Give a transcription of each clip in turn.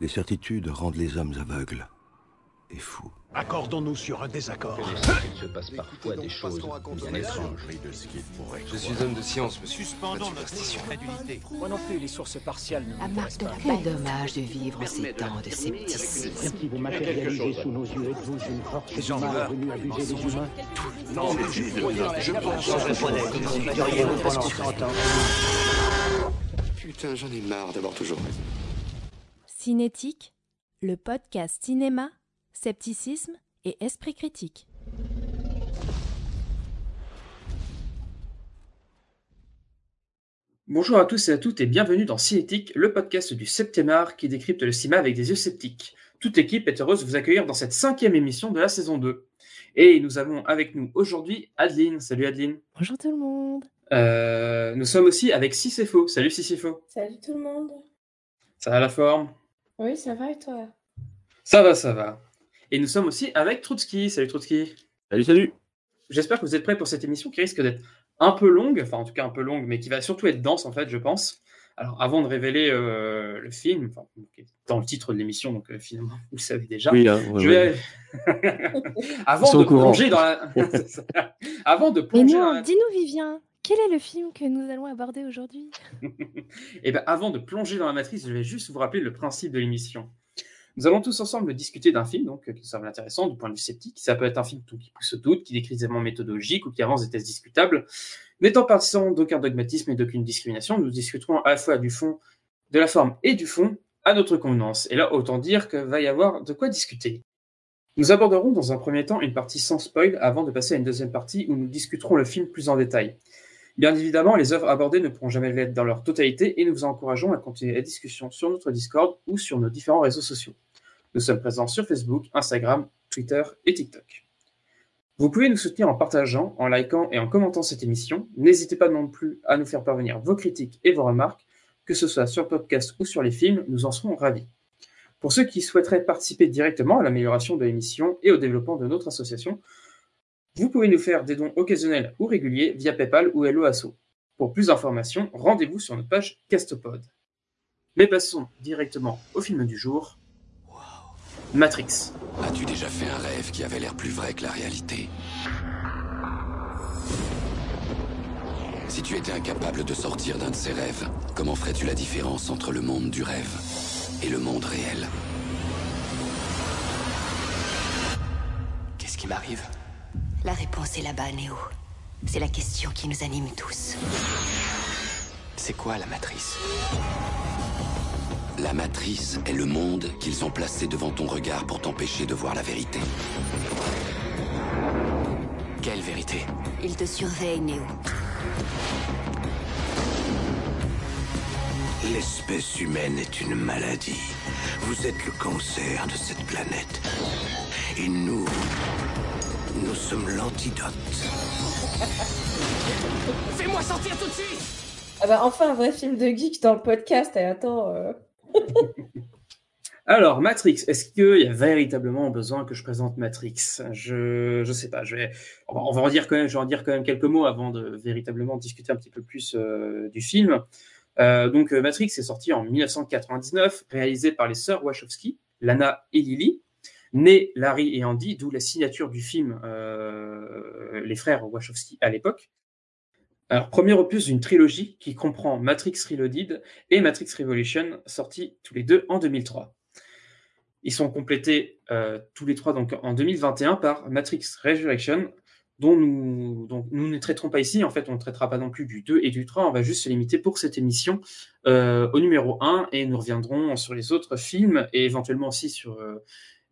Les certitudes rendent les hommes aveugles et fous. Accordons-nous sur un désaccord. Il se passe parfois des choses bien étranges. Je suis homme de science, monsieur. Suspendons notre crédulité. Moi non plus, les sources partiales ne À marque de la Quel dommage de vivre en ces temps de scepticisme. Si vous matérialisez sous nos yeux, êtes-vous une force Les gens du mal meurent. venue abuser des humains Non, mais je pense Putain, j'en ai marre d'avoir toujours raison. Cinétique, le podcast cinéma, scepticisme et esprit critique. Bonjour à tous et à toutes et bienvenue dans Cinétique, le podcast du septième art qui décrypte le cinéma avec des yeux sceptiques. Toute l'équipe est heureuse de vous accueillir dans cette cinquième émission de la saison 2. Et nous avons avec nous aujourd'hui Adeline. Salut Adeline. Bonjour tout le monde. Euh, nous sommes aussi avec Sissefo. Salut Sissefo. Salut tout le monde. Ça va la forme? Oui, ça va et toi? Ça va, ça va. Et nous sommes aussi avec Trotsky. Salut Trotsky. Salut, salut. J'espère que vous êtes prêts pour cette émission qui risque d'être un peu longue, enfin en tout cas un peu longue, mais qui va surtout être dense en fait, je pense. Alors avant de révéler euh, le film, enfin, qui est dans le titre de l'émission, donc euh, finalement vous le savez déjà, Oui, hein, ouais, je vais... Avant de au courant. plonger dans la... Avant de Mais plonger dans non, la... dis-nous Vivien, quel est le film que nous allons aborder aujourd'hui? Et ben, avant de plonger dans la matrice, je vais juste vous rappeler le principe de l'émission. Nous allons tous ensemble discuter d'un film donc, qui semble intéressant du point de vue sceptique. Ça peut être un film donc, qui pousse au doute, qui décrit des éléments méthodologiques ou qui avance des tests discutables. N'étant partisans d'aucun dogmatisme et d'aucune discrimination, nous discuterons à la fois du fond, de la forme et du fond à notre convenance. Et là, autant dire que va y avoir de quoi discuter. Nous aborderons dans un premier temps une partie sans spoil avant de passer à une deuxième partie où nous discuterons le film plus en détail. Bien évidemment, les œuvres abordées ne pourront jamais l'être dans leur totalité et nous vous encourageons à continuer la discussion sur notre Discord ou sur nos différents réseaux sociaux. Nous sommes présents sur Facebook, Instagram, Twitter et TikTok. Vous pouvez nous soutenir en partageant, en likant et en commentant cette émission. N'hésitez pas non plus à nous faire parvenir vos critiques et vos remarques, que ce soit sur podcast ou sur les films, nous en serons ravis. Pour ceux qui souhaiteraient participer directement à l'amélioration de l'émission et au développement de notre association, vous pouvez nous faire des dons occasionnels ou réguliers via PayPal ou Helloasso. Pour plus d'informations, rendez-vous sur notre page Castopod. Mais passons directement au film du jour. Matrix. As-tu déjà fait un rêve qui avait l'air plus vrai que la réalité? Si tu étais incapable de sortir d'un de ces rêves, comment ferais-tu la différence entre le monde du rêve et le monde réel? Qu'est-ce qui m'arrive? La réponse est là-bas, Néo. C'est la question qui nous anime tous. C'est quoi la matrice? La matrice est le monde qu'ils ont placé devant ton regard pour t'empêcher de voir la vérité. Quelle vérité? Il te surveille, Néo. L'espèce humaine est une maladie. Vous êtes le cancer de cette planète. Et nous, nous sommes l'antidote. Fais-moi sortir tout de suite Ah bah enfin un vrai film de geek dans le podcast. Et attends. euh, Alors, Matrix, est-ce qu'il y a véritablement besoin que je présente Matrix? Je je sais pas. Je vais, on va, en dire quand même, je vais en dire quand même quelques mots avant de véritablement discuter un petit peu plus euh, du film. Euh, donc, Matrix est sorti en 1999, réalisé par les sœurs Wachowski, Lana et Lily, nés Larry et Andy, d'où la signature du film euh, les frères Wachowski à l'époque. Alors, premier opus d'une trilogie qui comprend Matrix Reloaded et Matrix Revolution, sortis tous les deux en 2003. Ils sont complétés euh, tous les trois donc en 2021 par Matrix Resurrection, dont nous, ne traiterons pas ici. En fait, on ne traitera pas non plus du 2 et du 3. On va juste se limiter pour cette émission euh, au numéro 1 et nous reviendrons sur les autres films et éventuellement aussi sur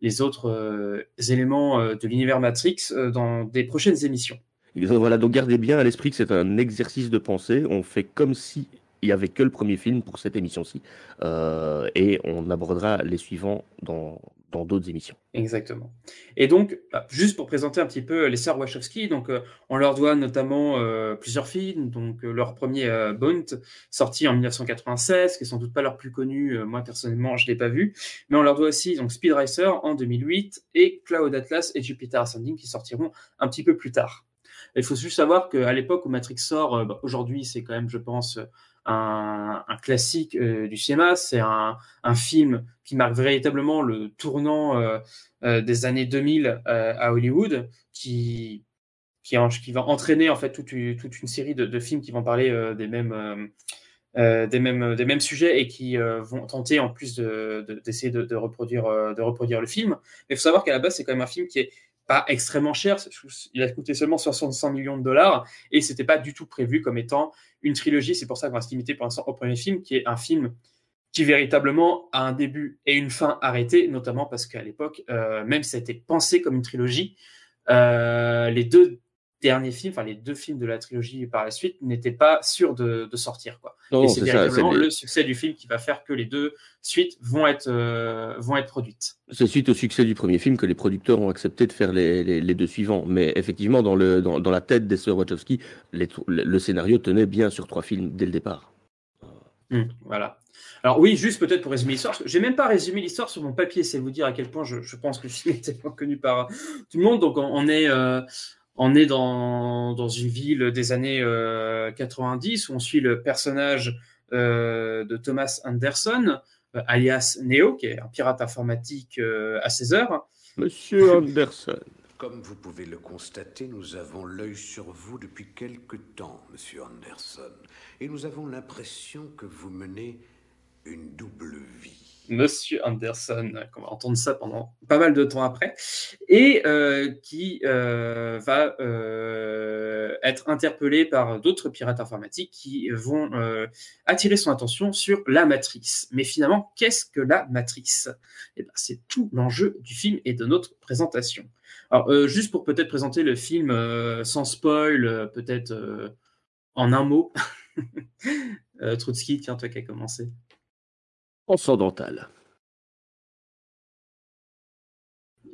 les autres euh, éléments euh, de l'univers Matrix euh, dans des prochaines émissions. Voilà, donc gardez bien à l'esprit que c'est un exercice de pensée. On fait comme si il y avait que le premier film pour cette émission-ci. Euh, et on abordera les suivants dans d'autres émissions. Exactement. Et donc, bah, juste pour présenter un petit peu les sœurs Wachowski, donc euh, on leur doit notamment euh, plusieurs films. Donc euh, leur premier euh, Bond, sorti en 1996, qui est sans doute pas leur plus connu. euh, moi personnellement, je l'ai pas vu, mais on leur doit aussi donc Speed Racer en 2008 et Cloud Atlas et Jupiter Ascending qui sortiront un petit peu plus tard. Il faut juste savoir qu'à l'époque où Matrix sort, euh, bah, aujourd'hui c'est quand même, je pense, un, un classique euh, du cinéma. C'est un, film qui marque véritablement le tournant euh, euh, des années 2000 à Hollywood, qui, qui, va entraîner en fait toute, une, série de, films qui vont parler des mêmes des, mêmes, des mêmes sujets et qui vont tenter en plus d'essayer de, de, reproduire, de reproduire le film. Mais il faut savoir qu'à la base, c'est quand même un film qui est pas extrêmement cher. Il a coûté seulement 65 millions de dollars et c'était pas du tout prévu comme étant une trilogie. C'est pour ça qu'on va se limiter pour l'instant au premier film, qui est un film qui véritablement a un début et une fin arrêtée, notamment parce qu'à l'époque, euh, même si ça a été pensé comme une trilogie, euh, les deux derniers films, enfin les deux films de la trilogie par la suite, n'étaient pas sûrs de, de sortir. Quoi. Non, et c'est véritablement le succès du film qui va faire que les deux suites vont être, euh, vont être produites. C'est suite au succès du premier film que les producteurs ont accepté de faire les, les, les deux suivants. Mais effectivement, dans, le, dans, dans la tête des sœurs Wachowski, les, le scénario tenait bien sur trois films dès le départ. Hum, voilà. Alors oui, juste peut-être pour résumer l'histoire, j'ai même pas résumé l'histoire sur mon papier, c'est vous dire à quel point je, je pense que le film était pas connu par tout le monde. Donc on, on est, euh, on est dans, dans une ville des années euh, 90 où on suit le personnage euh, de Thomas Anderson, euh, alias Neo, qui est un pirate informatique euh, à 16 heures. Monsieur Anderson. Comme vous pouvez le constater, nous avons l'œil sur vous depuis quelque temps, monsieur Anderson. Et nous avons l'impression que vous menez une double vie. Monsieur Anderson, on va entendre ça pendant pas mal de temps après, et euh, qui euh, va euh, être interpellé par d'autres pirates informatiques qui vont attirer son attention sur la matrice. Mais finalement, qu'est-ce que la matrice eh ben, C'est tout l'enjeu du film et de notre présentation. Alors, juste pour peut-être présenter le film sans spoil, peut-être en un mot. Trotsky, tiens, toi qui as commencé transcendantal.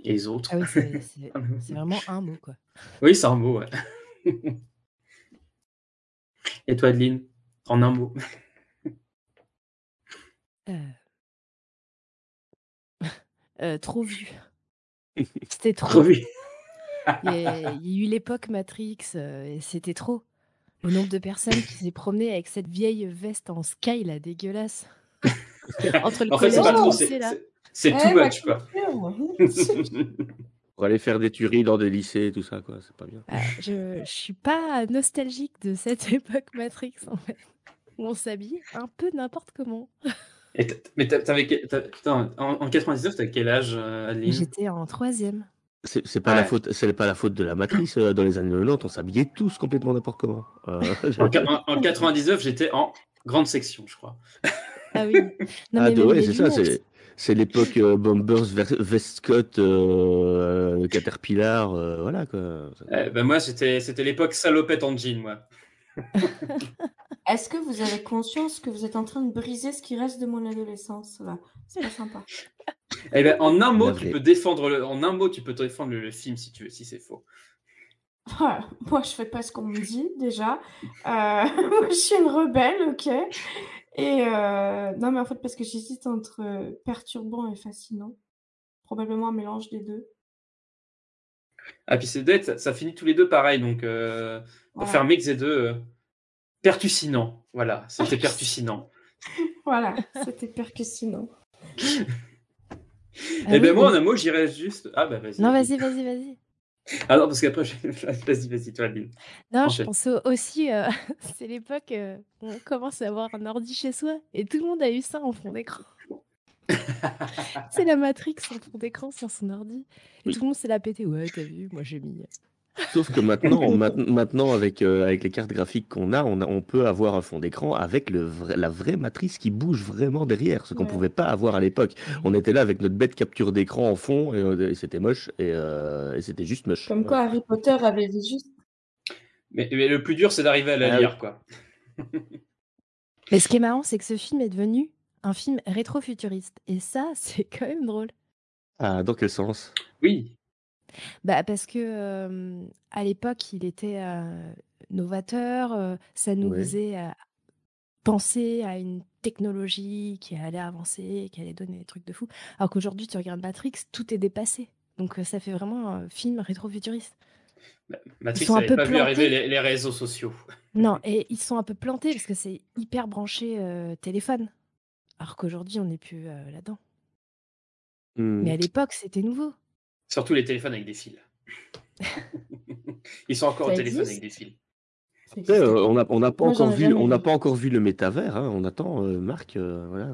Et les autres? Ah oui, c'est vraiment un mot, quoi. Oui, c'est un mot, ouais. Et toi, Adeline, en un mot? Euh... Euh, Trop vu. C'était trop. trop vu. il, y a, il y a eu l'époque Matrix, euh, et c'était trop. Le nombre de personnes qui s'est promené avec cette vieille veste en sky, là, dégueulasse. Entre le en fait, c'est pas trop, c'est Eh, too much, quoi. Pour aller faire des tueries dans des lycées et tout ça, quoi, c'est pas bien. Ah, je, je suis pas nostalgique de cette époque Matrix, en fait. Où on s'habille un peu n'importe comment. Et mais t'avais, putain, en, en 99, t'avais quel âge, euh, Adeline? J'étais en troisième. C'est c'est pas, la faute- c'est pas la faute de la matrice. euh, Dans les années 90, on s'habillait tous complètement n'importe comment. Euh, en- en 99, j'étais en grande section, je crois. Ah oui. Non, ah, mais c'est ça. C'est c'est l'époque euh, Bombers, Westcott, euh, Caterpillar, euh, voilà quoi. Eh ben moi, c'était, c'était l'époque salopette en jean, moi. Est-ce que vous avez conscience que vous êtes en train de briser ce qui reste de mon adolescence là? C'est pas sympa. Eh ben, en un mot, tu peux défendre le, en un mot, tu peux défendre le, le film si tu veux, si c'est faux. Voilà. Moi, je fais pas ce qu'on me dit déjà. Euh, moi, je suis une rebelle, ok. Et euh, non, mais en fait, parce que j'hésite entre euh, perturbant et fascinant. Probablement un mélange des deux. Ah, puis c'est bête, ça, ça finit tous les deux pareil, donc euh, pour Voilà. faire mix des deux, euh, pertucinant. Voilà, c'était pertucinant. Voilà, c'était percussionnant. Ah Eh ben oui, moi, en mais- un mot, j'irais juste. Ah bah vas-y. Non, vas-y, vas-y, vas-y. Ah non, parce qu'après, je- vas-y, vas-y, toi, Adeline. Non, je Enchaîne. au- aussi, euh, c'est l'époque euh, où on commence à avoir un ordi chez soi et tout le monde a eu ça en fond d'écran. c'est la Matrix en fond d'écran sur son ordi. Et Oui. tout le monde s'est la pété. Ouais, t'as vu, moi j'ai mis. Sauf que maintenant, ma- maintenant avec, euh, avec les cartes graphiques qu'on a, on a, on peut avoir un fond d'écran avec le la vraie matrice qui bouge vraiment derrière, ce qu'on Ouais. pouvait pas avoir à l'époque. On était là avec notre bête capture d'écran en fond et, euh, et c'était moche et, euh, et c'était juste moche. Comme quoi, Harry Potter avait juste. Mais, mais le plus dur, c'est d'arriver à la Ah lire, quoi. Mais ce qui est marrant, c'est que ce film est devenu un film rétro-futuriste. Et ça, c'est quand même drôle. Ah, dans quel sens? Oui. Bah, parce que euh, à l'époque, il était euh, novateur, euh, ça nous Ouais. faisait penser à une technologie qui allait avancer, qui allait donner des trucs de fou. Alors qu'aujourd'hui, tu regardes Matrix, tout est dépassé. Donc ça fait vraiment un film rétro-futuriste. Matrix Ils sont un n'avait peu pas vu plantés. arriver les, les réseaux sociaux. Non, et ils sont un peu plantés parce que c'est hyper branché euh, téléphone. Alors qu'aujourd'hui, on n'est plus euh, là-dedans. Mais à l'époque, c'était nouveau. Surtout les téléphones avec des fils. Ils sont encore au téléphone avec des fils. Euh, on n'a on pas Moi, encore vu, jamais on n'a vu. pas encore vu le métavers. hein. On attend, euh, Marc. euh, voilà.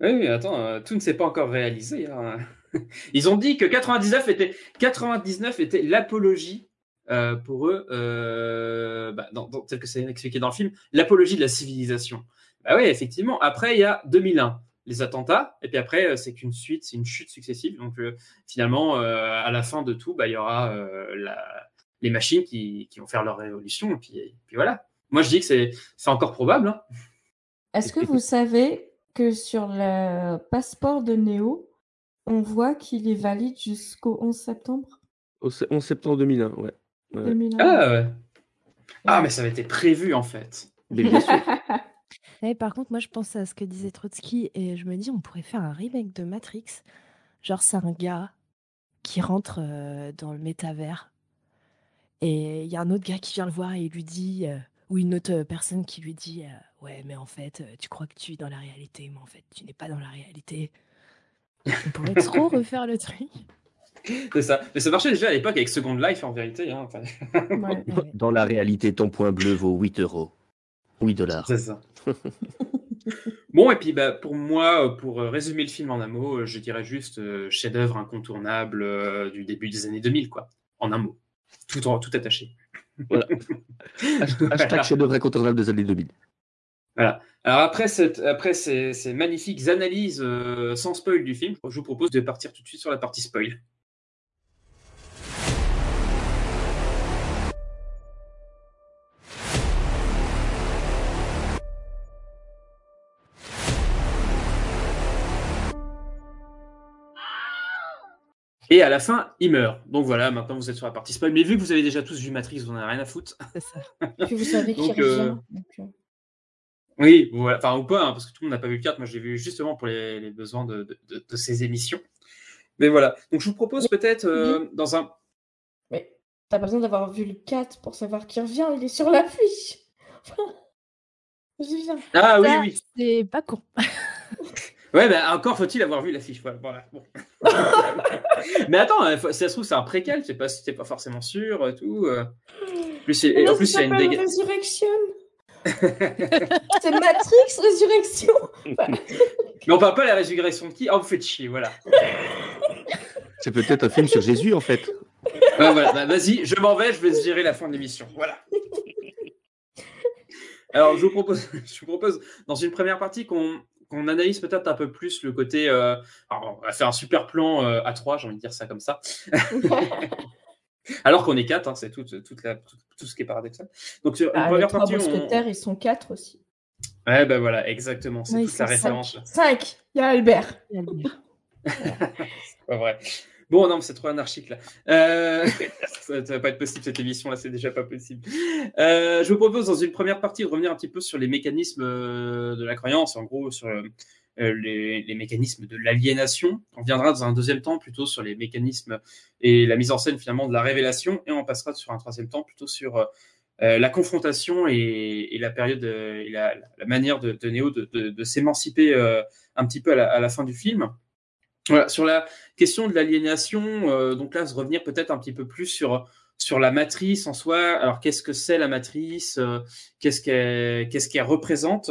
Oui, mais attends, euh, tout ne s'est pas encore réalisé. hein. Ils ont dit que 99 était, 99 était l'apologie euh, pour eux, euh, bah, dans, dans- tel que c'est expliqué dans le film, l'apologie de la civilisation. Bah oui, effectivement. Après, il y a 2001, les attentats, et puis après, euh, c'est qu'une suite, c'est une chute successive. Donc euh, finalement, euh, à la fin de tout, bah, il y aura euh, la- les machines qui, qui vont faire leur révolution, et puis, et puis voilà. Moi, je dis que c'est encore probable. hein. Est-ce que vous savez que sur le passeport de Néo, on voit qu'il est valide jusqu'au 11 septembre? Au se- 11 septembre 2001, ouais. Ouais. 2001 Ah ouais. Ah, mais ça avait été prévu en fait. Mais bien sûr. Par contre, moi, je pense à ce que disait Trotsky et je me dis, on pourrait faire un remake de Matrix. Genre, c'est un gars qui rentre euh, dans le métavers et il y a un autre gars qui vient le voir et il lui dit, euh, ou une autre euh, personne qui lui dit, euh, ouais, mais en fait, euh, tu crois que tu es dans la réalité, mais en fait, tu n'es pas dans la réalité. On pourrait trop refaire le truc. C'est ça. Mais ça marchait déjà à l'époque avec Second Life en vérité. hein. Enfin, Ouais. Ouais. Dans la réalité, ton point bleu vaut 8 euros. 8 dollars. c'est ça. bon, et puis bah, pour moi, pour euh, résumer le film en un mot, euh, je dirais juste euh, chef-d'œuvre incontournable euh, du début des années 2000, quoi. En un mot. Tout, en- tout attaché. Voilà. Hashtag chef-d'œuvre incontournable des années 2000. Voilà. Alors après, cette, après ces, ces magnifiques analyses euh, sans spoil du film, je vous propose de partir tout de suite sur la partie spoil. Et à la fin, il meurt. Donc voilà, maintenant vous êtes sur la partie spoil. Mais vu que vous avez déjà tous vu Matrix, vous n'en avez rien à foutre. C'est ça. Puis vous savez qu'il euh, revient. donc, euh, Oui, voilà. enfin ou pas, hein, parce que tout le monde n'a pas vu le 4. Moi, je l'ai vu justement pour les, les besoins de, de- de- de ces émissions. Mais voilà. Donc, je vous propose peut-être euh, dans un. Mais t'as pas besoin d'avoir vu le 4 pour savoir qu'il revient, il est sur. J'y viens. Ah oui, oui. C'est pas con. Ouais, ben encore faut-il avoir vu l'affiche. Voilà. voilà, bon. Mais attends, euh, faut- si ça se trouve, c'est un préquel. C'est pas, c'est pas forcément sûr, euh, tout. euh. En plus, et en il y a une s'appelle déga- Résurrection? C'est Matrix Résurrection? Mais on parle pas de la résurrection de qui? Oh, vous faites chier, voilà. C'est peut-être un film sur Jésus, en fait. Ouais, voilà. Bah, Vas-y, je m'en vais, je vais gérer la fin de l'émission. Voilà. Alors, je vous propose, je vous propose dans une première partie qu'on qu'on analyse peut-être un peu plus le côté. euh, alors, on va faire un super plan euh, à 3, j'ai envie de dire ça comme ça. Alors qu'on est 4, c'est tout, toute la- tout, tout ce qui est paradoxal. Donc, sur une Ah, les première trois partie, on. mousquetaires, ils sont 4 aussi. Ouais, ben voilà, exactement. C'est Ouais, toute la référence. 5. Il y a Albert. Il y a. C'est pas vrai. Bon, non, c'est trop anarchique là. Euh, ça, ça va pas être possible cette émission là, c'est déjà pas possible. Euh, je vous propose dans une première partie de revenir un petit peu sur les mécanismes euh, de la croyance, en gros sur les, mécanismes de l'aliénation. On viendra dans un deuxième temps plutôt sur les mécanismes et la mise en scène finalement de la révélation, et on passera sur un troisième temps plutôt sur la confrontation et, la période et la, manière de, de Néo de, s'émanciper un petit peu à la fin du film. Voilà, sur la question de l'aliénation, euh, donc là, se revenir peut-être un petit peu plus sur sur la matrice en soi. Alors, qu'est-ce que c'est la matrice euh, Qu'est-ce qu'elle qu'est-ce qu'elle représente?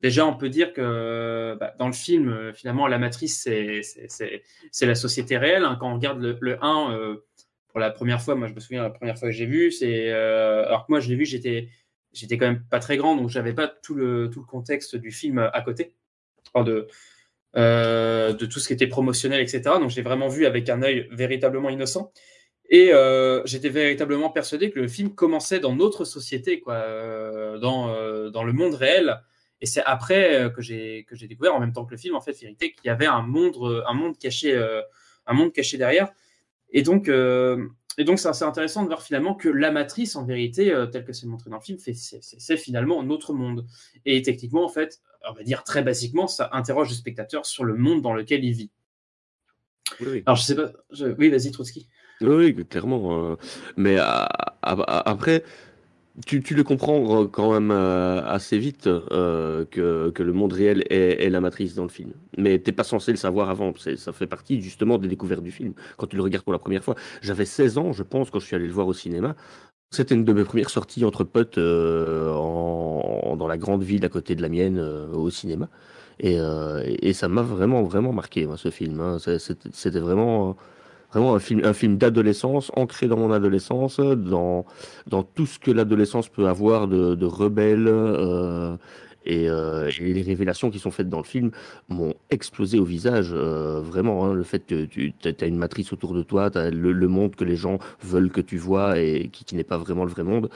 Déjà, on peut dire que bah, dans le film, euh, finalement, la matrice, c'est la société réelle. hein. Quand on regarde le, le 1, euh, pour la première fois, moi, je me souviens, la première fois que j'ai vu, c'est euh, alors que moi, je l'ai vu, j'étais j'étais quand même pas très grand, donc j'avais pas tout le tout le contexte du film à côté. Enfin, de euh, de tout ce qui était promotionnel, etc. Donc, je l'ai vraiment vu avec un œil véritablement innocent. Et euh, j'étais véritablement persuadé que le film commençait dans notre société, quoi, euh, dans, euh, dans le monde réel. Et c'est après que j'ai que j'ai découvert, en même temps que le film, en fait, vérité, qu'il y avait un monde, un monde caché, un monde caché derrière. Et donc, euh, et donc, c'est assez intéressant de voir finalement que la matrice, en vérité, euh, telle que c'est montré dans le film, c'est finalement notre monde. Et techniquement, en fait, on va dire très basiquement, ça interroge le spectateur sur le monde dans lequel il vit. Oui, oui. Alors, je sais pas. je- Oui, vas-y, Trotsky. Oui, oui, clairement. euh, mais a- après, tu, le comprends euh, quand même euh, assez vite euh, que, que le monde réel est, la matrice dans le film. Mais t'es pas censé le savoir avant. Ça fait partie justement des découvertes du film. Quand tu le regardes pour la première fois. J'avais 16 ans, je pense, quand je suis allé le voir au cinéma. C'était une de mes premières sorties entre potes dans la grande ville à côté de la mienne au cinéma. Et, ça m'a vraiment, vraiment marqué, moi, ce film. hein. C'était vraiment, vraiment un film, un film d'adolescence, ancré dans mon adolescence, dans, dans tout ce que l'adolescence peut avoir de, de rebelle. euh, et, euh, et les révélations qui sont faites dans le film m'ont explosé au visage, euh, vraiment. hein. le fait que tu as une matrice autour de toi, as le, le monde que les gens veulent que tu vois et qui, qui n'est pas vraiment le vrai monde.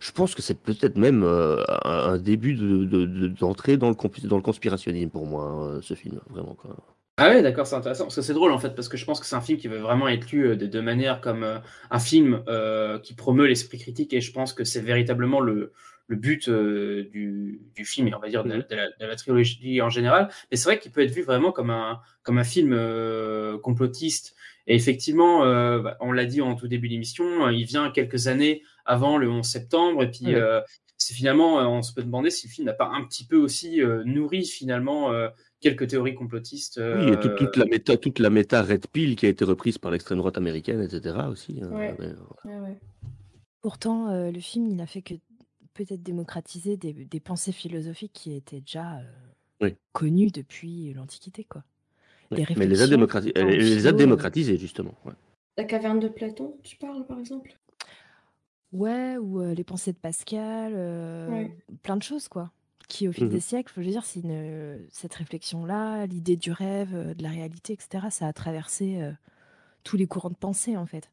Je pense que c'est peut-être même euh, un, début de- de- de- d'entrée dans, le dans le conspirationnisme pour moi, hein, ce film, vraiment. Quoi. Ah ouais, d'accord, c'est intéressant. Parce que c'est drôle en fait, parce que je pense que c'est un film qui veut vraiment être lu euh, de deux manières, comme euh, un film euh, qui promeut l'esprit critique, et je pense que c'est véritablement le, le but euh, du, du film, et on va dire de la, de la- de la trilogie en général. Mais c'est vrai qu'il peut être vu vraiment comme un, comme un film complotiste. Et effectivement, bah, on l'a dit en tout début d'émission, il vient quelques années avant le 11 septembre, et puis Ouais. c'est finalement, on se peut demander si le film n'a pas un petit peu aussi nourri finalement quelques théories complotistes. Oui, et toute, euh, toute la méta, toute la méta Red Pill qui a été reprise par l'extrême droite américaine, etc. aussi. hein. Ouais. Mais, Ouais, ouais. Pourtant, euh, le film, il n'a fait que peut-être démocratiser des, des pensées philosophiques qui étaient déjà euh, Oui. connues depuis l'Antiquité, quoi. Des Mais elle les a, réflexions démocrati- elle- elle les a philo, euh, démocratisés, justement. ouais. La caverne de Platon, tu parles par exemple? Ouais, ou euh, les pensées de Pascal, euh, Ouais. plein de choses, quoi. Qui, au fil Mhm. des siècles, je veux dire, c'est une, cette réflexion-là, l'idée du rêve, euh, de la réalité, etc., ça a traversé euh, tous les courants de pensée, en fait.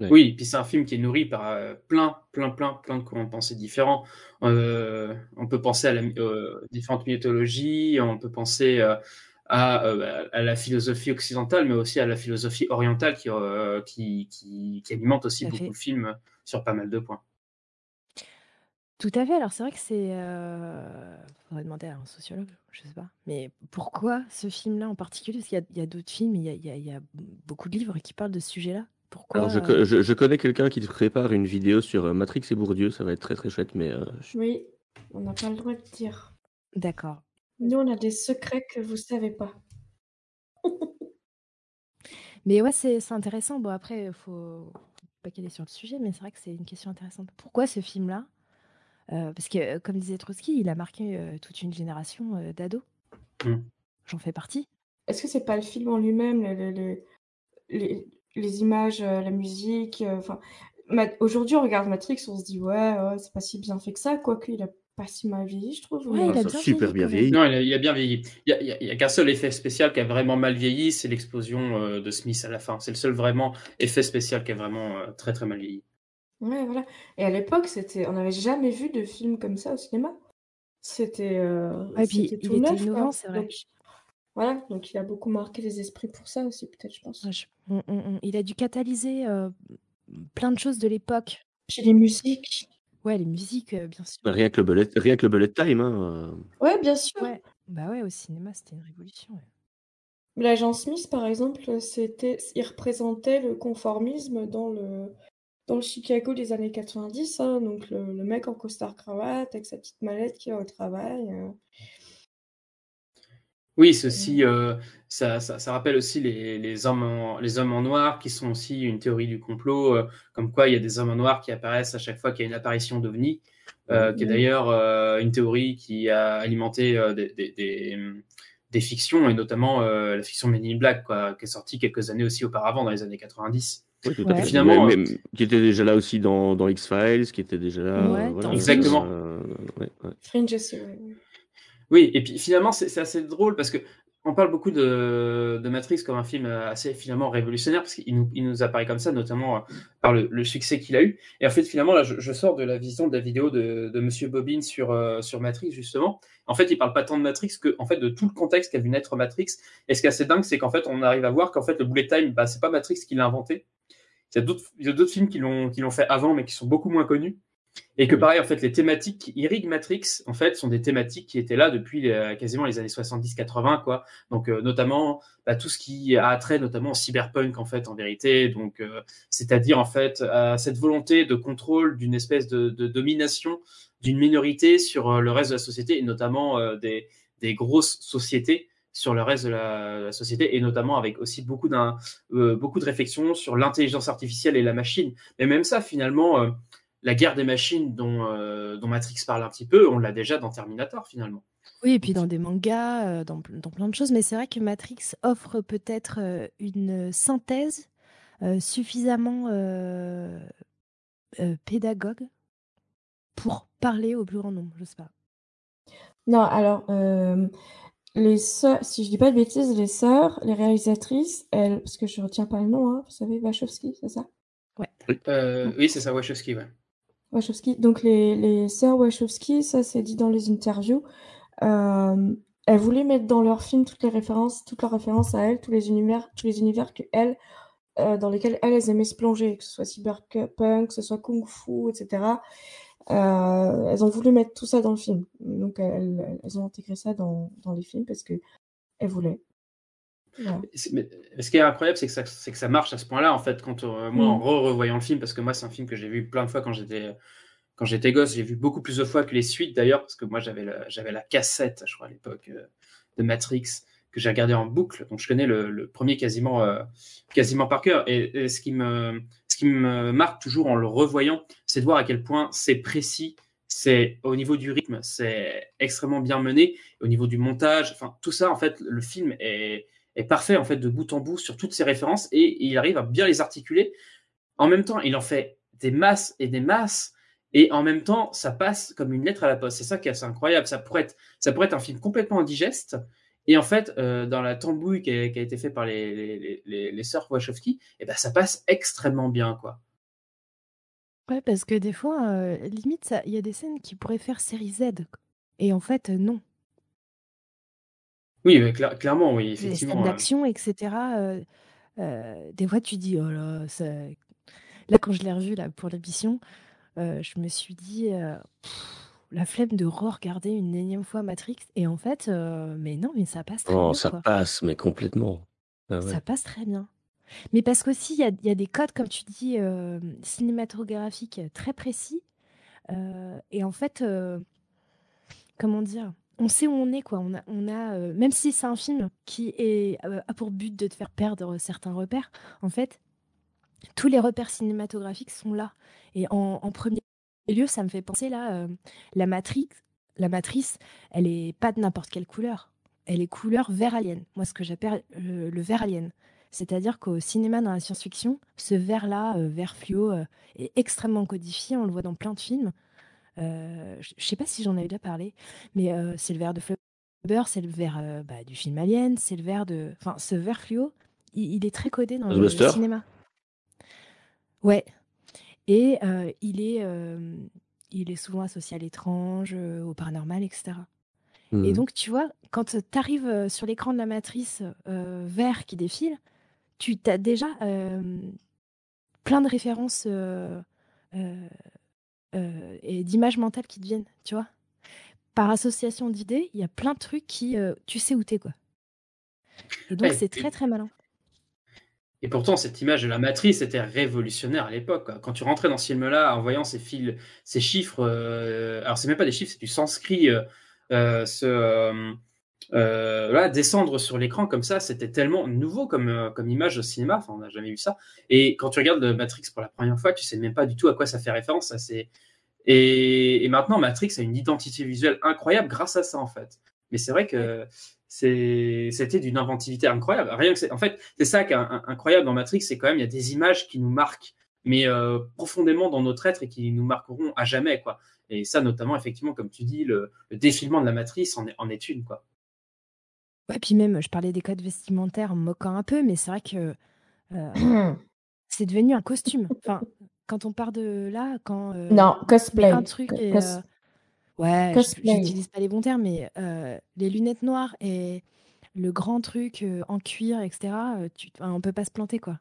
Ouais. Oui, puis c'est un film qui est nourri par euh, plein, plein, plein, plein de courants de pensée différents. Euh, on peut penser à la, euh, différentes mythologies, on peut penser euh, à, euh, à la philosophie occidentale, mais aussi à la philosophie orientale qui, euh, qui, qui, qui alimente aussi Tout à beaucoup fait. le film sur pas mal de points. Tout à fait. Alors, c'est vrai que c'est. Euh... faudrait demander à un sociologue, je sais pas. Mais pourquoi ce film-là en particulier? Parce qu'il y a, il y a d'autres films, il y a, il y a- il y a beaucoup de livres qui parlent de ce sujet-là. Pourquoi Alors, je, euh, co- je, je connais quelqu'un qui te prépare une vidéo sur euh, Matrix et Bourdieu, ça va être très très chouette, mais euh, Oui, on n'a pas le droit de dire. D'accord. Nous, on a des secrets que vous savez pas. Mais ouais, c'est c'est intéressant. Bon, après, il faut faut pas qu'elle est sur le sujet, mais c'est vrai que c'est une question intéressante. Pourquoi ce film-là Euh, Parce que, euh, comme disait Trotsky, il a marqué euh, toute une génération euh, d'ados. Mm. J'en fais partie. Est-ce que c'est pas le film en lui-même, le- le- le- les, les images, la musique enfin, Aujourd'hui, on regarde Matrix, on se dit ouais, ouais, c'est pas si bien fait que ça, quoique il a pas si mal vieilli, je trouve. Ouais, il a ça a bien super vieilli, bien vieilli. Non, il a, il a bien vieilli. Il y a, a- qu'un seul effet spécial qui a vraiment mal vieilli, c'est l'explosion euh, de Smith à la fin. C'est le seul vraiment effet spécial qui a vraiment euh, très très mal vieilli. Ouais, voilà. Et à l'époque, c'était, on n'avait jamais vu de film comme ça au cinéma. C'était, euh, Ouais, puis c'était il tout était neuf, quoi. innovant, c'est vrai. Donc, voilà, donc il a beaucoup marqué les esprits pour ça aussi, peut-être, je pense. Ouais, je- on- on- on- Il a dû catalyser euh, plein de choses de l'époque. Puis les musiques. Ouais, les musiques, euh, bien sûr. Rien que le bullet, rien que le bullet time. Hein, euh. Ouais, bien sûr. Ouais. Bah ouais, au cinéma, c'était une révolution. ouais. L'agent Smith, par exemple, c'était, il représentait le conformisme dans le, dans le Chicago des années 90, hein, donc le, le mec en costard cravate avec sa petite mallette qui va au travail. euh. Oui, ceci, euh, ça, ça, ça rappelle aussi les, les, hommes en, les hommes en noir qui sont aussi une théorie du complot, euh, comme quoi il y a des hommes en noir qui apparaissent à chaque fois qu'il y a une apparition d'OVNI, euh, qui est d'ailleurs euh, une théorie qui a alimenté euh, des, des, des, des fictions, et notamment euh, la fiction Men in Black, quoi, qui est sortie quelques années aussi auparavant, dans les années 90. Oui, tout à Ouais. fait. Et finalement, Mais- euh, mais- qui était déjà là aussi dans, dans X-Files, qui était déjà là. Ouais, euh, voilà, dans Exactement. euh, ouais, ouais. Fringe aussi, ouais. Oui, et puis finalement, c'est c'est assez drôle parce que on parle beaucoup de, de Matrix comme un film assez finalement révolutionnaire parce qu'il nous, il nous apparaît comme ça, notamment euh, par le, le succès qu'il a eu. Et en fait, finalement, là, je, je sors de la vision de la vidéo de, de Monsieur Bobine sur, euh, sur Matrix, justement. En fait, il parle pas tant de Matrix que en fait, de tout le contexte qu'a vu naître Matrix. Et ce qui est assez dingue, c'est qu'en fait, on arrive à voir qu'en fait, le bullet time, bah, c'est pas Matrix qui l'a inventé. Il y a d'autres films qui l'ont qui l'ont fait avant, mais qui sont beaucoup moins connus. Et que pareil, en fait, les thématiques qui irriguent Matrix, en fait, sont des thématiques qui étaient là depuis quasiment les années 70-80, quoi. Donc, euh, notamment, bah, tout ce qui a trait notamment au cyberpunk, en fait, en vérité. Donc, euh, c'est-à-dire, en fait, cette volonté de contrôle d'une espèce de, domination d'une minorité sur euh, le reste de la société, et notamment des, des grosses sociétés sur le reste de la, société et notamment avec aussi beaucoup, d'un, beaucoup de réflexions sur l'intelligence artificielle et la machine. Mais même ça, finalement, la guerre des machines dont, euh, dont Matrix parle un petit peu, on l'a déjà dans Terminator finalement. Oui, et puis dans des mangas, euh, dans, dans, plein de choses. Mais c'est vrai que Matrix offre peut-être euh, une synthèse suffisamment pédagogue pour parler au plus grand nombre, je sais pas. Non, alors, les sœurs, si je dis pas de bêtises, les sœurs, les réalisatrices, elles, parce que je retiens pas le nom, hein, vous savez, Wachowski, c'est ça? Ouais. oui, c'est ça, Wachowski, ouais. Wachowski. Donc les, les sœurs Wachowski, ça c'est dit dans les interviews, euh, elles voulaient mettre dans leur film toutes les références, toutes leurs références à elles, tous les univers, tous les univers que elles, euh, dans lesquels elles, aimaient se plonger, que ce soit cyberpunk, que ce soit kung fu, etc. Euh, elles ont voulu mettre tout ça dans le film. Donc elles, elles ont intégré ça dans, dans les films parce que elles voulaient. ce qui est incroyable, c'est que, ça, que ça marche à ce point-là, en fait, quand euh, moi, en mm. revoyant le film, parce que moi, c'est un film que j'ai vu plein de fois quand j'étais quand j'étais gosse, j'ai vu beaucoup plus de fois que les suites d'ailleurs, parce que moi, j'avais la, j'avais la cassette, je crois, à l'époque, euh, de Matrix, que j'ai regardé en boucle, donc je connais le, premier quasiment, euh, quasiment par cœur. Et, ce, qui me, qui me marque toujours en le revoyant, c'est de voir à quel point c'est précis, c'est au niveau du rythme, c'est extrêmement bien mené, au niveau du montage, enfin tout ça, en fait, le film est parfait en fait de bout en bout sur toutes ces références et il arrive à bien les articuler. En même temps, il en fait des masses et des masses et en même temps, ça passe comme une lettre à la poste. C'est ça qui est assez incroyable. Ça pourrait être, ça pourrait être un film complètement indigeste. Et en fait, euh, dans la tambouille qui a, été fait par les, les, les, sœurs Wachowski, eh ben, ça passe extrêmmement bien, quoi. Ouais, parce que des fois, euh, limite, il y a des scènes qui pourraient faire série Z. Et en fait, non. Oui, clairement, oui, Les effectivement. scènes d'action, etc. des fois, tu dis, oh là, ça... là, quand je l'ai revu là, pour l'émission, je me suis dit, la flemme de re-regarder une énième fois Matrix. Et en fait, euh, mais non, mais ça passe très oh, bien, ça passe, mais complètement. Ah ça passe très bien. Mais parce qu'aussi, il y a y a des codes, comme tu dis, euh, cinématographiques euh, très précis, et en fait, comment dire? On sait où on est, quoi. On a on a, même si c'est un film qui est, a pour but de te faire perdre certains repères, en fait, tous les repères cinématographiques sont là et en en 1er Elio, ça me fait penser là, euh, la matrice, la matrice, elle est pas de n'importe quelle couleur. Elle est couleur vert alien. Moi, ce que j'appelle euh, le vert alien. C'est-à-dire qu'au cinéma, dans la science-fiction, ce vert-là, euh, vert fluo, est extrêmement codifié. On le voit dans plein de films. je sais pas si j'en avais déjà parlé, mais c'est le vert de Flubber, c'est le vert bah, du film Alien, c'est le vert de. Enfin, ce vert fluo, il, est très codé dans le cinéma. Ouais, et il, est, il est souvent associé à l'étrange, au paranormal, etc. Et mmh. donc, tu vois, quand tu arrives sur l'écran de la matrice vert qui défile, tu as déjà plein de références et d'images mentales qui deviennent, tu vois? Par association d'idées, il y a plein de trucs qui, tu sais où t'es, quoi. Et donc, c'est très, très malin. Et pourtant, cette image de la matrice était révolutionnaire à l'époque. Quand tu rentrais dans ce film-là, en voyant ces fils, ces chiffres, euh, alors c'est même pas des chiffres, c'est du sanskrit, ce, descendre sur l'écran comme ça, c'était tellement nouveau comme, comme image au cinéma. Enfin, on n'a jamais vu ça. Et quand tu regardes Matrix pour la première fois, tu sais même pas du tout à quoi ça fait référence. et, maintenant, Matrix a une identité visuelle incroyable grâce à ça, en fait. Mais c'est vrai que c'était d'une inventivité incroyable. Rien que en fait, c'est ça qui est incroyable dans Matrix, c'est quand même il y a des images qui nous marquent, mais euh, profondément dans notre être et qui nous marqueront à jamais, quoi. Et ça, notamment, effectivement, comme tu dis, le, défilement de la matrice en est, en est une, quoi. Ouais, puis même, je parlais des codes vestimentaires en me moquant un peu, mais c'est vrai que euh, c'est devenu un costume. Enfin, quand on part de là, quand euh, Non, cosplay. un truc euh, ouais, j'utilise pas les bons termes, mais les lunettes noires et le grand truc en cuir, etc. Tu, on peut pas se planter, quoi.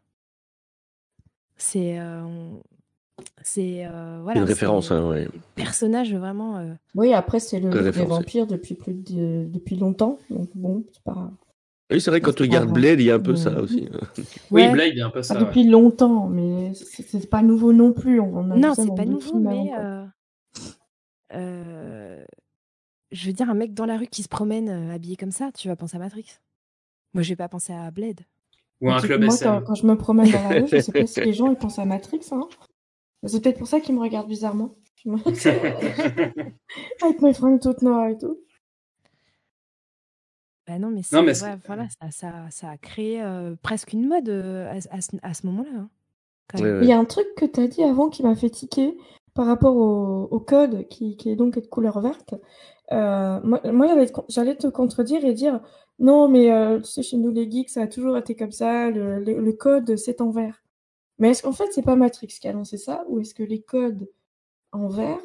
C'est, on, C'est euh, Une voilà, référence, c'est hein, ouais. des personnages vraiment. euh, Oui, après, c'est le Très livre des référencé. vampires depuis plus de... depuis longtemps. Donc bon, c'est pas. Oui, c'est vrai, quand c'est tu pas regardes grave. Blade, il y a un peu ça aussi. Oui, Ouais. Blade, il y a un peu Pas ça. ouais. depuis longtemps, mais c'est c'est pas nouveau non plus. On on a vu Non, ça c'est dans pas nouveau, films avant, mais quoi. euh, je veux dire, un mec dans la rue qui se promène euh, habillé comme ça, tu vas penser à Matrix. Moi, je vais pas penser à Blade. Ou un club moi, SM. quand, quand je me promène dans la rue, je sais pas si les gens ils pensent à Matrix. Hein. C'est peut-être pour ça qu'ils me regardent bizarrement. Avec mes fringues toutes noires et tout. Bah non, mais Non, mais c'est c'est- ouais, voilà, ça, ça, ça a créé euh, presque une mode euh, à, à ce, à ce moment-là. hein, quand même. Il y a un truc que tu as dit avant qui m'a fait tiquer par rapport au, code qui, est donc de couleur verte. Euh, moi, j'allais te, contredire et dire non, mais euh, tu sais, chez nous les geeks, ça a toujours été comme ça, le, le- code c'est en vert. Mais est-ce qu'en fait, c'est pas Matrix qui a lancé ça ou est-ce que les codes en vert,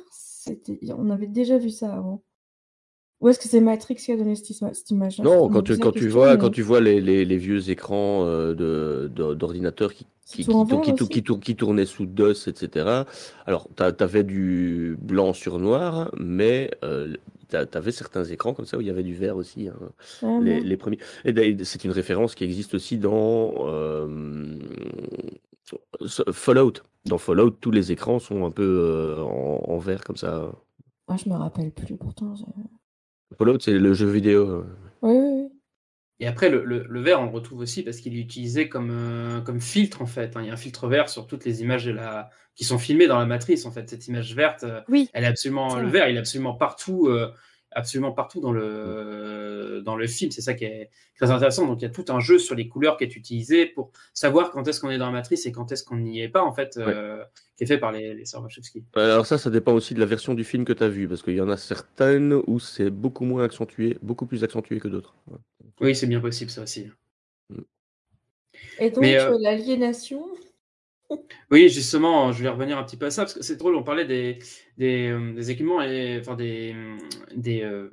on avait déjà vu ça avant? Ou est-ce que c'est Matrix qui a donné cette, ima- cette image-là? Non, quand tu, quand tu vois, mais quand tu vois les, les, les vieux écrans euh, de, de- d'ordinateurs qui, qui, qui, tour- qui, tournaient sous DOS, etc. Alors, tu avais du blanc sur noir, mais euh, tu avais certains écrans comme ça où il y avait du vert aussi. hein, Ah, les, premiers. Et c'est une référence qui existe aussi dans euh, Fallout. Dans Fallout, tous les écrans sont un peu euh, en, en vert comme ça. Ah, je me rappelle plus, pourtant. Fallout, c'est le jeu vidéo. euh. Oui, oui, oui. Et après, le, le, le vert, on le retrouve aussi parce qu'il est utilisé comme, euh, comme filtre, en fait. hein. Il y a un filtre vert sur toutes les images de la... qui sont filmées dans la matrice, en fait. Cette image verte, euh, Oui, elle est absolument... Le vert, il est absolument partout, euh, absolument partout dans le, dans le film. C'est ça qui est très intéressant. Donc, il y a tout un jeu sur les couleurs qui est utilisé pour savoir quand est-ce qu'on est dans la matrice et quand est-ce qu'on n'y est pas, en fait, euh, qui est fait par les, les sœurs Wachowski. Alors ça, ça dépend aussi de la version du film que tu as vu, parce qu'il y en a certaines où c'est beaucoup moins accentué, beaucoup plus accentué que d'autres. Ouais. Oui, c'est bien possible, ça aussi. Et donc, euh, euh, l'aliénation? Oui, justement, je vais revenir un petit peu à ça, parce que c'est drôle, on parlait des, des, euh, équipements et euh,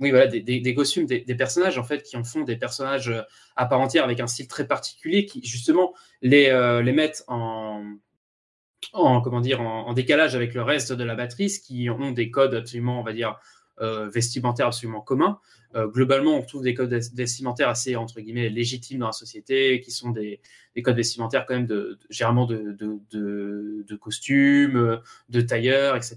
des, costumes, des, personnages, en fait, qui en font des personnages euh, à part entière avec un style très particulier qui, justement, les, mettent en, en, comment dire, en, décalage avec le reste de la matrice, qui ont des codes absolument, on va dire, euh, vestimentaires absolument communs. Euh, globalement, on retrouve des codes ves- vestimentaires assez, entre guillemets, légitimes dans la société, qui sont des, des codes vestimentaires quand même de, de- généralement de, de, de, de costumes, de tailleurs, etc.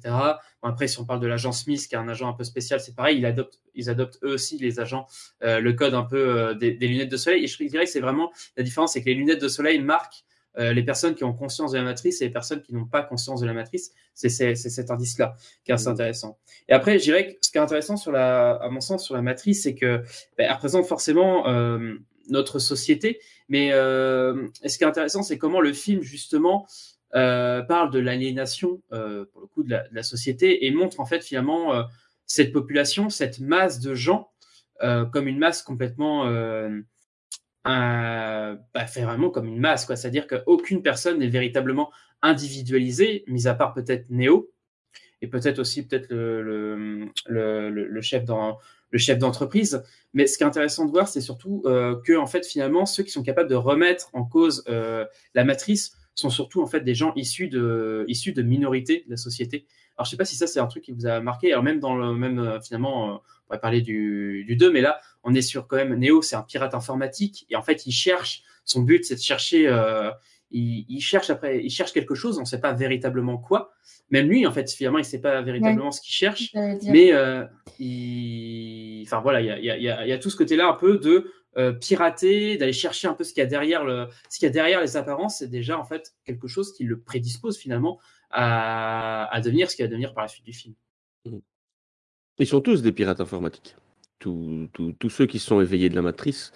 Bon, après, si on parle de l'agent Smith, qui est un agent un peu spécial, c'est pareil, ils adoptent, ils adoptent eux aussi, les agents, euh, le code un peu des, des lunettes de soleil. Et je dirais que c'est vraiment la différence, c'est que les lunettes de soleil marquent euh, les personnes qui ont conscience de la matrice et les personnes qui n'ont pas conscience de la matrice. C'est cet indice-là qui est assez intéressant. Et après, je dirais que ce qui est intéressant sur la, à mon sens sur la matrice, c'est que ben, elle représente forcément euh, notre société. Mais euh, ce qui est intéressant, c'est comment le film justement euh, parle de l'aliénation euh, pour le coup de la, de la société et montre en fait finalement euh, cette population, cette masse de gens euh, comme une masse complètement un- bah, fait vraiment comme une masse, quoi. C'est-à-dire qu'aucune personne n'est véritablement individualisée, mis à part peut-être Néo, et peut-être aussi peut-être le, chef d'entreprise. Mais ce qui est intéressant de voir, c'est surtout euh, que en fait finalement ceux qui sont capables de remettre en cause euh, la matrice sont surtout en fait des gens issus de issus minorités de la société. Alors je sais pas si ça c'est un truc qui vous a marqué. Alors même dans le même euh, finalement, pourrait parler du, du 2, mais là on est sur quand même Neo, c'est un pirate informatique et en fait il cherche. Son but c'est de chercher. euh, il, il cherche après, il cherche quelque chose. On ne sait pas véritablement quoi. Même lui, en fait, finalement, il ne sait pas véritablement ce qu'il cherche. Mais euh, il... enfin voilà, il y a, il y a- il y a- il y a tout ce côté-là un peu de euh, pirater, d'aller chercher un peu ce qu'il y a derrière le, ce qu'il y a derrière les apparences. C'est déjà en fait quelque chose qui le prédispose finalement à, à devenir ce qu'il va devenir par la suite du film. Ils sont tous des pirates informatiques. Tous, tous- tous ceux qui sont éveillés de la matrice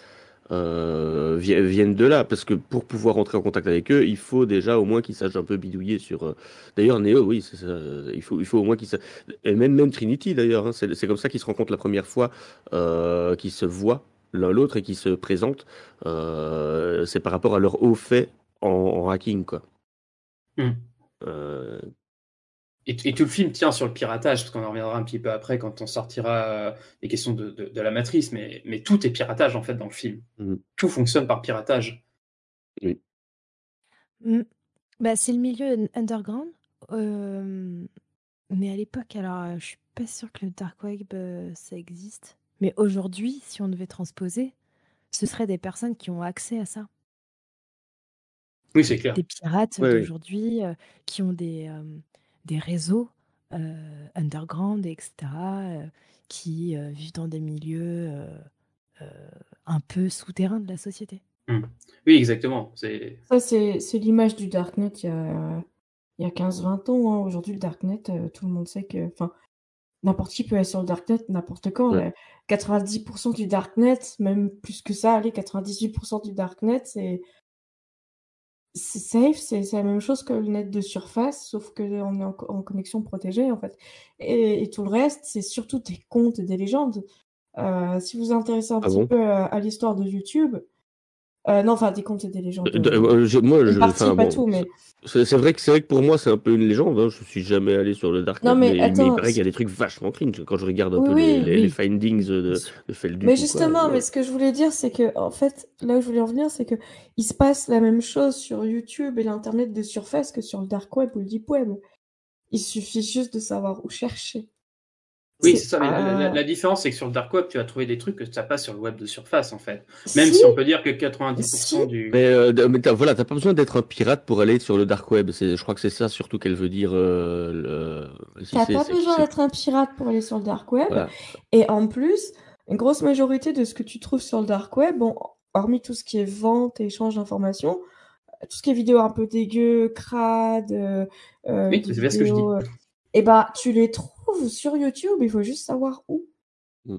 euh, vi- viennent de là, parce que pour pouvoir entrer en contact avec eux, il faut déjà au moins qu'ils sachent un peu bidouiller sur. euh, D'ailleurs, Neo, oui, ça, il faut, il faut au moins qu'ils sachent. Et même, même Trinity, d'ailleurs, hein, c'est comme ça qu'ils se rencontrent la première fois, euh, qu'ils se voient l'un l'autre et qu'ils se présentent. Euh, c'est par rapport à leur haut fait en, en hacking, quoi. Hmm. Et, et tout le film tient sur le piratage, parce qu'on en reviendra un petit peu après quand on sortira euh, les questions de, de- de la matrice, mais, mais tout est piratage en fait dans le film. Mhm. Tout fonctionne par piratage. oui. Mm. Bah, c'est le milieu un- underground. euh, mais à l'époque, alors, euh, je suis pas sûre que le dark web, euh, ça existe. Mais aujourd'hui, si on devait transposer, ce seraient des personnes qui ont accès à ça. Oui, c'est clair. Des pirates oui. d'aujourd'hui euh, qui ont des, euh, des réseaux euh, underground, etc., euh, qui euh, vivent dans des milieux euh, euh, un peu souterrains de la société. Hmm. Oui, exactement. C'est Ça, c'est c'est l'image du Darknet il y a, il y a 15-20 ans. hein. Aujourd'hui, le Darknet, euh, tout le monde sait que. Enfin, n'importe qui peut aller sur le Darknet n'importe quand. Ouais. Euh, 90% du Darknet, même plus que ça, allez, 98% du Darknet, c'est. C'est safe, c'est c'est la même chose que le net de surface, sauf qu'on est en, co- en connexion protégée, en fait. Et, et tout le reste, c'est surtout des contes et des légendes. Euh, si vous vous intéressez un Ah petit bon? peu à, à l'histoire de YouTube, euh, non, enfin, des contes et des légendes. Euh, euh, je- moi, je, partie, pas bon, tout, mais. c'est c'est vrai que c'est vrai que pour moi c'est un peu une légende. Hein. Je suis jamais allé sur le darknet, Non, mais mais, il paraît qu'il y a des trucs vachement cringe quand je regarde un Oui, peu les, oui, findings de, de Felduc Mais quoi. justement, ouais. mais ce que je voulais dire, c'est que, en fait, là où je voulais en venir, c'est que il se passe la même chose sur YouTube et l'Internet de surface que sur le dark web ou le deep web. Il suffit juste de savoir où chercher. Oui, C'est ça. Mais la, la- pas- la différence, c'est que sur le dark web, tu vas trouver des trucs que tu n'as pas sur le web de surface, en fait. Même si, Si. on peut dire que 90% Si. du. Mais, euh, mais voilà, t'as pas besoin d'être un pirate pour aller sur le dark web. Je crois que c'est ça surtout qu'elle veut dire. Euh, le, si T'as pas besoin d'être un pirate pour aller sur le dark web. Voilà. Et en plus, une grosse majorité de ce que tu trouves sur le dark web, bon, hormis tout ce qui est vente et échange d'informations, tout ce qui est vidéo un peu dégueu, crade, euh, Oui, des c'est bien ce que je dis. vidéos, euh, eh ben, tu les trouves sur YouTube, il faut juste savoir où. Mm.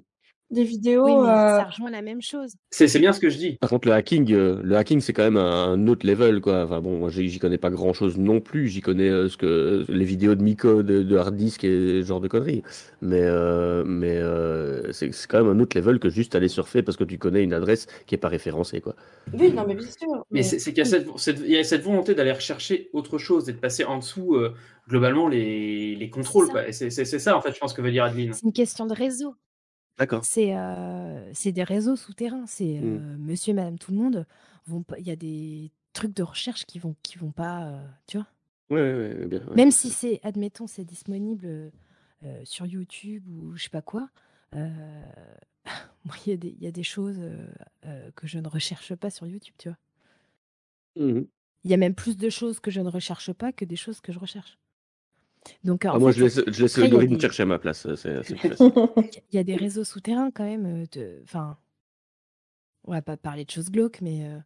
Des vidéos. Oui, mais euh, ça rejoint la même chose. C'est c'est bien ce que je dis. Par contre, le hacking, euh, le hacking, c'est quand même un, un autre level, quoi. Enfin bon, moi, j'y connais pas grand-chose non plus. J'y connais euh, ce que les vidéos de Miko, de, de hard disk et ce genre de conneries. Mais euh, mais euh, c'est c'est quand même un autre level que juste aller surfer parce que tu connais une adresse qui est pas référencée, quoi. Oui, non, mais bien sûr. Mais c'est c'est qu'il y a cette, cette- il y a cette volonté d'aller rechercher autre chose et de passer en dessous, euh, globalement, les, les contrôles. C'est ça, en fait, je pense que veut dire Adeline. C'est une question de réseau. D'accord. C'est euh, c'est des réseaux souterrains. C'est Mm. euh, monsieur et madame tout le monde. Il y a des trucs de recherche qui vont, qui vont pas. euh, tu vois ouais, bien. ouais. Même si c'est, admettons, c'est disponible euh, sur YouTube ou je sais pas quoi. euh, moi, il y, a des- il y a des choses euh, euh, que je ne recherche pas sur YouTube, tu vois. Mhm. Il y a même plus de choses que je ne recherche pas que des choses que je recherche. Donc, Ah, moi, fait, je laisse, je laisse après, il y a l'algorithme des- chercher à ma place. C'est c'est plus facile. Il y a des réseaux souterrains quand même. euh, de- Enfin, on va pas parler de choses glauques, mais euh,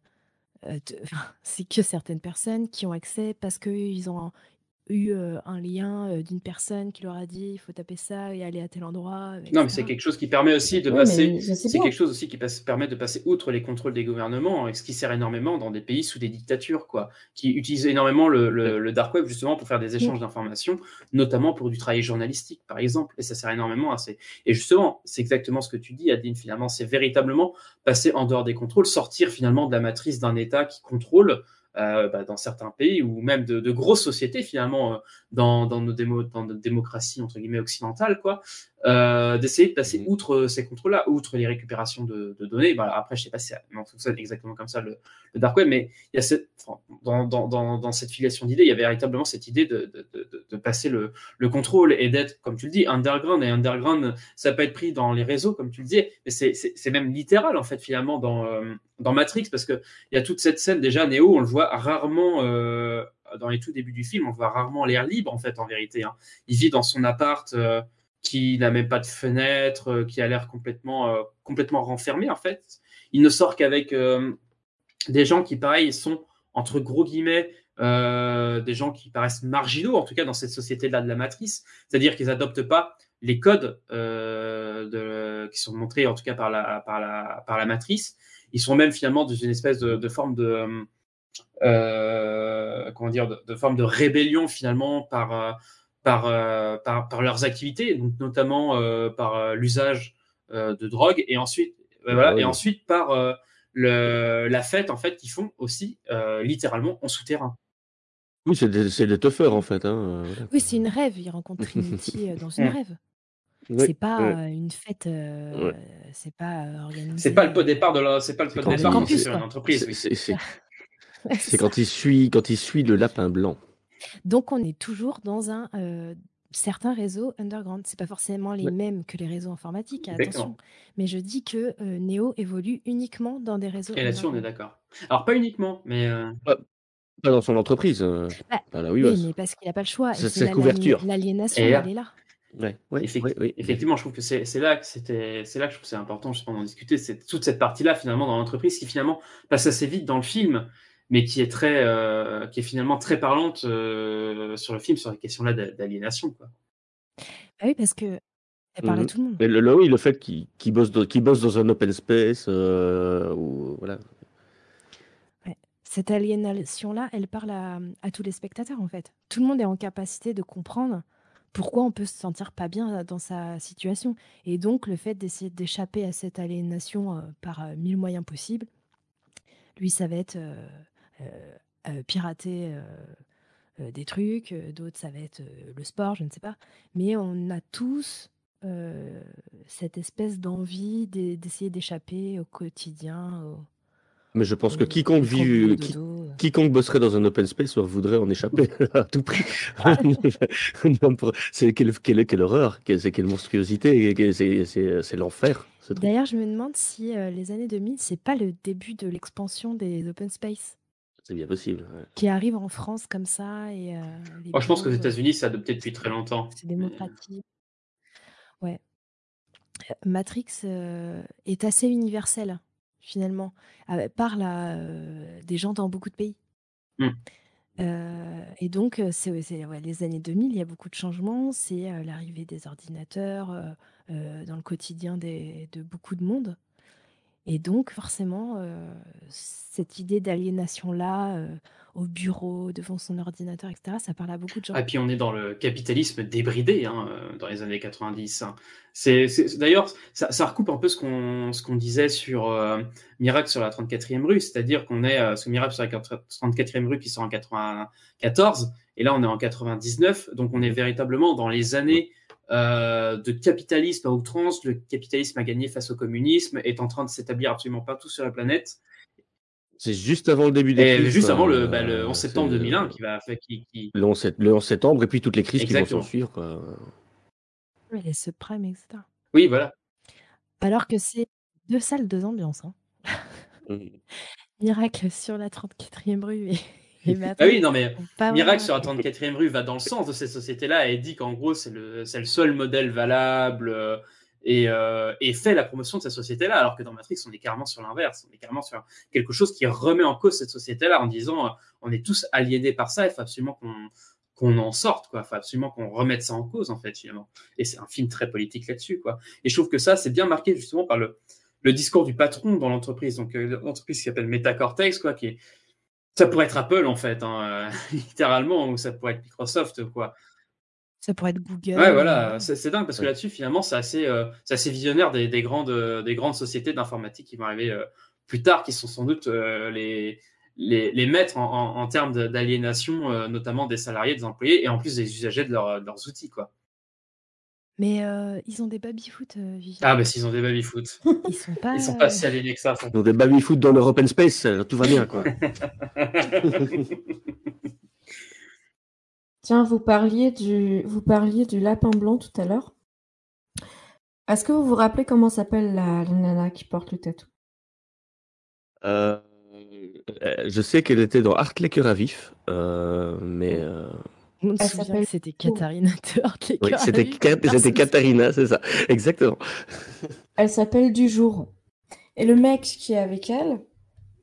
euh, de- enfin, c'est que certaines personnes qui ont accès parce qu'ils ont eu euh, un lien euh, d'une personne qui leur a dit il faut taper ça et aller à tel endroit. Non, mais c'est quelque chose qui permet aussi de passer. C'est quelque chose aussi qui passe- permet de passer outre les contrôles des gouvernements, et ce qui sert énormément dans des pays sous des dictatures, quoi, qui utilisent énormément le, le- le dark web justement pour faire des échanges d'informations, notamment pour du travail journalistique, par exemple. Et ça sert énormément à ces. Et justement, c'est exactement ce que tu dis, Adine. Finalement, c'est véritablement passer en dehors des contrôles, sortir finalement de la matrice d'un État qui contrôle. Euh, bah, dans certains pays ou même de, de grosses sociétés finalement euh, dans, dans, nos démo, entre guillemets occidentale quoi euh, d'essayer de passer outre ces contrôles-là, outre les récupérations de, de données. Bah, après, je sais pas si ça fonctionne exactement comme ça le, le dark web, mais il y a cette, enfin, dans, dans, dans, dans cette filiation d'idées, il y avait véritablement cette idée de, de, de, de passer le, le contrôle et d'être, comme tu le dis, underground. Et underground, ça peut être pris dans les réseaux, comme tu le disais, mais c'est, même littéral en fait finalement dans, euh, dans Matrix, parce que il y a toute cette scène déjà Néo, on le voit rarement. Euh, dans les tout débuts du film, on le voit rarement l'air libre en fait en vérité. Hein. Il vit dans son appart. Euh, qui n'a même pas de fenêtre, euh, qui a l'air complètement, euh, complètement renfermé en fait. Il ne sort qu'avec euh, des gens qui, pareil, sont entre gros guillemets des gens qui paraissent marginaux, en tout cas dans cette société-là de la matrice, c'est-à-dire qu'ils n'adoptent pas les codes de, qui sont montrés en tout cas par la, par la, par la matrice. Ils sont même finalement dans une espèce de, forme de comment dire de, forme de rébellion finalement par par, euh, par, par, leurs activités, donc notamment euh, par euh, l'usage de drogue, et ensuite, voilà, oui. et ensuite par le, la fête en fait qu'ils font aussi littéralement en souterrain. Oui, c'est des, des toughers en fait. Hein. Oui, c'est une rêve. Ils rencontrent Trinity dans une rêve. Oui, c'est pas oui. une fête, euh, c'est pas organisé. C'est pas le pot départ de la, c'est pas le pot départ sur une entreprise. C'est quand il suit, quand il suit le lapin blanc. Donc on est toujours dans un euh, certain réseau underground. C'est pas forcément les Ouais. mêmes que les réseaux informatiques, Exactement. attention. Mais je dis que euh, Neo évolue uniquement dans des réseaux Et là-dessus, on est underground. d'accord. Alors, pas uniquement, mais. euh, Pas, pas dans son entreprise, euh, Bah, là oui, mais parce qu'il n'a pas le choix. C'est sa couverture. l'aliénation, elle est là. Ouais, ouais, effect- ouais, oui. effectivement, je trouve que c'est là que c'était, c'est là que je trouve que c'est important justement d'en discuter. C'est toute cette partie-là finalement dans l'entreprise qui finalement passe assez vite dans le film, mais qui est très, euh, qui est finalement très parlante euh, sur le film sur les questions-là d'a- d'aliénation. quoi. Ah oui, parce que elle parle à Mhm. tout le monde. Mais le, le- oui, le fait qu'il bosse, dans- qu'il bosse dans un open space, euh, ou voilà. Ouais. Cette aliénation-là, elle parle à, à tous les spectateurs en fait. Tout le monde est en capacité de comprendre pourquoi on peut se sentir pas bien dans sa situation. Et donc le fait d'essayer d'échapper à cette aliénation euh, par euh, mille moyens possibles, lui, ça va être euh, pirater euh, euh, des trucs, euh, d'autres, ça va être euh, le sport, je ne sais pas. Mais on a tous euh, cette espèce d'envie d'e- d'essayer d'échapper au quotidien, au, Mais je pense que quiconque vit, qui- euh. quiconque bosserait dans un open space voudrait en échapper à tout prix. C'est quelle, quelle, quelle horreur, quelle, c'est quelle monstruosité, c'est, l'enfer. D'ailleurs, je me demande si euh, les années 2000, c'est pas le début de l'expansion des open space C'est bien possible. ouais. qui arrive en France comme ça et euh, les Moi, je pense qu'aux euh, États-Unis, c'est adopté depuis très longtemps. c'est démocratique. Ouais. Euh, Matrix euh, est assez universel finalement, Euh, parle à euh, des gens dans beaucoup de pays. Euh, et donc, euh, c'est c'est, ouais, les années 2000, il y a beaucoup de changements. C'est euh, l'arrivée des ordinateurs euh, euh, dans le quotidien des- de beaucoup de monde. Et donc, forcément, euh, cette idée d'aliénation-là, euh, au bureau, devant son ordinateur, etc., ça parle à beaucoup de gens. Ah, puis on est dans le capitalisme débridé hein, euh, dans les années 90. hein. C'est, D'ailleurs, ça, recoupe un peu ce qu'on, ce qu'on disait sur Miracle sur la 34e rue, c'est-à-dire qu'on est sur Miracle sur la 34e rue qui sort en 94, et là on est en 99, donc on est véritablement dans les années euh, de capitalisme à outrance, le capitalisme a gagné face au communisme, est en train de s'établir absolument partout sur la planète, C'est juste avant le début des et crises, juste avant quoi. le, bah, le 11 septembre C'est, 2001 euh, qui va faire... Qui, qui... Le 11, sept- le 11 septembre et puis toutes les crises qui vont s'en suivre. quoi. Ouais, les subprimes, etc. Oui, voilà. Alors que c'est deux salles, deux ambiances. hein. Mm. Miracle sur la 34e rue et, Ah oui, non, mais Miracle sur la 34e rue va dans le sens de cette société-là et dit qu'en gros, c'est le, le seul modèle valable euh, et, euh, et fait la promotion de cette société-là, alors que dans Matrix, on est carrément sur l'inverse. On est carrément sur quelque chose qui remet en cause cette société-là en disant euh, on est tous aliénés par ça, il faut absolument qu'on qu'on en sorte, quoi. Il faut absolument qu'on remette ça en cause, en fait, finalement. Et c'est un film très politique là-dessus, quoi. Et je trouve que ça, c'est bien marqué justement par le, le discours du patron dans l'entreprise. Donc, euh, l'entreprise qui s'appelle Metacortex, quoi, qui est ça pourrait être Apple en fait, hein, euh, littéralement, ou ça pourrait être Microsoft, quoi. Ça pourrait être Google. Ouais, voilà, c'est dingue parce que Ouais. là-dessus, finalement, c'est assez, euh, c'est assez visionnaire des, des grandes, euh, des grandes sociétés d'informatique qui vont arriver euh, plus tard, qui sont sans doute euh, les, les, les maîtres en, en, en termes de- d'aliénation, euh, notamment des salariés, des employés, et en plus des usagers de, leur- de leurs outils, quoi. Mais euh, ils ont des baby-foot, euh, Vivi. Ah, bah s'ils ont des baby-foot. Ils sont pas. Ils sont pas euh, si aliénés que ça. ça. Ils ont des baby-foot dans leur open space, euh, tout va bien. Quoi. Tiens, vous parliez du, vous parliez du lapin blanc tout à l'heure. Est-ce que vous vous rappelez comment s'appelle la, la nana qui porte le tatou? Je sais qu'elle était dans Art les cœurs à vif, euh, mais euh, On se Elle souvient s'appelle- que c'était Katharina de Hort, oui, c'était Kat- c'était Katharina, c'est ça, exactement. Elle s'appelle du jour. Et le mec qui est avec elle,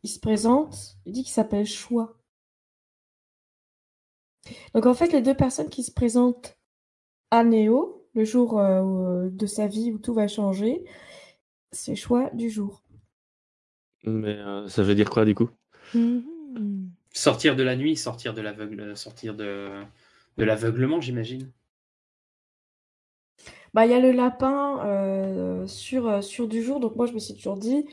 il se présente, il dit qu'il s'appelle Choix. Donc en fait, les deux personnes qui se présentent à Néo, le jour euh, où- de sa vie où tout va changer, c'est Choix du jour. Mais euh, ça veut dire quoi du coup? Mhm. Sortir de la nuit, sortir de l'aveugle, sortir de, de l'aveuglement, j'imagine. Bah, il y a le lapin euh, sur, euh, sur du jour, donc moi je me suis toujours dit,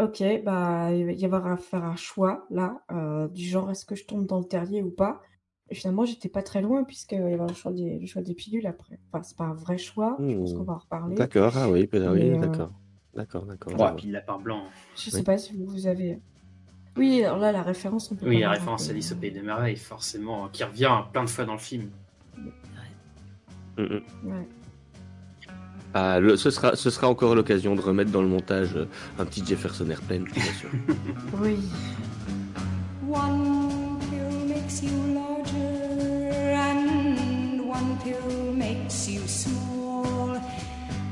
ok, bah, il va y avoir à faire un choix là, euh, du genre est-ce que je tombe dans le terrier ou pas? Et finalement, j'étais pas très loin, puisqu'il va y avoir le choix des, le choix des pilules après. Enfin, c'est pas un vrai choix, je pense Hmm. qu'on va en reparler. D'accord, ah oui, oui, euh, d'accord. D'accord, d'accord. Ouais, puis lapin blanc. Je sais Oui. pas si vous, vous avez. Oui, alors là, la référence, on peut Oui, la référence à. Alice au Pays des Merveilles, forcément, qui revient plein de fois dans le film. Mm, mm. Ouais. Ah, le- ce, sera, ce sera encore l'occasion de remettre dans le montage euh, un petit Jefferson Airplane, bien sûr. Oui. One pill makes you larger, and one pill makes you small.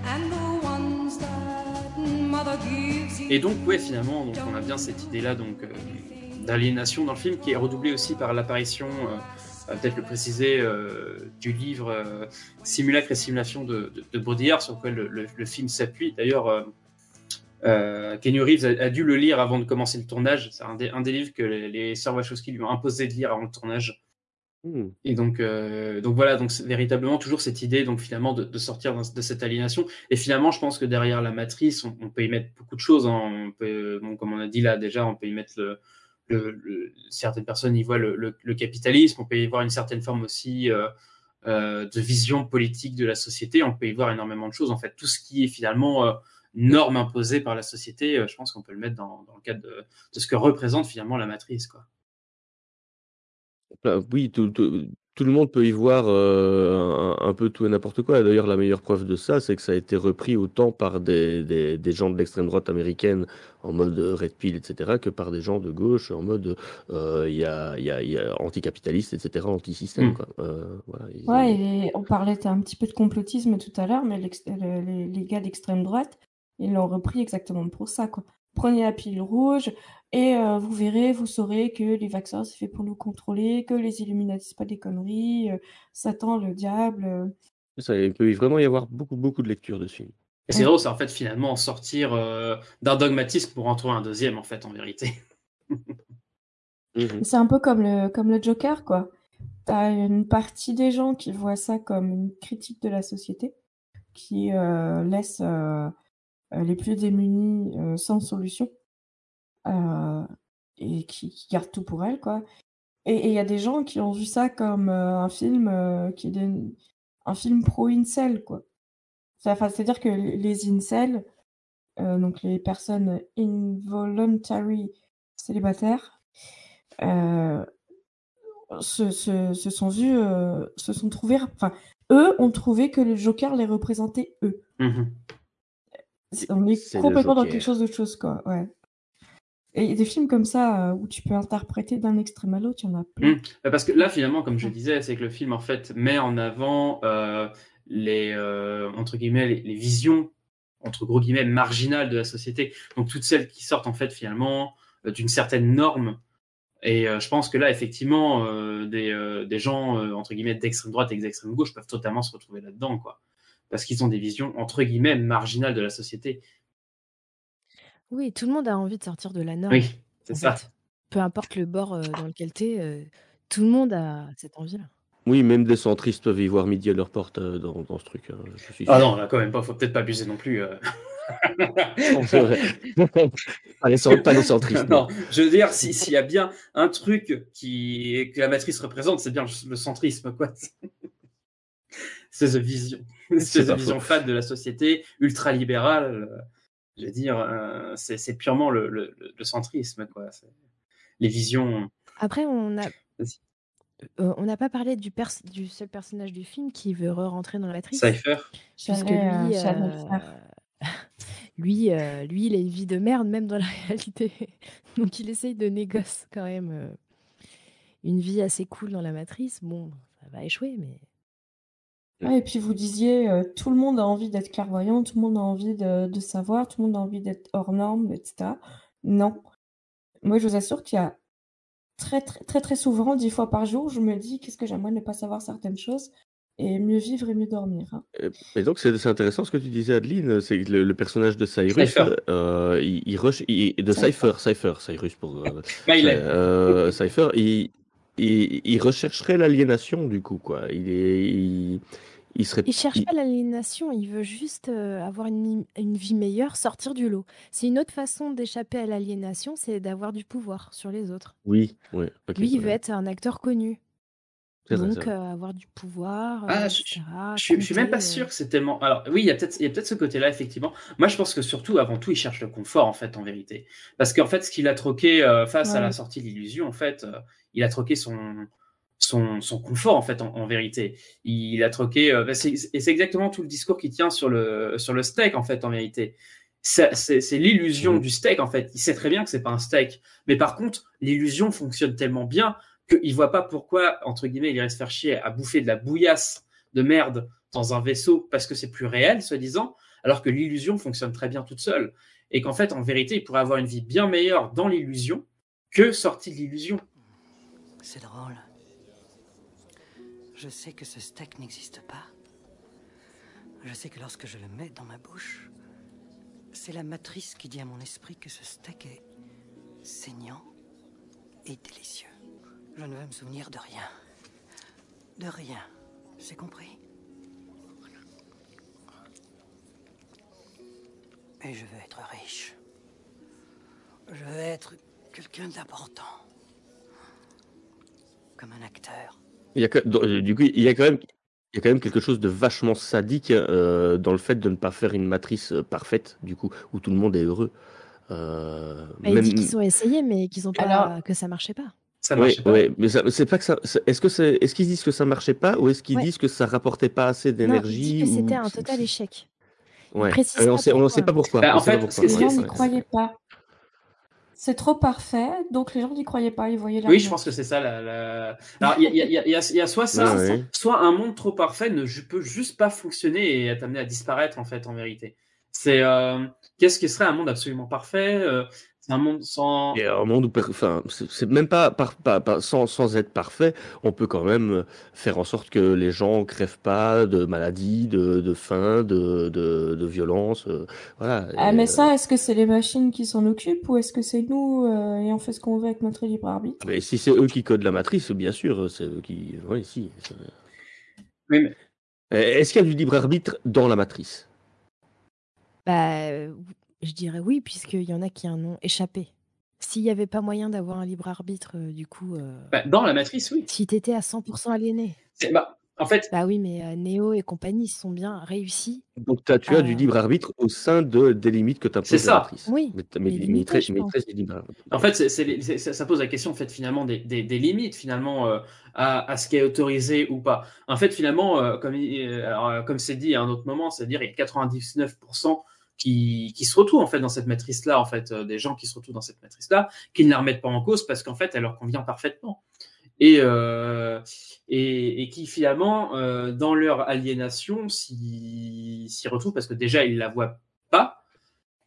And the ones that. Et donc, ouais, finalement, donc, on a bien cette idée-là donc euh, d'aliénation dans le film, qui est redoublée aussi par l'apparition, euh, euh, peut-être le préciser, du livre Simulacre et Simulation de, de, de Baudrillard, sur lequel le, le- film s'appuie. D'ailleurs, euh, Kenny Reeves a, dû le lire avant de commencer le tournage. C'est un des livres que les, les sœurs Wachowski lui ont imposé de lire avant le tournage. Hmm. Et donc, euh, donc voilà, donc véritablement toujours cette idée, donc finalement, de, sortir de cette aliénation. Et finalement, je pense que derrière la matrice, on, peut y mettre beaucoup de choses. hein. On peut, bon, comme on a dit là déjà, on peut y mettre le, certaines personnes y voient le, capitalisme. On peut y voir une certaine forme aussi euh, euh, de vision politique de la société. On peut y voir énormément de choses. En fait, tout ce qui est finalement norme imposée par la société, je pense qu'on peut le mettre dans, le cadre de, ce que représente finalement la matrice. Bah, oui, tout, tout- tout le monde peut y voir euh, un, un peu tout et n'importe quoi. D'ailleurs, la meilleure preuve de ça, c'est que ça a été repris autant par des, des, des gens de l'extrême droite américaine en mode Red Pill, etc., que par des gens de gauche en mode euh, il y a, il y a, il y a anticapitaliste, etc., anti-système. Mm. quoi. Euh, voilà, ils- Ouais, et on parlait un petit peu de complotisme tout à l'heure, mais les, les gars d'extrême droite, ils l'ont repris exactement pour ça, quoi. Prenez la pilule rouge et euh, vous verrez, vous saurez que les vaccins, c'est fait pour nous contrôler, que les Illuminati, c'est pas des conneries, euh, Satan, le diable. euh. Ça, il peut vraiment y avoir beaucoup, beaucoup de lectures de ce film. Et c'est drôle, c'est en fait finalement sortir euh, d'un dogmatisme pour en trouver un deuxième, en fait, en vérité. Mhm. C'est un peu comme le, comme le Joker, quoi. T'as une partie des gens qui voient ça comme une critique de la société, qui euh, laisse les plus démunis euh, sans solution euh, et qui, gardent tout pour elles, quoi. Et il y a des gens qui ont vu ça comme euh, un film euh, qui est un film pro-incel, quoi. Ça- Enfin, c'est-à-dire que les incels, euh, donc les personnes involuntary célibataires, euh, se, se, se sont vus, euh, se sont trouvés, enfin, eux ont trouvé que le Joker les représentait eux. Mhm. On est complètement dans quelque chose d'autre chose, quoi, ouais. Et il y a des films comme ça euh, où tu peux interpréter d'un extrême à l'autre, il y en a plein. Mm. Bah, Parce que là, finalement, comme je disais, c'est que le film, en fait, met en avant euh, les, euh, entre guillemets, les, les visions, entre gros guillemets, marginales de la société. Donc, toutes celles qui sortent, en fait, finalement, d'une certaine norme. Et euh, je pense que là, effectivement, des, des gens, entre guillemets, d'extrême droite et d'extrême gauche peuvent totalement se retrouver là-dedans, quoi. Parce qu'ils ont des visions, entre guillemets, marginales de la société. Oui, tout le monde a envie de sortir de la norme, Oui, c'est en ça. fait. Peu importe le bord euh, dans lequel tu es, tout le monde a cette envie-là. Oui, même des centristes peuvent y voir midi à leur porte euh, dans, dans ce truc. hein, je suis Ah sûr. non, là, quand même pas, faut peut-être pas abuser non plus. euh. Non, c'est vrai. pas, les, cent- pas les centristes. non, je veux dire, si- s'il y a bien un truc qui, que la matrice représente, c'est bien le, le centrisme, quoi. C'est cette vision, C'est cette pas vision faux. fade de la société, ultralibérale. euh, Je veux dire, euh, c'est purement le, le- le centrisme, quoi. Les visions. Après, on a, euh, on n'a pas parlé du, pers- du seul personnage du film qui veut re-rentrer dans la matrice. Cypher. Puisque euh, lui, euh, lui, euh, lui, il a une vie de merde, même dans la réalité. Donc, il essaye de négocier quand même euh, une vie assez cool dans la matrice. Bon, ça va échouer, mais Ouais, et puis vous disiez, euh, tout le monde a envie d'être clairvoyant, tout le monde a envie de, de savoir, tout le monde a envie d'être hors norme, etc. Non. Moi, je vous assure qu'il y a très, très, très, très souvent, dix fois par jour, je me dis qu'est-ce que j'aimerais ne pas savoir certaines choses et mieux vivre et mieux dormir. hein. Et donc, c'est intéressant ce que tu disais, Adeline. C'est que le, le personnage de Cyrus, Cypher. euh, il, il rush, il- de Cypher. Cypher, Cypher, Cyrus pour. euh, Smiley. euh, Cypher, il, il, il rechercherait l'aliénation, du coup, quoi. Il, est, il, serait. il cherche il- pas l'aliénation, il veut juste euh, avoir une, une vie meilleure, sortir du lot. C'est une autre façon d'échapper à l'aliénation, c'est d'avoir du pouvoir sur les autres. Oui, oui. Lui, il veut être un acteur connu. Donc, euh, avoir du pouvoir, Ah, euh, je, etc. je, suis- je suis même pas sûr que c'est tellement. Alors, oui, il y a peut-être ce côté-là, effectivement. Moi, je pense que surtout, avant tout, il cherche le confort, en fait, en vérité. Parce qu'en fait, ce qu'il a troqué euh, face à la sortie de l'illusion, en fait, euh, il a troqué son, son, son confort, en fait, en, en vérité. Il a troqué. euh, bah, et c'est exactement tout le discours qui tient sur le, sur le steak, en fait, en vérité. C'est l'illusion du steak, en fait. Il sait très bien que c'est pas un steak. Mais par contre, l'illusion fonctionne tellement bien qu'il voit pas pourquoi, entre guillemets, il irait se faire chier à bouffer de la bouillasse de merde dans un vaisseau parce que c'est plus réel, soi-disant, alors que l'illusion fonctionne très bien toute seule. Et qu'en fait, en vérité, il pourrait avoir une vie bien meilleure dans l'illusion que sorti de l'illusion. C'est drôle. Je sais que ce steak n'existe pas. Je sais que lorsque je le mets dans ma bouche, c'est la matrice qui dit à mon esprit que ce steak est saignant et délicieux. Je ne veux me souvenir de rien. De rien. C'est compris? Et je veux être riche. Je veux être quelqu'un d'important. Comme un acteur. Il y a que- euh, du coup, il y a quand même, il y a quand même quelque chose de vachement sadique euh, dans le fait de ne pas faire une matrice euh, parfaite, du coup, où tout le monde est heureux. Euh, Bah, il même- dit qu'ils ont essayé, mais qu'ils ont pas, Alors- que ça marchait pas. Ça Oui, marchait pas. oui, mais c'est pas que ça. Est-ce que c'est, est-ce qu'ils disent que ça marchait pas ou est-ce qu'ils Ouais. disent que ça rapportait pas assez d'énergie ou- c'était un total échec. Ouais. Euh, on pas sait, pas pourquoi. Bah, on en fait, pourquoi, ce Les qui- ouais, gens ce n'y croyaient pas. C'est trop parfait, donc les gens n'y croyaient pas, ils voyaient la Oui, je pense que c'est ça. La, la- Alors, il y a, y, y y soit ça, Ouais, ouais. soit un monde trop parfait ne peut juste pas fonctionner et t'amener à disparaître, en fait, en vérité. C'est euh, qu'est-ce qui serait un monde absolument parfait euh, C'est un monde sans. Et un monde où, enfin, c'est même pas, par, pas- pas- sans, sans être parfait, on peut quand même faire en sorte que les gens crèvent pas de maladies, de, de faim, de, de, de violence, euh, voilà. Ah, Et, mais euh, ça, est-ce que c'est les machines qui s'en occupent ou est-ce que c'est nous euh, et on fait ce qu'on veut avec notre libre arbitre? Mais si c'est eux qui codent la matrice, bien sûr, c'est eux qui, oui, si. Oui, mais- Est-ce qu'il y a du libre arbitre dans la matrice? Bah, je dirais oui, puisqu'il y en a qui en ont échappé. S'il n'y avait pas moyen d'avoir un libre arbitre, euh, du coup, euh, Bah, dans la matrice, oui. si t'étais à 100% aliéné. C'est- Bah, en fait, Bah oui, mais euh, Neo et compagnie, ils sont bien réussis. Donc t'as- tu as du Ah. libre arbitre au sein de, des limites que C'est t'impose la ça. matrice. Oui, mais, mais mais, mais limité, très, je mais pense. très libre arbitre. En fait, c'est- c'est les- c'est- ça ça pose la question en fait finalement des, des- des limites finalement euh, à, à ce qui est autorisé ou pas. En fait, finalement, euh, comme il- euh, alors, euh, comme c'est dit à un autre moment, c'est-à-dire il y a 99% qui, se retrouvent en fait dans cette matrice-là, en fait, euh, des gens qui se retrouvent dans cette matrice-là, qui ne la remettent pas en cause parce qu'en fait, elle leur convient parfaitement. Et, euh, et, et qui finalement, euh, dans leur aliénation, s'y retrouvent parce que déjà, ils la voient pas,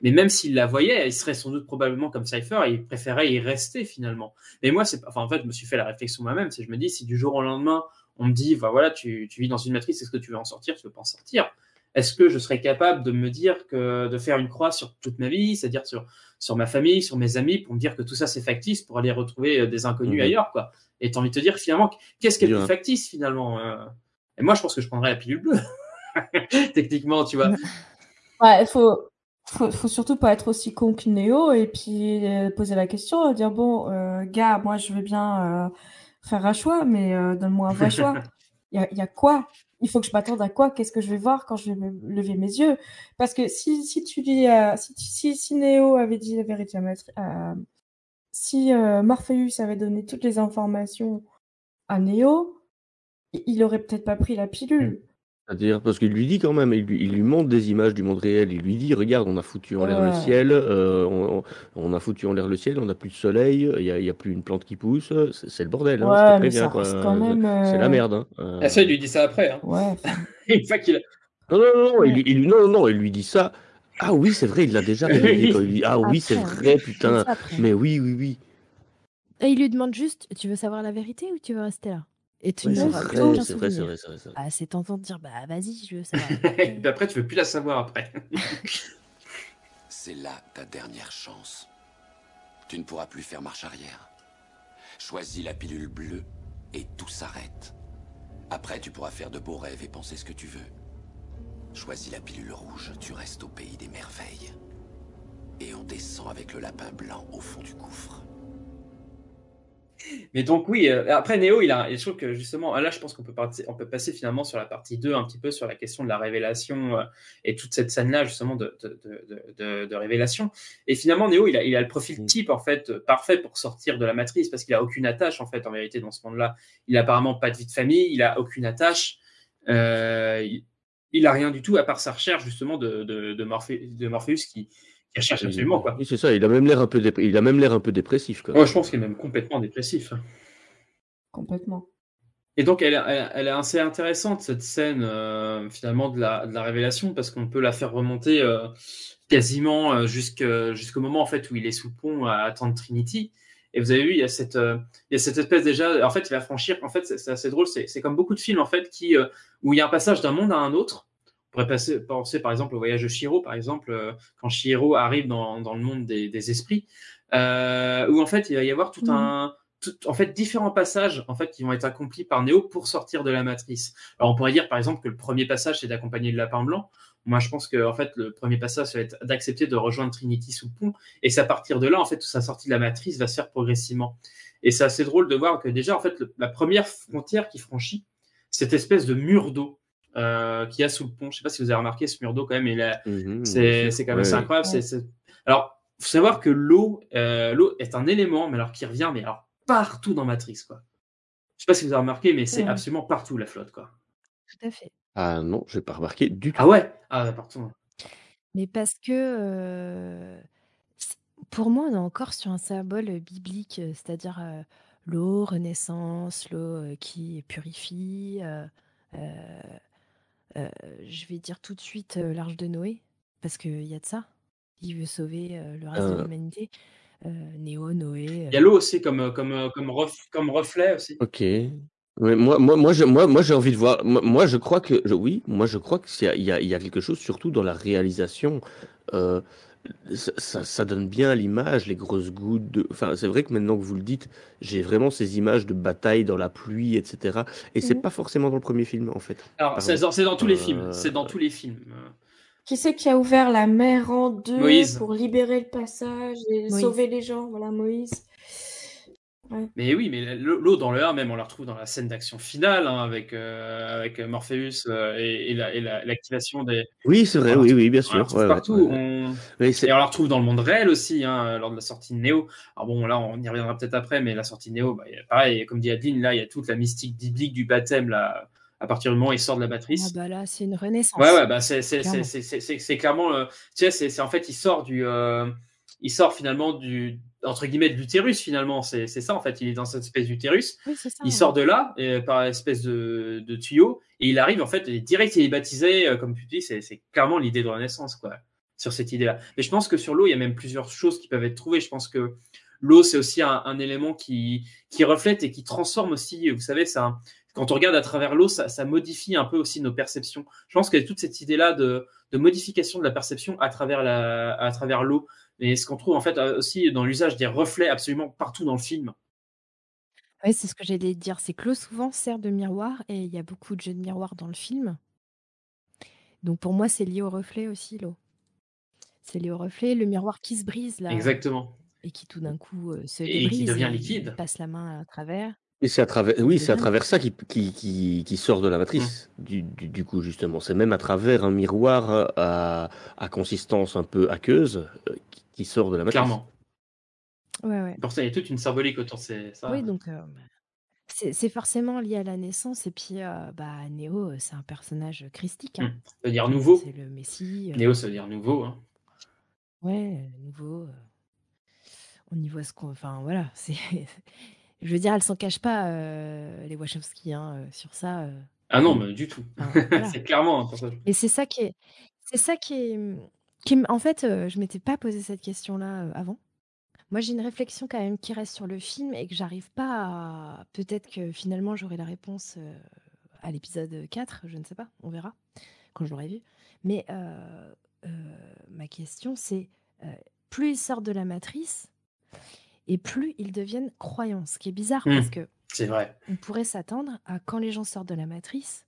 mais même s'il la voyait, il serait sans doute probablement comme Cypher et il préférait y rester finalement. Mais moi, c'est enfin, en fait, je me suis fait la réflexion moi-même, c'est je me dis, si du jour au lendemain, on me dit, bah voilà, tu, tu vis dans une matrice, est-ce que tu veux en sortir, tu veux pas en sortir? Est-ce que je serais capable de me dire que de faire une croix sur toute ma vie, c'est-à-dire sur sur ma famille, sur mes amis, pour me dire que tout ça c'est factice, pour aller retrouver euh, des inconnus Mhm. ailleurs, quoi? Et t'as envie de te dire finalement, qu'est-ce qui est plus factice finalement euh? Et moi, je pense que je prendrais la pilule bleue, techniquement, tu vois. Ouais, il faut, faut, faut surtout pas être aussi con que Néo et puis euh, poser la question, dire bon, euh, gars, moi je veux bien euh, faire un choix, mais euh, donne-moi un vrai choix. Il y a, il y a quoi? Il faut que je m'attende à quoi? Qu'est-ce que je vais voir quand je vais me lever mes yeux? Parce que si, si tu dis, euh, si, si, si Néo avait dit la vérité à à- si euh, Morpheus avait donné toutes les informations à Néo, il- il aurait peut-être pas pris la pilule. C'est-à-dire, parce qu'il lui dit quand même, il lui, il lui montre des images du monde réel, il lui dit, regarde, on a foutu en l'air le Ouais. ciel, euh, on, a foutu en l'air le ciel, on n'a plus de soleil, il n'y a, il y a plus une plante qui pousse, c'est c'est le bordel, hein, Ouais, je te mais préviens, ça quoi. reste quand même, C'est la euh, merde. Hein. Euh, Ah, ça, il lui dit ça après. Hein. Ouais. enfin, Une fois qu'il a- Non, non, non, non, Ouais. il, lui- il lui- non, non, non, il lui dit ça. Ah oui, c'est vrai, il l'a déjà réveillé quand il lui dit, ah oui, c'est Après, hein. vrai, putain, après. mais oui, oui, oui. Et il lui demande juste, tu veux savoir la vérité ou tu veux rester là? Et tu Ouais, c'est n'auras vrai, plus aucun c'est vrai, c'est souvenir. vrai, c'est vrai, c'est vrai. Ah, c'est tentant de dire, bah vas-y, je veux savoir. la Et puis après, tu veux plus la savoir après. C'est là ta dernière chance. Tu ne pourras plus faire marche arrière. Choisis la pilule bleue et tout s'arrête. Après, tu pourras faire de beaux rêves et penser ce que tu veux. Choisis la pilule rouge, tu restes au pays des merveilles. Et on descend avec le lapin blanc au fond du gouffre. Mais donc oui, euh, après Neo, il a, je trouve que justement, là je pense qu'on peut, partir- on peut passer finalement sur la partie 2, un petit peu sur la question de la révélation euh, et toute cette scène-là justement de, de, de, de, de révélation. Et finalement, Neo, il a, il a le profil type en fait euh, parfait pour sortir de la matrice parce qu'il a aucune attache en fait en vérité dans ce monde-là. Il a apparemment pas de vie de famille, il a aucune attache, euh, il, il a rien du tout à part sa recherche justement de, de, de, Morphée- de Morpheus qui, absolument quoi. Oui, c'est ça. Il a même l'air un peu, dép- il a même l'air un peu dépressif. Quoi. Je pense qu'il est même complètement dépressif. Complètement. Et donc, elle, elle, elle est assez intéressante, cette scène, euh, finalement, de la, de la révélation, parce qu'on peut la faire remonter euh, quasiment euh, jusqu'au moment, en fait, où il est sous le pont à attendre Trinity. Et vous avez vu, il y a cette, euh, il y a cette espèce déjà, en fait, il va franchir, en fait, c'est assez drôle, c'est c'est comme beaucoup de films, en fait, qui, euh, où il y a un passage d'un monde à un autre. On pourrait passer, penser, par exemple, au voyage de Shiro, par exemple, euh, quand Shiro arrive dans, dans le monde des, des esprits, euh, où, en fait, il va y avoir tout un, tout- en fait, différents passages en fait, qui vont être accomplis par Neo pour sortir de la matrice. Alors, on pourrait dire, par exemple, que le premier passage, c'est d'accompagner le lapin blanc. Moi, je pense que en fait, le premier passage, ça va être d'accepter de rejoindre Trinity sous pont. Et c'est à partir de là, en fait, toute sa sortie de la matrice va se faire progressivement. Et c'est assez drôle de voir que déjà, en fait, le- la première frontière qu'il franchit, cette espèce de mur d'eau euh, qu'il y a sous le pont. Je sais pas si vous avez remarqué ce mur d'eau quand même. Il a- Mhm, c'est quand même Ouais, c'est ouais. incroyable. c'est- Alors, faut savoir que l'eau, euh, l'eau est un élément, mais alors qui revient, mais alors partout dans Matrix, quoi. Je sais pas si vous avez remarqué, mais c'est Ouais. absolument partout la flotte, quoi. Tout à fait. Ah non, j'ai pas remarqué du tout. Ah ouais? Ah, partout. Mais parce que euh, pour moi, on est encore sur un symbole biblique, euh, c'est-à-dire euh, l'eau, renaissance, l'eau euh, qui purifie. Euh, je vais dire tout de suite euh, l'arche de Noé, parce qu'il y a de ça. Il veut sauver euh, le reste de l'humanité. Euh, Néo, Noé. Il y a l'eau aussi comme, comme, comme, ref- comme reflet aussi. Ok. Moi, moi, moi, je- moi, moi, j'ai envie de voir. Moi, moi, je crois que, je- oui, moi, je crois qu'il y a, il y a- il y a quelque chose, surtout dans la réalisation. Euh, ça, donne bien à l'image, les grosses gouttes. De... Enfin, c'est vrai que maintenant que vous le dites, j'ai vraiment ces images de bataille dans la pluie, etc. Et c'est Mhm. pas forcément dans le premier film, en fait. Alors, c'est dans, tous les Euh, films. C'est dans tous les films. Qui c'est qui a ouvert la mer en deux Moïse. pour libérer le passage et Moïse. sauver les gens? Voilà, Moïse. Ouais. Mais oui, mais l'eau dans le 1, même, on la retrouve dans la scène d'action finale, hein, avec, euh, avec Morpheus euh, et, et la- et la- l'activation des. Oui, c'est vrai, On oui, retrouve- oui, bien on la sûr. retrouve ouais, ouais, partout. ouais. On... Et on la retrouve dans le monde réel aussi, hein, lors de la sortie de Neo. Alors bon, là, on y reviendra peut-être après, mais la sortie de Neo, bah, pareil, comme dit Adeline, là, il y a toute la mystique biblique du baptême, là, à partir du moment où il sort de la Ah matrice. bah là, c'est une renaissance. Ouais, ouais, bah c'est c'est- c'est- Clairement. c'est- c'est- c'est- c'est clairement, euh, tu sais, c'est c'est- en fait, il sort du, euh, il sort finalement du, entre guillemets, de l'utérus finalement, c'est ça en fait, il est dans cette espèce d'utérus, Oui, il sort de là euh, par espèce de, de tuyau et il arrive en fait, et direct il est baptisé, euh, comme tu dis, c'est clairement l'idée de Renaissance quoi, sur cette idée-là. Mais je pense que sur l'eau, il y a même plusieurs choses qui peuvent être trouvées. Je pense que l'eau, c'est aussi un, un élément qui, qui reflète et qui transforme aussi, vous savez, ça, quand on regarde à travers l'eau, ça, ça modifie un peu aussi nos perceptions. Je pense qu'il y a toute cette idée-là de, de modification de la perception à travers la, à travers l'eau. Et ce qu'on trouve en fait euh, aussi dans l'usage des reflets absolument partout dans le film. Oui, c'est ce que j'allais dire. C'est que l'eau souvent sert de miroir et il y a beaucoup de jeux de miroir dans le film. Donc pour moi, c'est lié au reflet aussi, l'eau. C'est lié au reflet, le miroir qui se brise là. Exactement. Et qui tout d'un coup euh, se Et qui débrise devient et liquide. passe la main à travers. Et c'est à travers, oui, c'est à travers ça qui, qui, qui, qui sort de la matrice, du, du, du coup, justement. C'est même à travers un miroir euh, à, à consistance un peu aqueuse euh, qui, qui sort de la matrice. Clairement. Ouais, ouais. Pour ça, il y a toute une symbolique autour de ces- ça. Oui, donc euh, c'est c'est forcément lié à la naissance. Et puis, euh, bah, Néo, c'est un personnage christique. hein. Hmm. Ça veut dire nouveau. C'est le Messie. euh, Néo, ça veut dire nouveau. Hein. Ouais, nouveau. euh, on y voit ce qu'on. Enfin, voilà. c'est Je veux dire, elle s'en cache pas, euh, les Wachowski, hein, euh, sur ça. euh. Ah non, mais du tout. Enfin, voilà. c'est clairement un personnage. Et c'est ça qui est. C'est ça qui est. Qui, m- en fait, euh, je m'étais pas posé cette question-là euh, avant. Moi, j'ai une réflexion quand même qui reste sur le film et que j'arrive pas à. Peut-être que finalement, j'aurai la réponse euh, à l'épisode 4, je ne sais pas, on verra quand je l'aurai vu. Mais euh, euh, ma question, c'est euh, plus ils sortent de la matrice et plus ils deviennent croyants. Ce qui est bizarre Hmm. parce que C'est vrai. on pourrait s'attendre à quand les gens sortent de la matrice,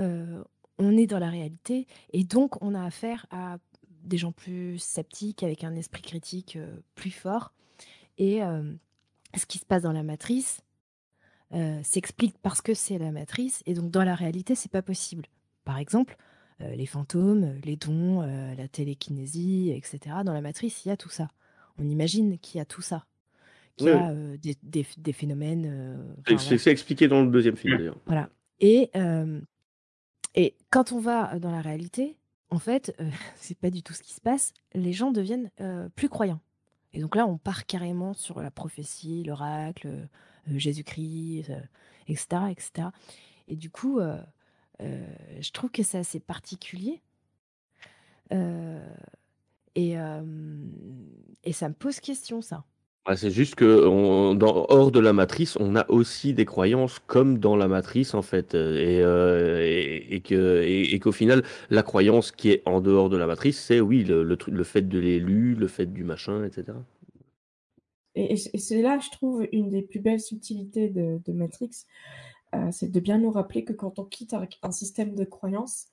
euh, on est dans la réalité et donc on a affaire à des gens plus sceptiques avec un esprit critique euh, plus fort et euh, ce qui se passe dans la matrice s'explique parce que c'est la matrice, et donc dans la réalité, c'est pas possible. Par exemple, les fantômes, les dons, la télékinésie, etc. Dans la matrice, il y a tout ça. On imagine qu'il y a tout ça. Qu'il y Oui, a euh, des, des- des phénomènes. euh, C'est- enfin, C'est voilà. c'est expliqué dans le deuxième film d'ailleurs. Voilà. Et, euh, et quand on va dans la réalité, en fait, euh, c'est pas du tout ce qui se passe. Les gens deviennent euh, plus croyants. Et donc là, on part carrément sur la prophétie, l'oracle, euh, Jésus-Christ, euh, etc., etc. Et du coup, euh, euh, je trouve que c'est assez particulier. Euh, et, euh, et ça me pose question, ça. Ah, c'est juste que on- dans, hors de la matrice, on a aussi des croyances comme dans la matrice en fait, euh, et, euh, et, et que et, et qu'au final, la croyance qui est en dehors de la matrice, c'est oui le, le, truc- le fait de l'élu, le fait du machin, etc. Et, et- et c'est là, je trouve, une des plus belles subtilités de, de Matrix, euh, c'est de bien nous rappeler que quand on quitte un, un système de croyances,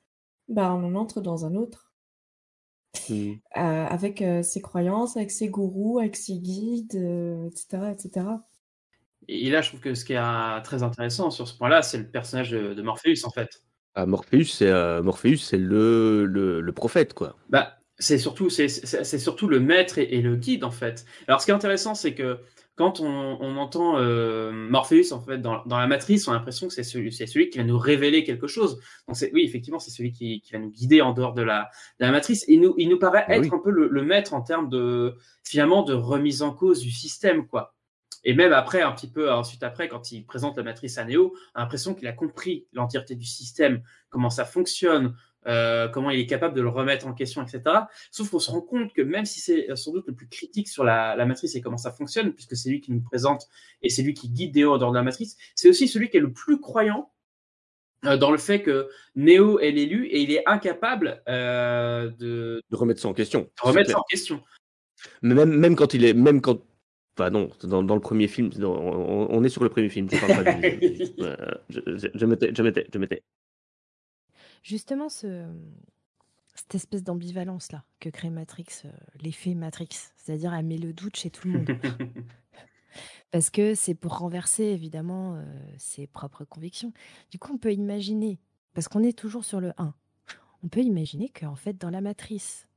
bah, on en entre dans un autre. Mm. Euh, avec euh, ses croyances, avec ses gourous, avec ses guides, euh, etc., etc. Et là, je trouve que ce qui est euh, très intéressant sur ce point-là, c'est le personnage de, de Morpheus, en fait. Ah, Morpheus, c'est euh, Morpheus, c'est le, le, le prophète quoi. Bah, c'est surtout, c'est, c'est, c'est surtout le maître et, et le guide, en fait. Alors, ce qui est intéressant, c'est que quand on, on entend euh, Morpheus, en fait, dans, dans la matrice, on a l'impression que c'est celui, qui va nous révéler quelque chose. Donc, oui, effectivement, c'est celui qui, qui va nous guider en dehors de la, de la matrice. Il nous, il nous paraît Bah être oui. un peu le, le maître en termes de, finalement, de remise en cause du système, quoi. Et même après, un petit peu ensuite après, quand il présente la matrice à Neo, on a l'impression qu'il a compris l'entièreté du système, comment ça fonctionne, euh, comment il est capable de le remettre en question, etc. Sauf qu'on se rend compte que même si c'est sans doute le plus critique sur la, la matrice et comment ça fonctionne, puisque c'est lui qui nous présente et c'est lui qui guide Neo en dehors de la matrice, c'est aussi celui qui est le plus croyant euh, dans le fait que Neo est l'élu et il est incapable euh, de, De remettre ça en question. de remettre ça en question. Mais même, même quand il est, même quand, enfin non, dans, dans le premier film, on, on est sur le premier film, je parle pas du je, je, je mettais, je mettais, je mettais. Justement, ce, cette espèce d'ambivalence là que crée Matrix, euh, l'effet Matrix, c'est-à-dire elle met le doute chez tout le monde. Parce que c'est pour renverser évidemment euh, ses propres convictions. Du coup, on peut imaginer, parce qu'on est toujours sur le 1, on peut imaginer qu'en fait, dans la matrice,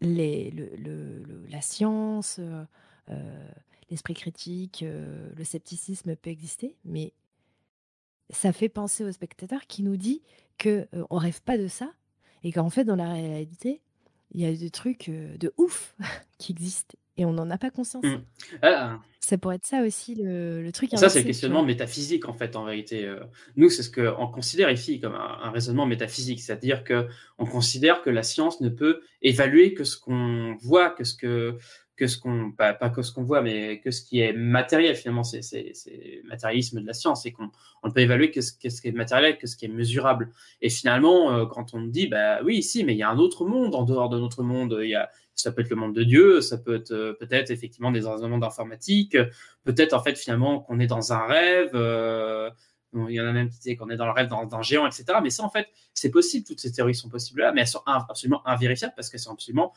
les, le, le- le- la science, euh, l'esprit critique, le scepticisme peut exister, mais ça fait penser au spectateur qui nous dit que euh, on rêve pas de ça et qu'en fait, dans la réalité, il y a des trucs euh, de ouf qui existent et on n'en a pas conscience. Mm. Ah, Ça pourrait être ça aussi le, le truc Ça, c'est le questionnement métaphysique, en fait, en vérité. Euh, Nous, c'est ce qu'on considère ici comme un, un raisonnement métaphysique, c'est-à-dire que on considère que la science ne peut évaluer que ce qu'on voit, que ce que que ce qu'on pas, pas que ce qu'on voit, mais que ce qui est matériel finalement, c'est c'est matérialisme de la science, et qu'on on ne peut évaluer que ce, que ce qui est matériel, que ce qui est mesurable. Et finalement, euh, quand on dit bah oui, si, mais il y a un autre monde en dehors de notre monde, il y a ça peut être le monde de Dieu, ça peut être euh, peut-être effectivement des raisonnements d'informatique, peut-être en fait finalement qu'on est dans un rêve. euh, il y en a même qui disaient qu'on est dans le rêve d'un géant, etc. Mais ça, en fait, c'est possible. Toutes ces théories sont possibles là, mais elles sont absolument invérifiables parce qu'elles sont absolument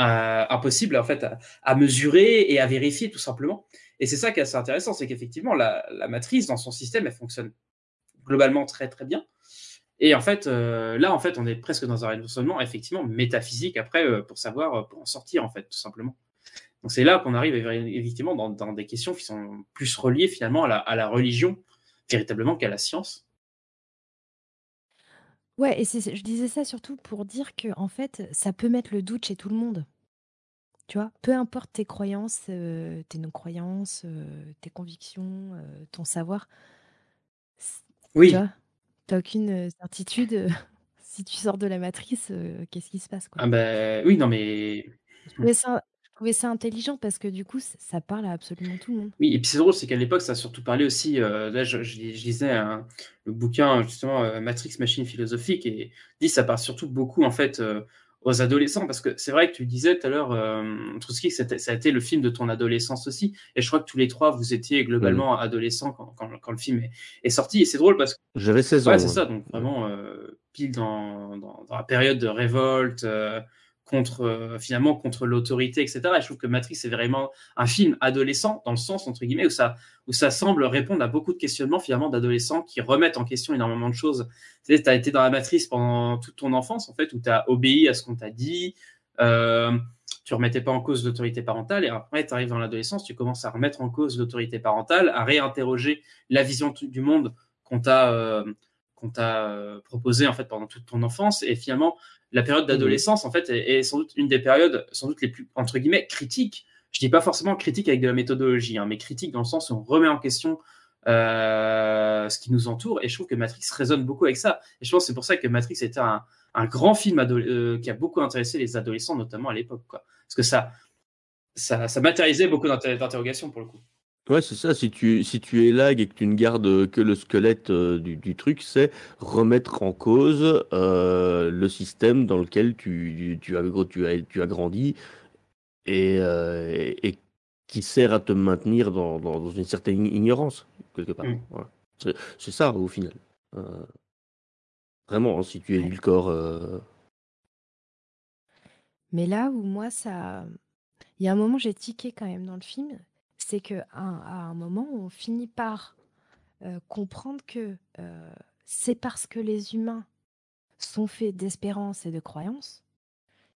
euh, impossibles en fait à, à mesurer et à vérifier tout simplement. Et c'est ça qui est assez intéressant, c'est qu'effectivement la, la matrice dans son système, elle fonctionne globalement très très bien. Et en fait, euh, là, en fait, on est presque dans un raisonnement effectivement métaphysique après euh, pour savoir euh, pour en sortir en fait tout simplement. Donc c'est là qu'on arrive effectivement dans, dans des questions qui sont plus reliées finalement à la, à la religion véritablement qu'à la science. Ouais, et c'est- je disais ça surtout pour dire que en fait, ça peut mettre le doute chez tout le monde. Tu vois, peu importe tes croyances, tes non-croyances, tes convictions, ton savoir. Oui. Tu vois, t'as aucune euh, certitude. si tu sors de la matrice, qu'est-ce qui se passe, quoi. Ah ben oui, non mais Je trouvais ça, je trouvais ça intelligent parce que du coup, ça, parle à absolument tout le monde. Oui, et puis c'est drôle, c'est qu'à l'époque, ça a surtout parlé aussi. euh, là, je, je, lis- je lisais un- le bouquin justement euh, Matrix Machine philosophique et dit ça parle surtout beaucoup en fait euh, aux adolescents parce que c'est vrai que tu disais tout à l'heure, euh, Trotsky, que ça a été le film de ton adolescence aussi. Et je crois que tous les trois, vous étiez globalement adolescents quand, quand, quand le film est, est sorti. Et c'est drôle parce que J'avais 16 ans. Ouais, c'est ça, donc vraiment euh, pile dans, dans, dans la période de révolte euh, contre euh, finalement contre l'autorité, etc. Et je trouve que Matrix est vraiment un film adolescent dans le sens entre guillemets où ça où ça semble répondre à beaucoup de questionnements finalement d'adolescents qui remettent en question énormément de choses. Tu sais, as été dans la matrice pendant toute ton enfance en fait où tu as obéi à ce qu'on t'a dit. Euh, tu remettais pas en cause l'autorité parentale et après tu arrives dans l'adolescence, tu commences à remettre en cause l'autorité parentale, à réinterroger la vision du monde qu'on t'a euh, qu'on t'a euh, proposé en fait pendant toute ton enfance et finalement la période d'adolescence, en fait, est, sans doute une des périodes, sans doute les plus, entre guillemets, critiques. Je dis pas forcément critique avec de la méthodologie, hein, mais critique dans le sens où on remet en question euh, ce qui nous entoure. Et je trouve que Matrix résonne beaucoup avec ça. Et je pense que c'est pour ça que Matrix était un, un grand film euh, qui a beaucoup intéressé les adolescents, notamment à l'époque. Parce que ça, ça, ça matérialisait beaucoup d'interrogations pour le coup. Ouais, c'est ça. Si tu, si tu es lag et que tu ne gardes que le squelette euh, du, du truc, c'est remettre en cause euh, le système dans lequel tu, tu, as, tu, as, tu as grandi et, euh, et, qui sert à te maintenir dans, dans, une certaine ignorance, quelque part. Mmh. C'est ça, au final. vraiment, hein, si tu es le corps. Mais là où moi, ça. Il y a un moment, j'ai tiqué quand même dans le film c'est qu'à un moment, on finit par euh, comprendre que euh, c'est parce que les humains sont faits d'espérance et de croyance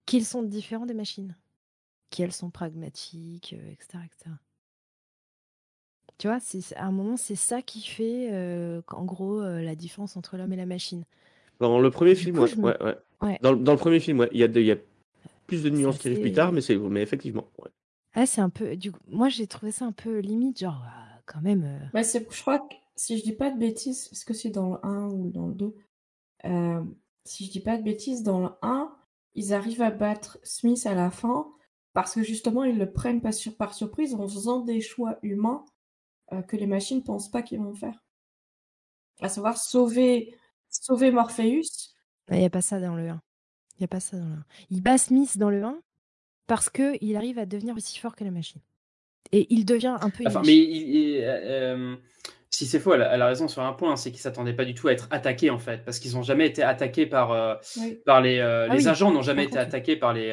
qu'ils sont différents des machines, qu'elles sont pragmatiques, etc., euh, etc. Tu vois, à un moment, c'est ça qui fait, en gros, la différence entre l'homme et la machine. Dans le premier film, ouais, ouais, Dans, dans, le premier film, il y, a y a plus de nuances qui arrivent plus tard, mais, mais effectivement. Ah, c'est un peu. Du coup, moi, j'ai trouvé ça un peu limite, genre, ah, quand même. Euh. Bah, c'est, je crois que si je dis pas de bêtises, est-ce que c'est dans le 1 ou dans le 2 euh, Si je dis pas de bêtises, dans le 1, ils arrivent à battre Smith à la fin parce que justement, ils le prennent pas sur, par surprise en faisant des choix humains euh, que les machines pensent pas qu'ils vont faire. À savoir sauver, sauver Morpheus. Il n'y a pas ça dans le 1. Il n'y a pas ça dans le 1. Il bat Smith dans le 1 parce qu'il arrive à devenir aussi fort que la machine. Et il devient un peu. Enfin, mais euh, si c'est faux, elle, a raison sur un point, c'est qu'ils s'attendaient pas du tout à être attaqués en fait, parce qu'ils n'ont jamais été attaqués par, euh, par les, euh, ah les agents, n'ont jamais été attaqués par les,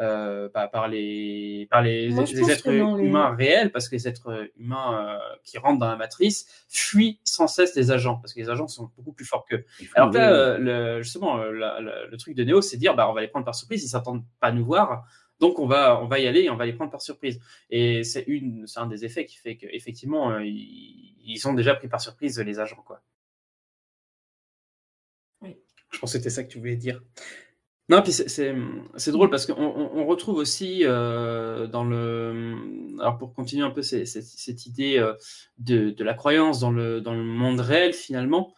euh, par, les, par les, êtres humains réels, parce que les êtres humains euh, qui rentrent dans la matrice fuient sans cesse les agents, parce que les agents sont beaucoup plus forts qu'eux. Alors là, euh, le, justement, le truc de Neo, c'est dire, bah, on va les prendre par surprise, ils s'attendent pas à nous voir, donc on va, on va y aller et on va les prendre par surprise. Et c'est une, c'est un des effets qui fait qu'effectivement, ils, ils sont déjà pris par surprise les agents, quoi. Oui. Je pense que c'était ça que tu voulais dire. Non, puis c'est drôle parce qu'on on retrouve aussi euh, dans le. Alors pour continuer un peu cette, cette idée euh, de, de, la croyance dans le, dans le monde réel finalement,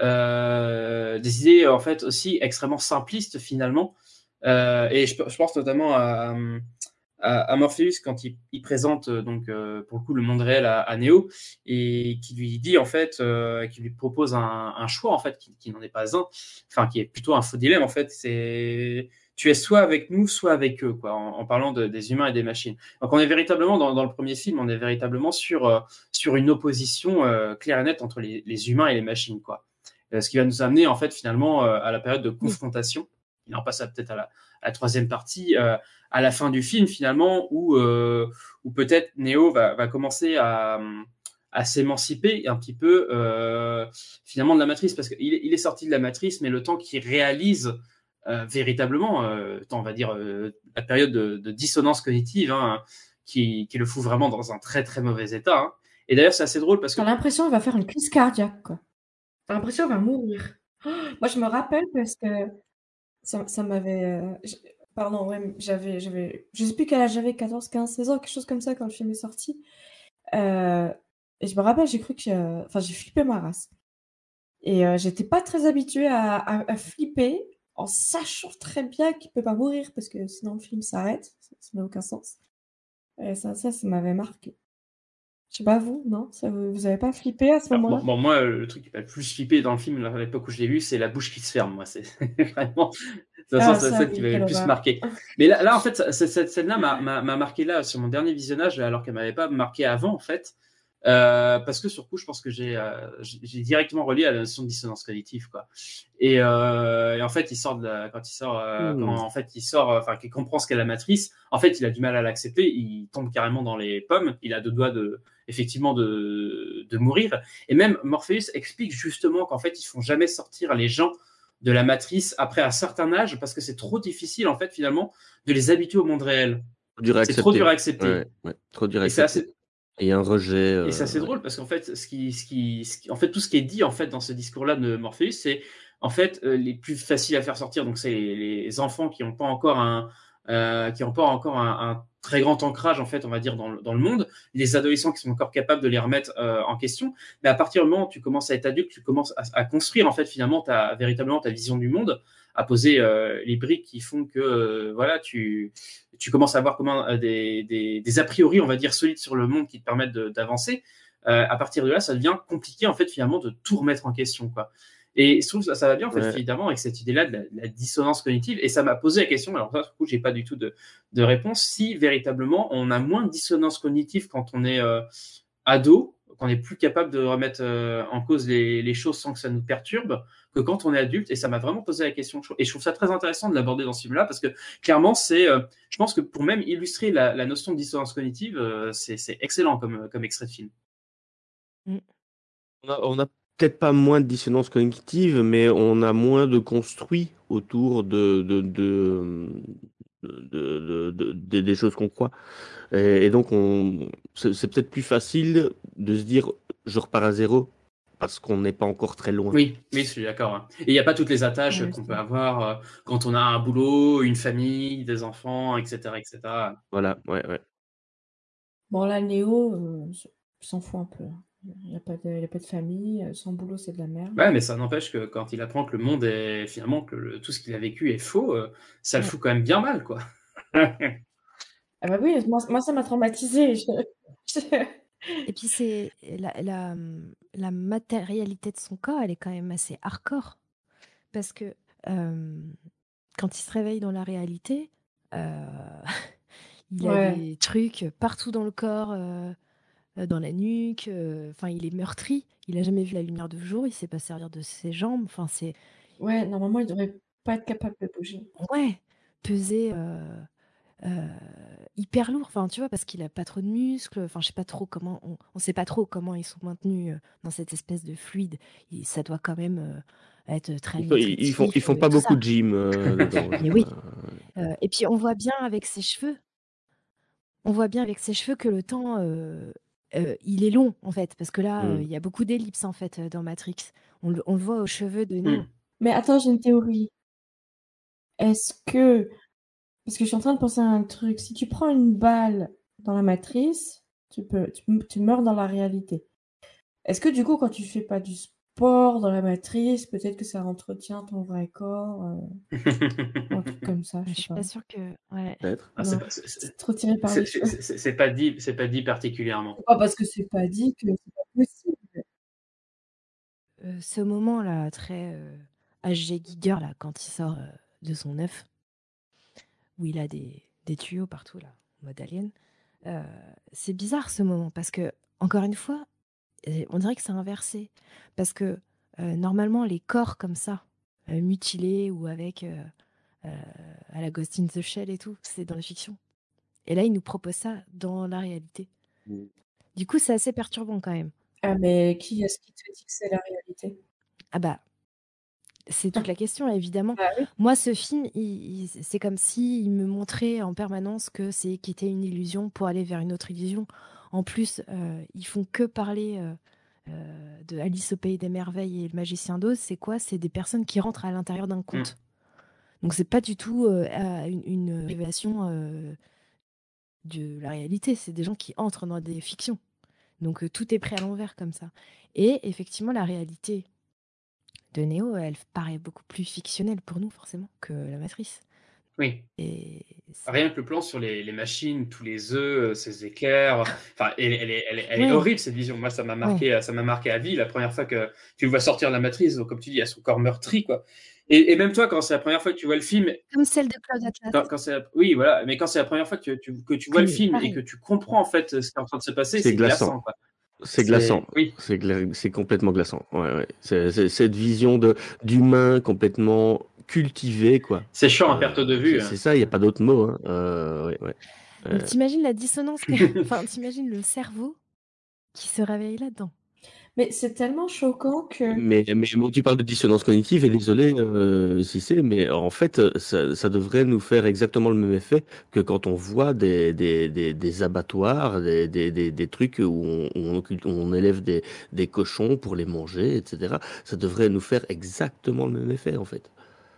euh, des idées en fait aussi extrêmement simplistes finalement. Et je, pense notamment à, à, Morpheus quand il, il présente euh, donc euh, pour le coup le monde réel à, à Neo et qui lui dit en fait, euh, qui lui propose un, un, choix en fait qui, qui n'en est pas un, enfin qui est plutôt un faux dilemme en fait. C'est tu es soit avec nous, soit avec eux, quoi, en, en parlant de, des humains et des machines. Donc on est véritablement dans, dans le premier film, on est véritablement sur euh, sur une opposition euh, claire et nette entre les, les, humains et les machines, quoi. ce qui va nous amener en fait finalement à la période de confrontation. Il en passe peut-être à la, à la troisième partie à la fin du film finalement où, euh, où peut-être Neo va, va commencer à, à s'émanciper un petit peu euh, finalement de la matrice parce qu'il il est sorti de la matrice mais le temps qu'il réalise euh, véritablement, euh, on va dire euh, la période de, de dissonance cognitive hein, qui, qui, le fout vraiment dans un très très mauvais état. Hein. Et d'ailleurs c'est assez drôle parce que... T'as l'impression qu'il va faire une crise cardiaque. T'as l'impression qu'il va mourir. moi je me rappelle parce que ça, ça m'avait... Euh, Pardon, ouais, j'avais, j'avais, je sais plus quel âge j'avais, 14, 15, 16 ans, quelque chose comme ça quand le film est sorti. Euh, et je me rappelle, j'ai cru que, enfin, j'ai flippé ma race. Et euh, j'étais pas très habituée à, à, flipper en sachant très bien qu'il peut pas mourir parce que sinon le film s'arrête. Ça n'a aucun sens. Et ça, ça, ça m'avait marqué. Je sais pas vous, non? Ça, Vous avez pas flippé à ce moment-là? bon, moi, le truc qui m'a le plus flippé dans le film, à l'époque où je l'ai vu, c'est la bouche qui se ferme. Moi, c'est vraiment ah, c'est celle qui m'avait le plus marqué. Mais là, là en fait, cette scène-là m'a marqué là sur mon dernier visionnage, alors qu'elle m'avait pas marqué avant, en fait. Euh, parce que sur coup, je pense que j'ai euh, j'ai directement relié à la notion de dissonance cognitive, quoi. Et, euh, et en fait, il sort de la, quand il sort, quand en fait il sort, euh, enfin, qu'il comprend ce qu'est la matrice. En fait, il a du mal à l'accepter. Il tombe carrément dans les pommes. Il a deux doigts de, effectivement, de de mourir. Et même Morpheus explique justement qu'en fait, ils font jamais sortir les gens de la matrice après un certain âge parce que c'est trop difficile en fait finalement de les habituer au monde réel. Trop dur à C'est trop dur à accepter. Ouais, ouais, trop dur à accepter. Et un rejet. et c'est assez euh, drôle parce qu'en fait, ce qui, ce qui, ce qui- en fait, tout ce qui est dit en fait dans ce discours-là de Morpheus, c'est en fait euh, les plus faciles à faire sortir. Donc c'est les, les enfants qui n'ont pas encore un, euh, qui n'ont pas encore un, un très grand ancrage en fait, on va dire dans, le- dans le monde. Les adolescents qui sont encore capables de les remettre euh, en question. Mais à partir du moment où tu commences à être adulte, tu commences à, à construire en fait finalement ta véritablement ta vision du monde, à poser euh, les briques qui font que euh, voilà tu tu commences à avoir comment euh, des, des, des a priori on va dire solides sur le monde qui te permettent d'avancer. Euh, à partir de là, ça devient compliqué en fait finalement de tout remettre en question quoi. Et je trouve que ça, ça va bien en fait Ouais. évidemment avec cette idée-là de la, de la dissonance cognitive. Et ça m'a posé la question. Alors ça, du coup, j'ai pas du tout de, de réponse. Si véritablement on a moins de dissonance cognitive quand on est euh, ado, qu'on est plus capable de remettre euh, en cause les, les choses sans que ça nous perturbe, que quand on est adulte. Et ça m'a vraiment posé la question. Et je trouve ça très intéressant de l'aborder dans ce film-là parce que clairement, c'est, euh, je pense que pour même illustrer la, la notion de dissonance cognitive, euh, c'est c'est excellent comme, comme extrait de film. On a, on a peut-être pas moins de dissonance cognitive, mais on a moins de construit autour de, de, de, de- de- de- de- des choses qu'on croit. Et, et donc, on, c'est c'est peut-être plus facile de se dire je repars à zéro parce qu'on n'est pas encore très loin. Oui, oui, je suis d'accord. hein. Et il n'y a pas toutes les attaches qu'on peut avoir euh, quand on a un boulot, une famille, des enfants, etc., etc. Voilà, ouais, ouais. Bon, là, Néo, euh, s'en fout un peu. Il n'y a pas de, il a pas de famille, euh, son boulot, c'est de la merde. Ouais, mais ça n'empêche que quand il apprend que le monde est finalement que le- tout ce qu'il a vécu est faux, euh, ça le Ouais. fout quand même bien mal, quoi. Ah bah oui, moi, moi, ça m'a traumatisé. Je- je- Et puis c'est la, la, la matérialité de son corps, elle est quand même assez hardcore. Parce que euh, quand il se réveille dans la réalité, euh, il a Ouais. des trucs partout dans le corps, euh, euh, dans la nuque. euh, Enfin, il est meurtri. Il a jamais vu la lumière de jour. Il sait pas servir de ses jambes. Enfin, c'est Ouais, normalement, il devrait pas être capable de bouger. ouais, peser euh, euh, hyper lourd. Enfin, tu vois, parce qu'il a pas trop de muscles. Enfin, je sais pas trop comment. On, on sait pas trop comment ils sont maintenus euh, dans cette espèce de fluide. Et ça doit quand même euh, être très Ils, ils- font, ils font pas beaucoup ça. de gym euh, là-dedans. Mais oui. Euh, et puis on voit bien avec ses cheveux, on voit bien avec ses cheveux que le temps, euh, euh, il est long en fait, parce que là, euh, Mm. il y a beaucoup d'ellipses en fait euh, dans Matrix. On, le- on le voit aux cheveux de Neo. Hmm. Mais attends, j'ai une théorie. Est-ce que... Parce que je suis en train de penser à un truc. Si tu prends une balle dans la matrice, tu peux, tu, tu meurs dans la réalité. Est-ce que du coup, quand tu fais pas du dans la matrice, peut-être que ça entretient ton vrai corps, euh, ou un truc comme ça, je suis pas. pas sûre que. Ouais. Peut-être. Ah, c'est pas- c'est- trop tiré par c'est- les pas dit, c'est pas dit particulièrement. Pas parce que c'est pas dit que c'est pas possible. Euh, ce moment-là, très euh, H.G. Giger, là, quand il sort euh, de son œuf, où il a des, des tuyaux partout, là, en mode alien, euh, c'est bizarre ce moment, parce que, encore une fois, on dirait que c'est inversé. Parce que euh, normalement, les corps comme ça, euh, mutilés ou avec euh, euh, à la Ghost in the Shell et tout, c'est dans la fiction. Et là, il nous propose ça dans la réalité. Du coup, c'est assez perturbant quand même. Ah, mais qui est-ce qui te dit que c'est la réalité? Ah bah, c'est toute la question, évidemment. Bah oui. Moi, ce film, il- il- c'est comme si il me montrait en permanence que c'est quitter une illusion pour aller vers une autre illusion. En plus, euh, ils font que parler euh, euh, de Alice au pays des merveilles et le magicien d'Oz. C'est quoi? C'est des personnes qui rentrent à l'intérieur d'un conte. Donc c'est pas du tout une, une révélation de la réalité. C'est des gens qui entrent dans des fictions. Donc euh, tout est pris à l'envers comme ça. Et effectivement, la réalité de Neo, elle paraît beaucoup plus fictionnelle pour nous forcément que la matrice. Oui. Et Rien que le plan sur les, les machines, tous les œufs, euh, ces éclairs, enfin, elle, elle est, elle est- elle est Ouais. horrible cette vision. Moi, ça m'a marqué, ça m'a marqué à vie la première fois que tu le vois sortir de la matrice. Donc, comme tu dis, à son corps meurtri, quoi. Et, et même toi, quand c'est la première fois que tu vois le film, comme celle de Claude Atlas. quand, quand c'est la- oui, voilà, mais quand c'est la première fois que tu, que tu vois le Oui, film pareil. et que tu comprends en fait ce qui est en train de se passer, C'est c'est glaçant. glaçant. quoi. C'est glaçant. Oui. C'est gla- c'est complètement glaçant. Ouais, ouais. C'est c'est- cette vision de d'humain complètement cultivé, quoi. C'est chiant à Euh, perte de vue. c'est- hein. Ça, il n'y a pas d'autre mot. Hein. Euh, ouais, ouais. Mais Euh, t'imagines la dissonance que... Enfin, t'imagines le cerveau qui se réveille là-dedans. Mais c'est tellement choquant que. Mais, mais, mais tu parles de dissonance cognitive, et désolé euh, si c'est, mais en fait, ça, ça devrait nous faire exactement le même effet que quand on voit des, des, des, des abattoirs, des, des, des, des trucs où on, où élève des, des cochons pour les manger, etc. Ça devrait nous faire exactement le même effet, en fait.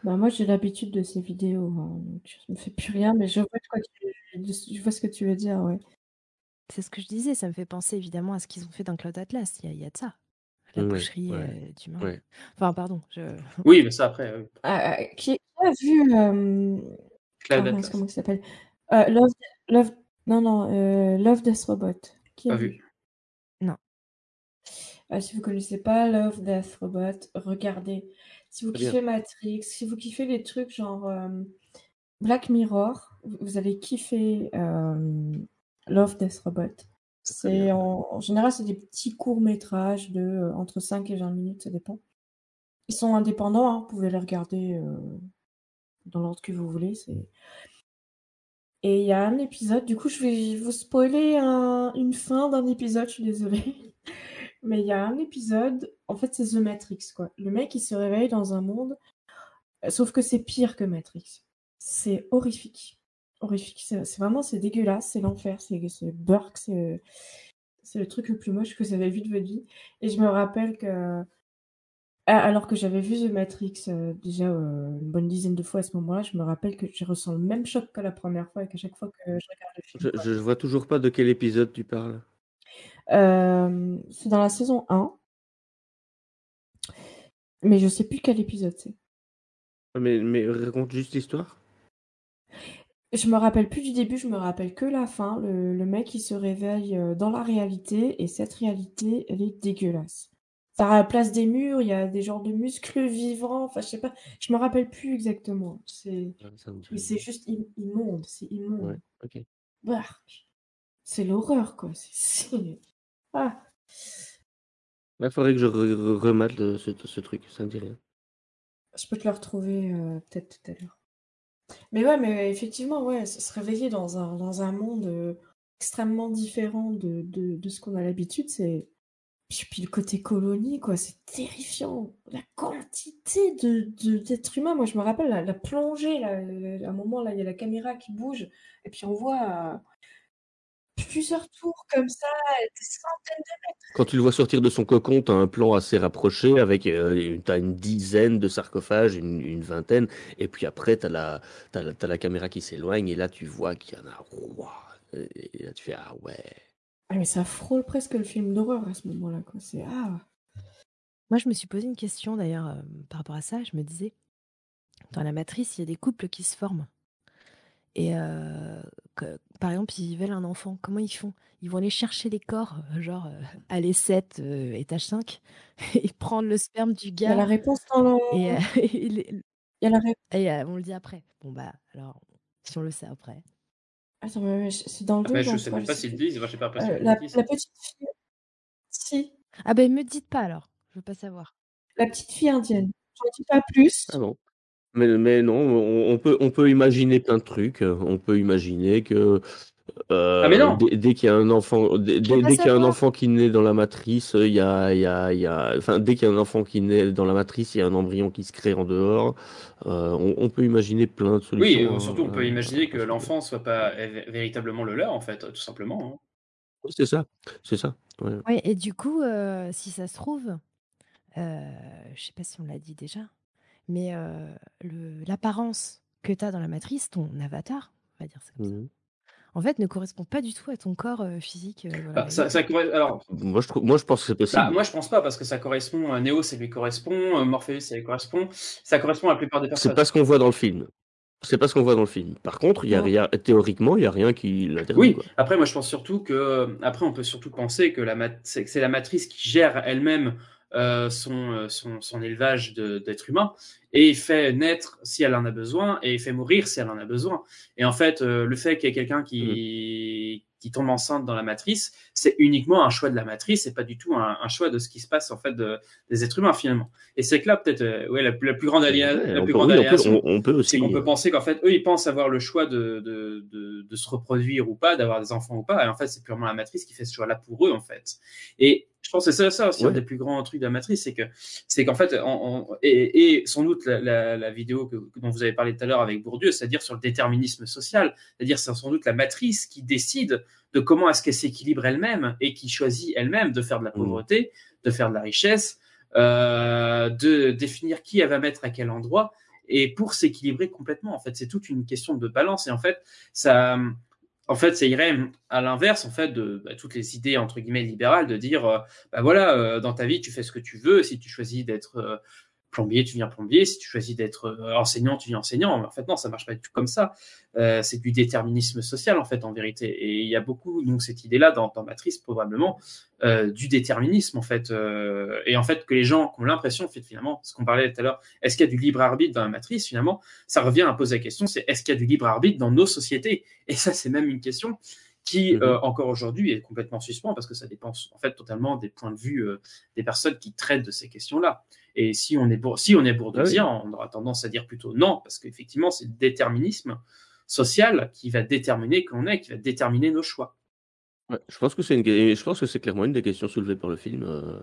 Bah, moi, j'ai l'habitude de ces vidéos, hein, donc je me fais plus rien, mais je vois, de quoi tu... je vois ce que tu veux dire, ouais. C'est ce que je disais, ça me fait penser évidemment à ce qu'ils ont fait dans Cloud Atlas. Il y a, il y a de ça. La Ouais, boucherie ouais, euh, d'humains. ouais. Enfin, pardon. Je... Oui, mais ça après. euh, Ah, ah, qui, qui a vu. euh, Cloud ah, mince, Atlas. comment il s'appelle? Love, Love. Non, non, euh, Love Death Robot. Qui a Pas vu? vu. Non. Ah, si vous connaissez pas Love Death Robot, regardez. Si vous Très bien. kiffez Matrix, si vous kiffez les trucs genre euh, Black Mirror, vous allez kiffer euh, Love Death Robot. C'est en, en général, c'est des petits courts-métrages de euh, entre 5 et 20 minutes, ça dépend. Ils sont indépendants, hein, vous pouvez les regarder dans l'ordre que vous voulez. C'est... Et il y a un épisode, du coup, je vais vous spoiler un- une fin d'un épisode, je suis désolée. Mais il y a un épisode, en fait, c'est The Matrix, quoi. Le mec, il se réveille dans un monde, sauf que c'est pire que Matrix. C'est horrifique. Horrifique. C'est vraiment, c'est dégueulasse, c'est l'enfer, c'est Burke, c'est le truc le plus moche que vous avez vu de votre vie. Et je me rappelle que, ah, alors que j'avais vu The Matrix euh, déjà euh, une bonne dizaine de fois à ce moment-là, je me rappelle que je ressens le même choc que la première fois et qu'à chaque fois que je regarde le film. Je, je vois toujours pas de quel épisode tu parles. Euh, c'est dans la saison 1. Mais je sais plus quel épisode c'est. Mais, mais raconte juste l'histoire. Je me rappelle plus du début, je me rappelle que la fin. Le, le mec, il se réveille euh, dans la réalité et cette réalité, elle est dégueulasse. Ça place des murs, il y a des genres de muscles vivants. Enfin, je sais pas, je me rappelle plus exactement. C'est, mais c'est juste im- immonde, c'est immonde. Ouais. Bark. C'est l'horreur, quoi. C'est- Ah. Il faudrait que je re- re- remate le- ce, ce truc, ça me dit rien. Je peux te le retrouver euh, peut-être tout à l'heure. Mais ouais, mais effectivement, ouais, se se réveiller dans un, dans un monde euh, extrêmement différent de, de, de ce qu'on a l'habitude, c'est. Puis, puis le côté colonie, quoi, c'est terrifiant. La quantité de, de- d'êtres humains. Moi, je me rappelle la, la plongée, là, euh, à un moment, là, il y a la caméra qui bouge, et puis on voit euh, plusieurs tours comme ça, des centaines de mètres. Quand tu le vois sortir de son cocon, tu as un plan assez rapproché avec euh, une, t'as une dizaine de sarcophages, une, une vingtaine, et puis après, tu as la, t'as la, t'as la caméra qui s'éloigne, et là, tu vois qu'il y en a. Ouah et là, tu fais Ah ouais. Ah, mais ça frôle presque le film d'horreur à ce moment-là, quoi. C'est. Ah. Moi, je me suis posé une question d'ailleurs euh, par rapport à ça. Je me disais, dans la matrice, il y a des couples qui se forment. Et euh, que- par exemple, ils veulent un enfant. Comment ils font? Ils vont aller chercher les corps, euh, genre euh, aller 7, euh, étage 5, et prendre le sperme du Il y a la gars. réponse dans le. Et, euh, et les- Il y a la réponse. et, euh, on le dit après. Bon, bah, alors, si on le sait après. Attends, mais, mais c'est dans le 2 Mais ou dans je sais 3, même je pas sais s'ils le disent, moi pas Euh, l'impression qu'ils la, petite fille. Si, Ah ben, me dites pas alors. Je veux pas savoir. la petite fille indienne. J'en dis pas plus. Ah bon. Mais, mais non, on, on peut, on peut imaginer plein de trucs. On peut imaginer que euh, Ah, mais non. dès, dès qu'il y a un enfant, dès, dès qu'il y a un enfant qui naît dans la matrice, il y a, il y a, il y a, enfin, dès qu'il y a un enfant qui naît dans la matrice, il y a un embryon qui se crée en dehors. Euh, on, on peut imaginer plein de Oui, solutions. euh, surtout on peut imaginer que l'enfant soit pas véritablement le leur en fait, tout simplement. hein. Oui, C'est ça, c'est ça. ouais. Ouais, et du coup, euh, si ça se trouve, euh, je sais pas si on l'a dit déjà, mais euh, le- l'apparence que tu as dans la matrice, ton avatar, on va dire ça comme ça, Mhm. en fait, ne correspond pas du tout à ton corps euh, physique. euh, voilà, Bah, ça, réel. ça corre- alors, Moi, je trouve, moi, je pense que c'est bah, possible. moi je pense pas parce que ça correspond à Neo, ça lui correspond, Morpheus, ça lui correspond, ça correspond à la plupart des C'est personnes. pas ce qu'on voit dans le film. C'est pas ce qu'on voit dans le film. Par contre, il y a Non. rien, théoriquement, il y a rien qui l'interdit. Oui, quoi. après moi je pense surtout que après on peut surtout penser que la mat- c'est que c'est la matrice qui gère elle-même euh, son, euh, son son élevage d'êtres humains et fait naître si elle en a besoin et fait mourir si elle en a besoin. Et en fait euh, le fait qu'il y ait quelqu'un qui qui tombe enceinte dans la matrice, c'est uniquement un choix de la matrice et pas du tout un, un choix de ce qui se passe en fait de, des êtres humains finalement. Et c'est que là peut-être euh, ouais, la, la plus grande Ouais, la plus peut- grande oui, on peut- aliénation, on- on peut aussi, c'est qu'on peut penser qu'en fait eux ils pensent avoir le choix de, de, de, de se reproduire ou pas, d'avoir des enfants ou pas, et en fait c'est purement la matrice qui fait ce choix-là pour eux en fait. Et pense que c'est ça, ça aussi Ouais. un des plus grands trucs de la matrice, c'est que c'est qu'en fait on, on- et, et sans doute la, la, la vidéo que, dont vous avez parlé tout à l'heure avec Bourdieu, c'est-à-dire sur le déterminisme social, c'est-à-dire c'est sans doute la matrice qui décide de comment est-ce qu'elle s'équilibre elle-même et qui choisit elle-même de faire de la pauvreté, de faire de la richesse, euh, de définir qui elle va mettre à quel endroit et pour s'équilibrer complètement. En fait, c'est toute une question de balance et en fait, ça, en fait, ça irait à l'inverse en fait de bah, toutes les idées entre guillemets libérales de dire, euh, bah voilà, euh, dans ta vie tu fais ce que tu veux. Si tu choisis d'être euh, plombier, tu viens plombier. Si tu choisis d'être euh, enseignant, tu viens enseignant. Mais en fait, non, ça marche pas du tout comme ça. Euh, c'est du déterminisme social, en fait, en vérité. Et il y a beaucoup, donc, cette idée-là dans, dans Matrice, probablement, euh, du déterminisme, en fait. Euh, et en fait, que les gens ont l'impression, en fait, finalement, ce qu'on parlait tout à l'heure, est-ce qu'il y a du libre arbitre dans la Matrice, finalement Ça revient à poser la question, c'est est-ce qu'il y a du libre arbitre dans nos sociétés? Et ça, c'est même une question qui, euh, encore aujourd'hui, est complètement suspens parce que ça dépend, en fait, totalement des points de vue euh, des personnes qui traitent de ces questions-là. Et si on est, bour- si on est bourdieuien, on aura tendance à dire plutôt non, parce qu'effectivement, c'est le déterminisme social qui va déterminer qu'on est, qui va déterminer nos choix. Ouais, je pense que c'est une... je pense que c'est clairement une des questions soulevées par le film, euh,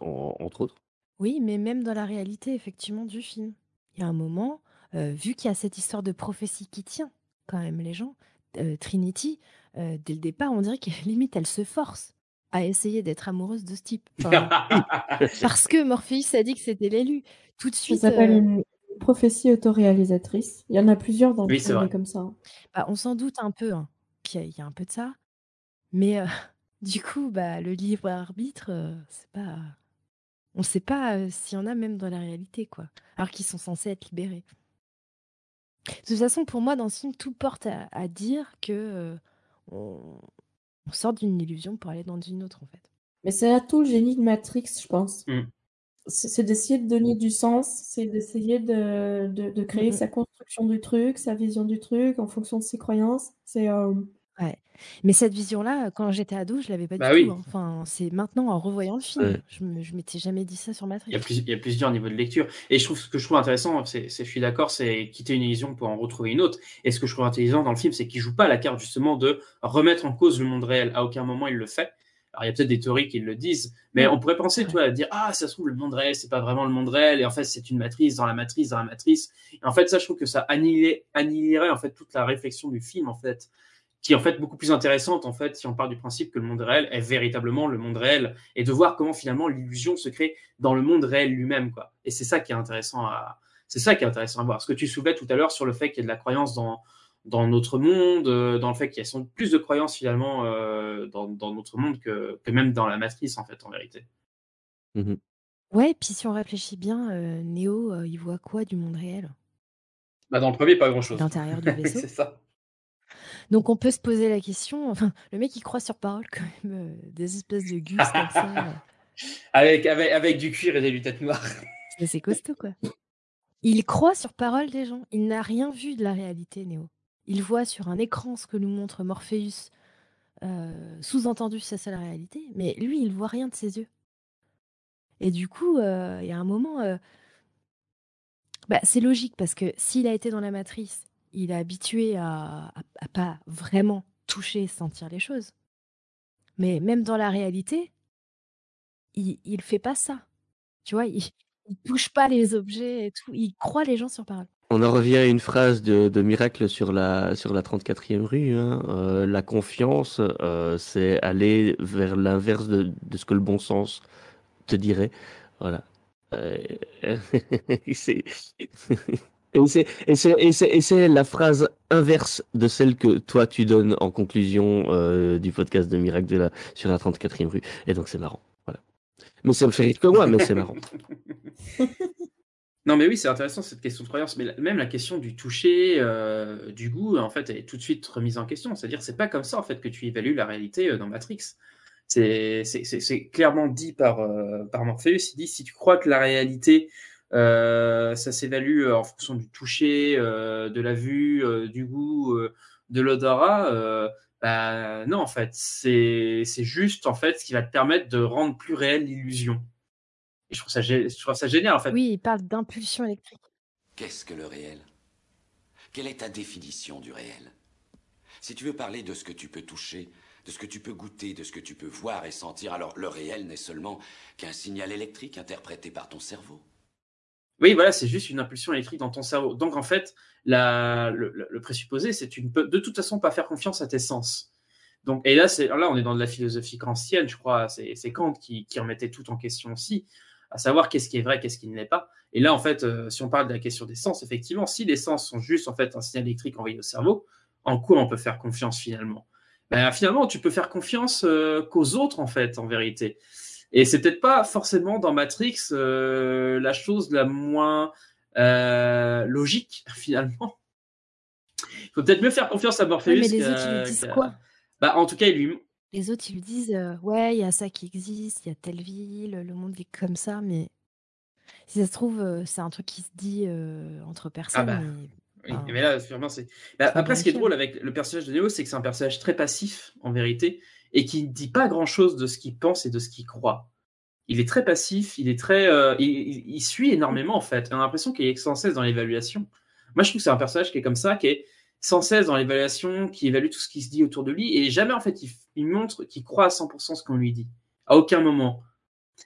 en- entre autres. Oui, mais même dans la réalité, effectivement, du film. Il y a un moment, euh, vu qu'il y a cette histoire de prophétie qui tient quand même les gens, euh, Trinity, euh, dès le départ, on dirait qu'à la limite, elle se force à essayer d'être amoureuse de ce type. Enfin, parce que Morpheus a dit que c'était l'élu. Tout de Ça suite, s'appelle euh, une prophétie autoréalisatrice. Il y en a plusieurs dans le Oui, vrai. comme ça. bah, on s'en doute un peu hein, qu'il y, a- il y a un peu de ça. Mais euh, du coup, bah, le libre arbitre, euh, c'est pas. On ne sait pas euh, s'il y en a même dans la réalité, quoi. Alors qu'ils sont censés être libérés. De toute façon, pour moi, dans ce film, tout porte à, à dire que euh, on, on sort d'une illusion pour aller dans une autre, en fait. Mais c'est là tout le génie de Matrix, je pense. Mm. C'est d'essayer de donner du sens, c'est d'essayer de, de, de créer sa construction du truc, sa vision du truc en fonction de ses croyances. C'est euh, Ouais. Mais cette vision-là, quand j'étais ado, je l'avais pas Bah du oui. tout. hein. Enfin, c'est maintenant en revoyant le film. Je me, je m'étais jamais dit ça sur Matrix. Il y, a plus- il y a plusieurs niveaux de lecture. Et je trouve ce que je trouve intéressant, c'est, c'est- je suis d'accord, c'est quitter une illusion pour en retrouver une autre. Et ce que je trouve intelligent dans le film, c'est qu'il joue pas la carte justement de remettre en cause le monde réel. À aucun moment il le fait. Alors il y a peut-être des théories qui le disent, mais on pourrait penser, tu vois, à dire ah ça se trouve le monde réel c'est pas vraiment le monde réel et en fait c'est une matrice dans la matrice dans la matrice. Et en fait ça je trouve que ça annihilait, annihilerait en fait toute la réflexion du film en fait qui est en fait beaucoup plus intéressante en fait si on part du principe que le monde réel est véritablement le monde réel et de voir comment finalement l'illusion se crée dans le monde réel lui-même quoi. Et c'est ça qui est intéressant à c'est ça qui est intéressant à voir. Ce que tu soulevais tout à l'heure sur le fait qu'il y a de la croyance dans dans notre monde, euh, dans le fait qu'il y a plus de croyances finalement euh, dans, dans notre monde que, que même dans la matrice en fait en vérité. Mhm. Ouais, puis si on réfléchit bien, euh, Néo, euh, il voit quoi du monde réel? Bah dans le premier pas grand chose. L'intérieur du vaisseau? c'est ça. Donc on peut se poser la question, enfin, le mec il croit sur parole quand même euh, des espèces de gus comme ça. euh, Avec, avec, avec du cuir et des lunettes noires. c'est- costaud quoi. Il croit sur parole des gens. Il n'a rien vu de la réalité, Néo. Il voit sur un écran ce que nous montre Morpheus. euh, Sous-entendu, ça c'est la réalité. Mais lui, il voit rien de ses yeux. Et du coup, il y a un moment, bah, c'est logique parce que s'il a été dans la matrice, il est habitué à, à, pas vraiment toucher, sentir les choses. Mais même dans la réalité, il, il fait pas ça. Tu vois, il, il touche pas les objets et tout. Il croit les gens sur parole. On en revient à une phrase de, Miracle sur la, sur la 34e rue. hein. Euh, la confiance, euh, c'est aller vers l'inverse de, ce que le bon sens te dirait. Voilà. Euh, et c'est- et c'est- et c'est et c'est la phrase inverse de celle que toi tu donnes en conclusion euh, du podcast de Miracle de la, sur la 34e rue. Et donc c'est marrant. Voilà. Mais ça me fait que moi, mais c'est marrant. Non, mais oui, c'est intéressant cette question de croyance. Mais même la question du toucher, euh, du goût, en fait, est tout de suite remise en question. C'est-à-dire, c'est pas comme ça en fait que tu évalues la réalité euh, dans Matrix. C'est c'est- clairement dit par, par Morpheus. Il dit si tu crois que la réalité, ça s'évalue euh, en fonction du toucher, euh, de la vue, euh, du goût, euh, de l'odorat, euh, Bah non, en fait, c'est c'est juste en fait ce qui va te permettre de rendre plus réelle l'illusion. Et je trouve ça, je trouve ça génial en fait. Oui, il parle d'impulsion électrique. Qu'est-ce que le réel? Quelle est ta définition du réel? Si tu veux parler de ce que tu peux toucher, de ce que tu peux goûter, de ce que tu peux voir et sentir, alors le réel n'est seulement qu'un signal électrique interprété par ton cerveau. Oui, voilà, c'est juste une impulsion électrique dans ton cerveau. Donc en fait, le, le- présupposé, c'est tu ne peux de toute façon pas faire confiance à tes sens. Donc, et là, c'est, là, on est dans de la philosophie kantienne, je crois. C'est, c'est Kant qui, qui remettait tout en question aussi, à savoir qu'est-ce qui est vrai, qu'est-ce qui ne l'est pas. Et là, en fait, euh, si on parle de la question des sens, effectivement, si les sens sont juste en fait un signal électrique envoyé au cerveau, en quoi on peut faire confiance finalement? Ben, Finalement, tu peux faire confiance euh, qu'aux autres, en fait, en vérité. Et c'est peut-être pas forcément dans Matrix euh, la chose la moins euh, logique, finalement. Il faut peut-être mieux faire confiance à Morpheus. Ouais, mais les autres, ils lui disent quoi? Bah, en tout cas, il lui, Les autres, ils lui disent euh, Ouais, il y a ça qui existe, il y a telle ville, le monde est comme ça, mais si ça se trouve, c'est un truc qui se dit entre personnes. bah, mais- Oui, mais là, vraiment, c'est. Bah, après, ce qui est drôle avec le personnage de Neo, c'est que c'est un personnage très passif, en vérité, et qui ne dit pas grand-chose de ce qu'il pense et de ce qu'il croit. Il est très passif, il est très, euh, il, il- suit énormément en fait. On a l'impression qu'il est sans cesse dans l'évaluation. Moi, je trouve que c'est un personnage qui est comme ça, qui est sans cesse dans l'évaluation, qui évalue tout ce qui se dit autour de lui, et jamais en fait il, il montre qu'il croit à 100% ce qu'on lui dit. À aucun moment.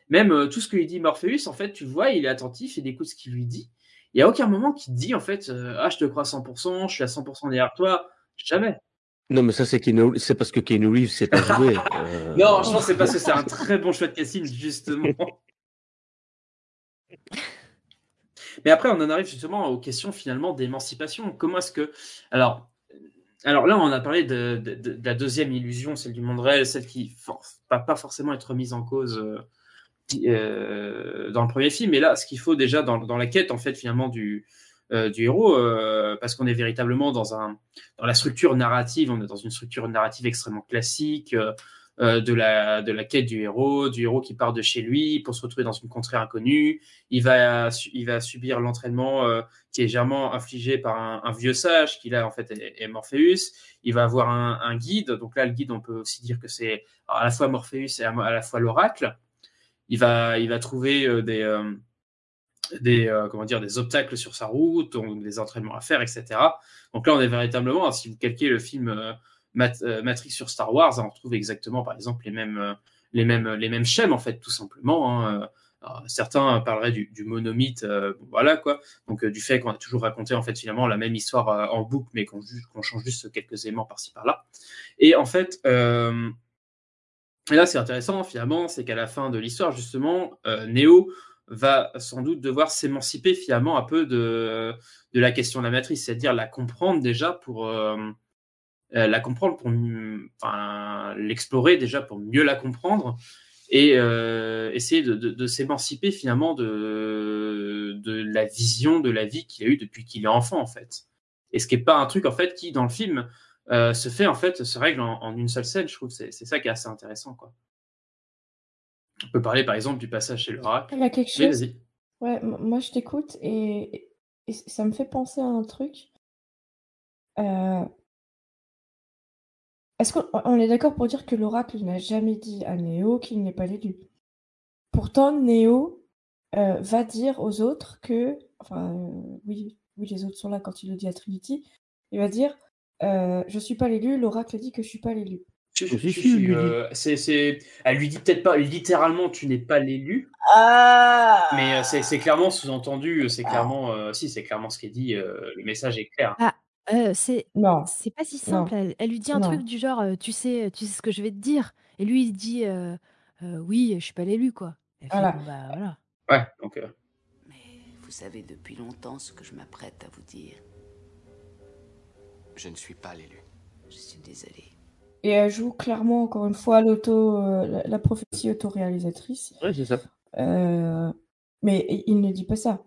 Même euh, tout ce que lui dit Morpheus, en fait, tu vois, il est attentif, il écoute ce qu'il lui dit. Il y a aucun moment qu'il te dit en fait, euh, ah, je te crois à 100%, je suis à 100% derrière toi. Jamais. Non, mais ça, c'est parce que Keanu Reeves sait pas jouer. euh, Non, je pense que c'est parce que c'est un très bon choix de casting, justement. Mais après, on en arrive justement aux questions finalement d'émancipation. Comment est-ce que. Alors, alors là, on a parlé de, la deuxième illusion, celle du monde réel, celle qui ne va pas forcément être remise en cause euh, euh, dans le premier film. Et là, ce qu'il faut déjà dans, dans la quête, en fait, finalement, du, du héros, euh, parce qu'on est véritablement dans, un, dans la structure narrative, on est dans une structure narrative extrêmement classique. euh, euh, de la de la quête du héros, du héros qui part de chez lui pour se retrouver dans une contrée inconnue. Il va il va subir l'entraînement euh, qui est généralement infligé par un, vieux sage qui là en fait est, Morpheus. Il va avoir un, guide. Donc là le guide on peut aussi dire que c'est à la fois Morpheus et à, la fois l'oracle. Il va il va trouver euh, des euh, des euh, comment dire des obstacles sur sa route, des entraînements à faire, etc. Donc là, on est véritablement, si vous calquez le film euh, euh, Matrix sur Star Wars, on retrouve exactement, par exemple, les mêmes les mêmes les mêmes schèmes en fait, tout simplement. hein. Certains parleraient du, du monomythe, voilà quoi. Donc du fait qu'on a toujours raconté en fait finalement la même histoire en boucle, mais qu'on change juste quelques éléments par-ci par-là. Et en fait, et là, c'est intéressant, finalement, c'est qu'à la fin de l'histoire, justement, Neo va sans doute devoir s'émanciper finalement un peu de, de la question de la matrice, c'est-à-dire la comprendre déjà pour euh, euh, la comprendre pour enfin, l'explorer déjà pour mieux la comprendre et euh, essayer de, s'émanciper finalement de, de la vision de la vie qu'il a eue depuis qu'il est enfant en fait. Et ce qui est pas un truc en fait qui dans le film se fait en fait se règle en, une seule scène. Je trouve c'est c'est ça qui est assez intéressant quoi. On peut parler par exemple du passage chez l'oracle. Il y a quelque Oui, chose. vas-y. Ouais, moi je t'écoute et, et ça me fait penser à un truc. Euh, Est-ce qu'on on est d'accord pour dire que l'oracle n'a jamais dit à Néo qu'il n'est pas l'élu? Pourtant, Néo euh, va dire aux autres que, enfin, euh, oui, oui, les autres sont là quand il le dit à Trinity. Il va dire, je suis pas l'élu. L'oracle dit que je suis pas l'élu. Si, Si, lui euh, c'est, c'est... Elle lui dit peut-être pas littéralement tu n'es pas l'élu, Ah. mais euh, c'est, c'est clairement sous-entendu, c'est clairement, euh, si, c'est clairement ce qui est dit, euh, le message est clair. Ah, euh, c'est Non, c'est pas si simple. Elle, elle lui dit un non. truc du genre euh, tu sais tu sais ce que je vais te dire et lui il dit euh, Euh, oui je suis pas l'élu quoi. Voilà. bah voilà. Ouais, donc euh, Vous savez depuis longtemps ce que je m'apprête à vous dire. Je ne suis pas l'élu. Je suis désolée. Et elle joue clairement, encore une fois, l'auto, euh, la, la prophétie autoréalisatrice. Ouais, c'est ça. Euh, mais il ne dit pas ça.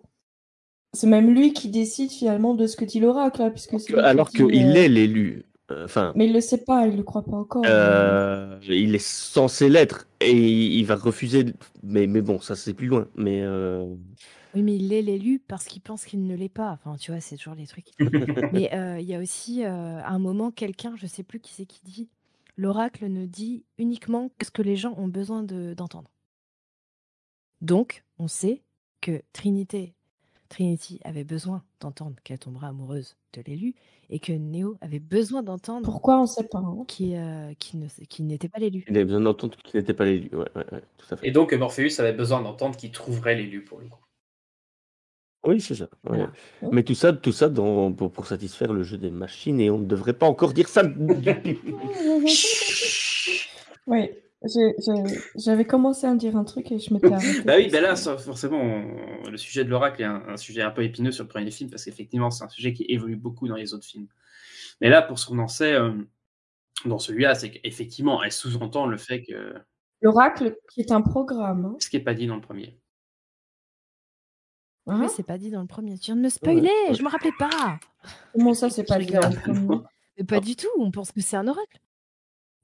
C'est même lui qui décide finalement de ce que dit l'oracle, là, puisque c'est Alors qu'il euh, est l'élu. Enfin, Mais il le sait pas, il le croit pas encore. euh, il est censé l'être et il va refuser. Mais, mais bon, ça c'est plus loin. Mais euh, Oui mais il est l'élu parce qu'il pense qu'il ne l'est pas. Enfin tu vois c'est toujours les trucs. mais euh, il y a aussi euh, à un moment quelqu'un je sais plus qui c'est qui dit l'oracle ne dit uniquement ce que les gens ont besoin de- d'entendre. Donc, on sait que Trinité, Trinity avait besoin d'entendre qu'elle tombera amoureuse de l'élu et que Neo avait besoin d'entendre Pourquoi on sait pas hein qui, euh, qui ne- qui n'était pas l'élu. Il avait besoin d'entendre qu'il n'était pas l'élu. Ouais, ouais, ouais, tout à fait. Et donc Morpheus avait besoin d'entendre qu'il trouverait l'élu pour le coup. Oui, c'est ça. ouais. Voilà. Mais tout ça, tout ça dans, pour, pour satisfaire le jeu des machines, et on ne devrait pas encore dire ça. Oui, j'avais commencé à dire un truc et je m'étais arrêtée. Bah oui, bah là, ça, forcément, on- le sujet de l'oracle est un, un sujet un peu épineux sur le premier film, parce qu'effectivement, c'est un sujet qui évolue beaucoup dans les autres films. Mais là, pour ce qu'on en sait, euh, dans celui-là, c'est qu'effectivement, elle sous-entend le fait que. L'oracle, qui est un programme. hein. Ce qui n'est pas dit dans le premier. Hein Oui, c'est pas dit dans le premier. Tu viens de me spoiler, ouais. je me rappelais pas. Comment ça, c'est pas dit dans le premier Mais pas du tout, on pense que c'est un oracle.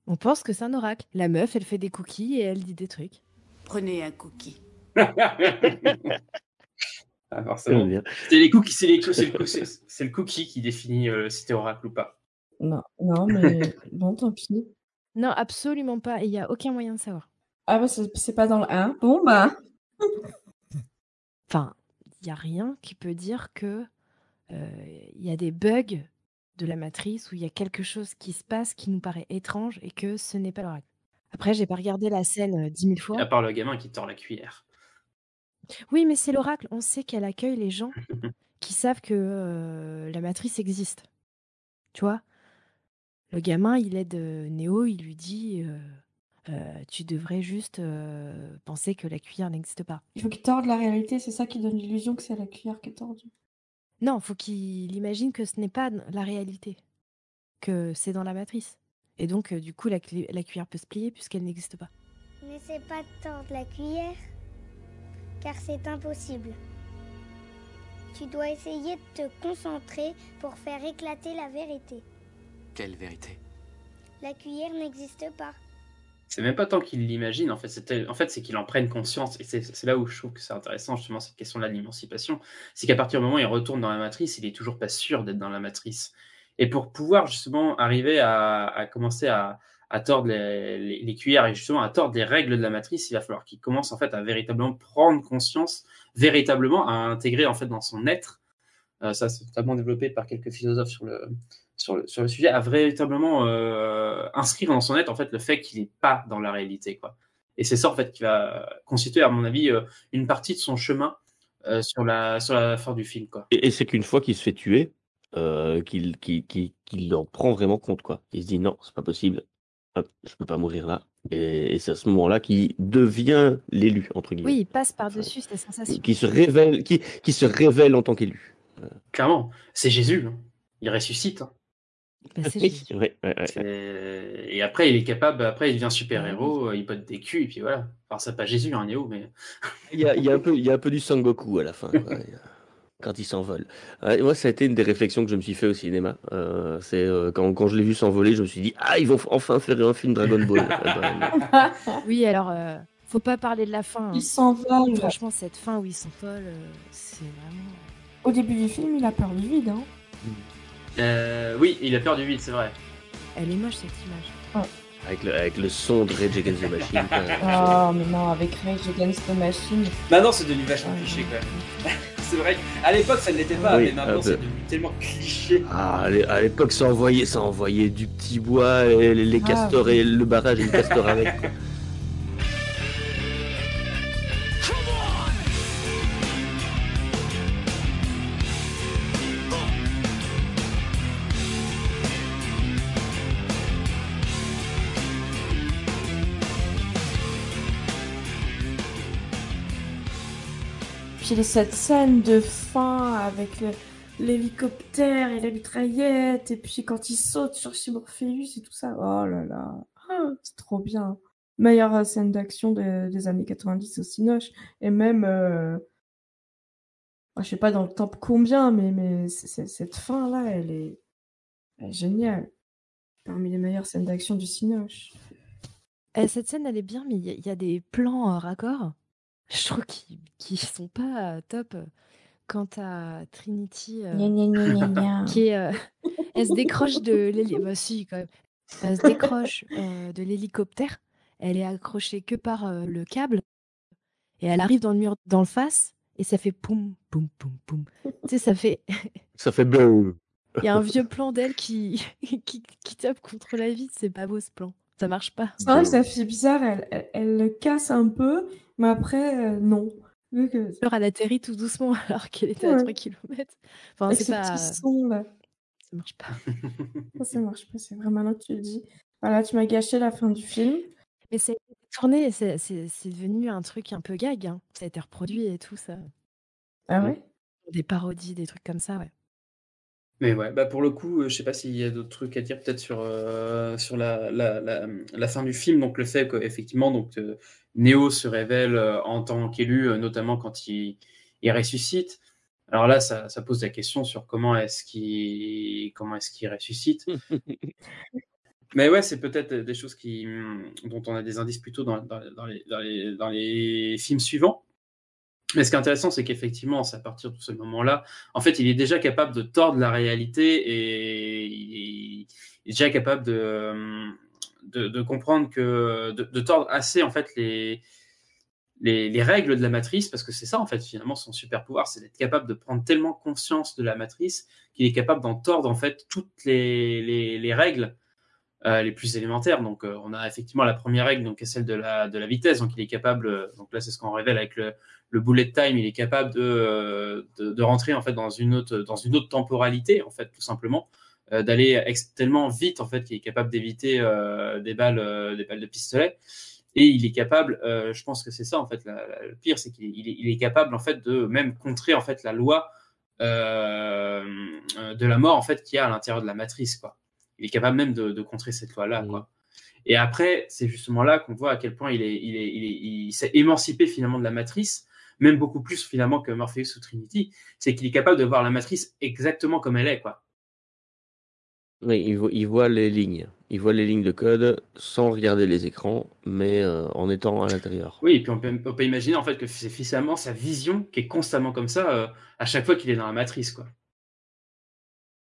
On pense que c'est un oracle. La meuf, elle fait des cookies et elle dit des trucs. Prenez un cookie. Ah, forcément. J'aime bien. C'est les cookies, c'est les- c'est le, c'est- c'est le cookie qui définit euh, si t'es oracle ou pas. Non, non, mais bon, tant pis. Non, absolument pas. Il n'y a aucun moyen de savoir. Ah bah, c'est c'est pas dans le 1. Bon, bah. Enfin, il n'y a rien qui peut dire que euh, il y a des bugs de la matrice ou il y a quelque chose qui se passe qui nous paraît étrange et que ce n'est pas l'oracle. Après, j'ai pas regardé la scène euh, dix mille fois. À part le gamin qui tord la cuillère. Oui, mais c'est l'oracle. On sait qu'elle accueille les gens qui savent que euh, la matrice existe. Tu vois? Le gamin, il aide euh, Néo, il lui dit euh, euh, Tu devrais juste euh, penser que la cuillère n'existe pas. Il faut qu'il torde la réalité, c'est ça qui donne l'illusion que c'est la cuillère qui est tordue. Non, faut qu'il imagine que ce n'est pas la réalité, que c'est dans la matrice. Et donc, euh, du coup, la, la cuillère peut se plier puisqu'elle n'existe pas. N'essaie pas de tordre la cuillère, car c'est impossible. Tu dois essayer de te concentrer pour faire éclater la vérité. Quelle vérité? La cuillère n'existe pas. C'est même pas tant qu'il l'imagine, en fait, c'est en fait, qu'il en prenne conscience. Et c'est là où je trouve que c'est intéressant, justement, cette question-là de l'émancipation. C'est qu'à partir du moment où il retourne dans la matrice, il est toujours pas sûr d'être dans la matrice. Et pour pouvoir, justement, arriver à, commencer à, tordre les, cuillères et justement à tordre les règles de la matrice, il va falloir qu'il commence, en fait, à véritablement prendre conscience, véritablement à intégrer, en fait, dans son être. Euh, ça, c'est totalement développé par quelques philosophes sur le, sur le, sur le sujet, à véritablement euh, inscrire dans son être en fait le fait qu'il n'est pas dans la réalité quoi. Et c'est ça en fait qui va constituer à mon avis euh, une partie de son chemin euh, sur la sur la fin du film quoi. Et, et c'est qu'une fois qu'il se fait tuer, euh, qu'il qu'il, qu'il, qu'il en prend vraiment compte, quoi. Il se dit non, c'est pas possible. Hop, je peux pas mourir là. Et, et c'est à ce moment-là qu'il devient l'élu, entre guillemets. Oui, il passe par-dessus ces sensations. Qui se révèle, qui, qui se révèle en tant qu'élu. Clairement, c'est Jésus, hein. il ressuscite. hein. Bah, c'est Oui, ouais, ouais. C'est- Et après il est capable, après il devient super héros, il pote des culs et puis voilà. Enfin c'est pas Jésus un Néo mais Il y a, il y a un peu, il y a un peu du Sangoku à la fin, quoi, quand il s'envole. Ouais, moi, ça a été une des réflexions que je me suis fait au cinéma. Euh, c'est euh, quand, quand je l'ai vu s'envoler, je me suis dit ah ils vont f- enfin faire un film Dragon Ball. Ah ben, Oui, alors, euh, faut pas parler de la fin. hein. Il s'envole. Franchement, cette fin où il s'envole, euh, c'est vraiment. Au début du film, il a peur du vide. Hein. Euh, oui il a peur du vide c'est vrai. Elle est moche cette image. avec, le, avec le son de Rage Against the Machine. Ah, mais non, avec Rage Against the Machine. Maintenant c'est devenu vachement cliché quand même. c'est vrai qu'à l'époque ça ne l'était pas Oui, mais maintenant c'est devenu tellement cliché. Ah, à l'é- à l'époque, ça envoyait, ça envoyait du petit bois, et les, les Ah, castors oui. et le barrage et le castor avec. Puis cette scène de fin avec le- l'hélicoptère et la mitraillette, et puis quand il saute sur Morpheus et tout ça. Oh là là, Ah, c'est trop bien. Meilleure euh, scène d'action de- des années 90 au Cinoche. Et même, euh, je sais pas dans le temps combien, mais, mais cette fin-là, elle est, elle est géniale. Parmi les meilleures scènes d'action du Cinoche. Eh, cette scène, elle est bien, mais il y, a- il y a des plans euh, raccords. Je trouve qu'ils qui sont pas euh, top. Quant à Trinity, euh, Gna gna gna gna gna. qui est, euh, elle se décroche de. Bah si, quand même. Elle se décroche euh, de l'hélicoptère, elle est accrochée que par euh, le câble, et elle arrive dans le mur d'en face, et ça fait poum, poum, poum, poum. tu sais, ça fait. Ça fait boum. Il y a un vieux plan d'elle qui... qui... qui tape contre la vitre, c'est pas beau ce plan. Ça marche pas. C'est vrai que ça fait bizarre, elle, elle, elle le casse un peu, mais après, euh, non. Vu que... Alors, elle atterrit tout doucement alors qu'elle était à Ouais. 3 km. Enfin, c'est ce pas. petit son là. Ça marche pas. Ça, ça marche pas, c'est vraiment là que tu le dis. Voilà, tu m'as gâché la fin du film. Mais c'est tourné, c'est c'est- c'est devenu un truc un peu gag. hein. Ça a été reproduit et tout ça. Ah ouais? Des parodies, des trucs comme ça, ouais. Mais ouais, bah pour le coup, euh, je sais pas s'il y a d'autres trucs à dire peut-être sur, euh, sur la, la, la, la fin du film, donc le fait qu'effectivement, donc euh, Neo se révèle euh, en tant qu'élu, notamment quand il, il ressuscite. Alors là, ça, ça pose la question sur comment est-ce qu'il comment est-ce qu'il ressuscite. Mais ouais, c'est peut-être des choses qui, hum, dont on a des indices plutôt dans, dans, dans les, dans, les, dans les films suivants. Mais ce qui est intéressant, c'est qu'effectivement, c'est à partir de ce moment-là, en fait, il est déjà capable de tordre la réalité et il est déjà capable de, de, de comprendre que, de, tordre assez, en fait, les, les, les règles de la matrice, parce que c'est ça, en fait, finalement, son super pouvoir, c'est d'être capable de prendre tellement conscience de la matrice qu'il est capable d'en tordre, en fait, toutes les, les, les règles les plus élémentaires. Donc, euh, on a effectivement la première règle, donc, est celle de la, de la vitesse. Donc, il est capable, euh, donc là, c'est ce qu'on révèle avec le, le bullet time, il est capable de, euh, de, de rentrer, en fait, dans une autre, dans une autre temporalité, en fait, tout simplement. Euh, d'aller tellement vite, en fait, qu'il est capable d'éviter euh, des balles, euh, des balles de pistolet. Et il est capable, euh, je pense que c'est ça, en fait, la- la- le pire, c'est qu'il est, il est, capable, en fait, de même contrer, en fait, la loi euh, euh, de la mort, en fait, qu'il y a à l'intérieur de la matrice, quoi. Il est capable même de, de contrer cette loi-là, quoi. Et après, c'est justement là qu'on voit à quel point il est, il est, il est, il s'est émancipé finalement de la matrice, même beaucoup plus finalement que Morpheus ou Trinity. C'est qu'il est capable de voir la matrice exactement comme elle est, quoi. Oui, il voit, il voit les lignes. Il voit les lignes de code sans regarder les écrans, mais euh, en étant à l'intérieur. Oui, et puis on peut, on peut imaginer en fait que c'est finalement sa vision qui est constamment comme ça euh, à chaque fois qu'il est dans la matrice, quoi.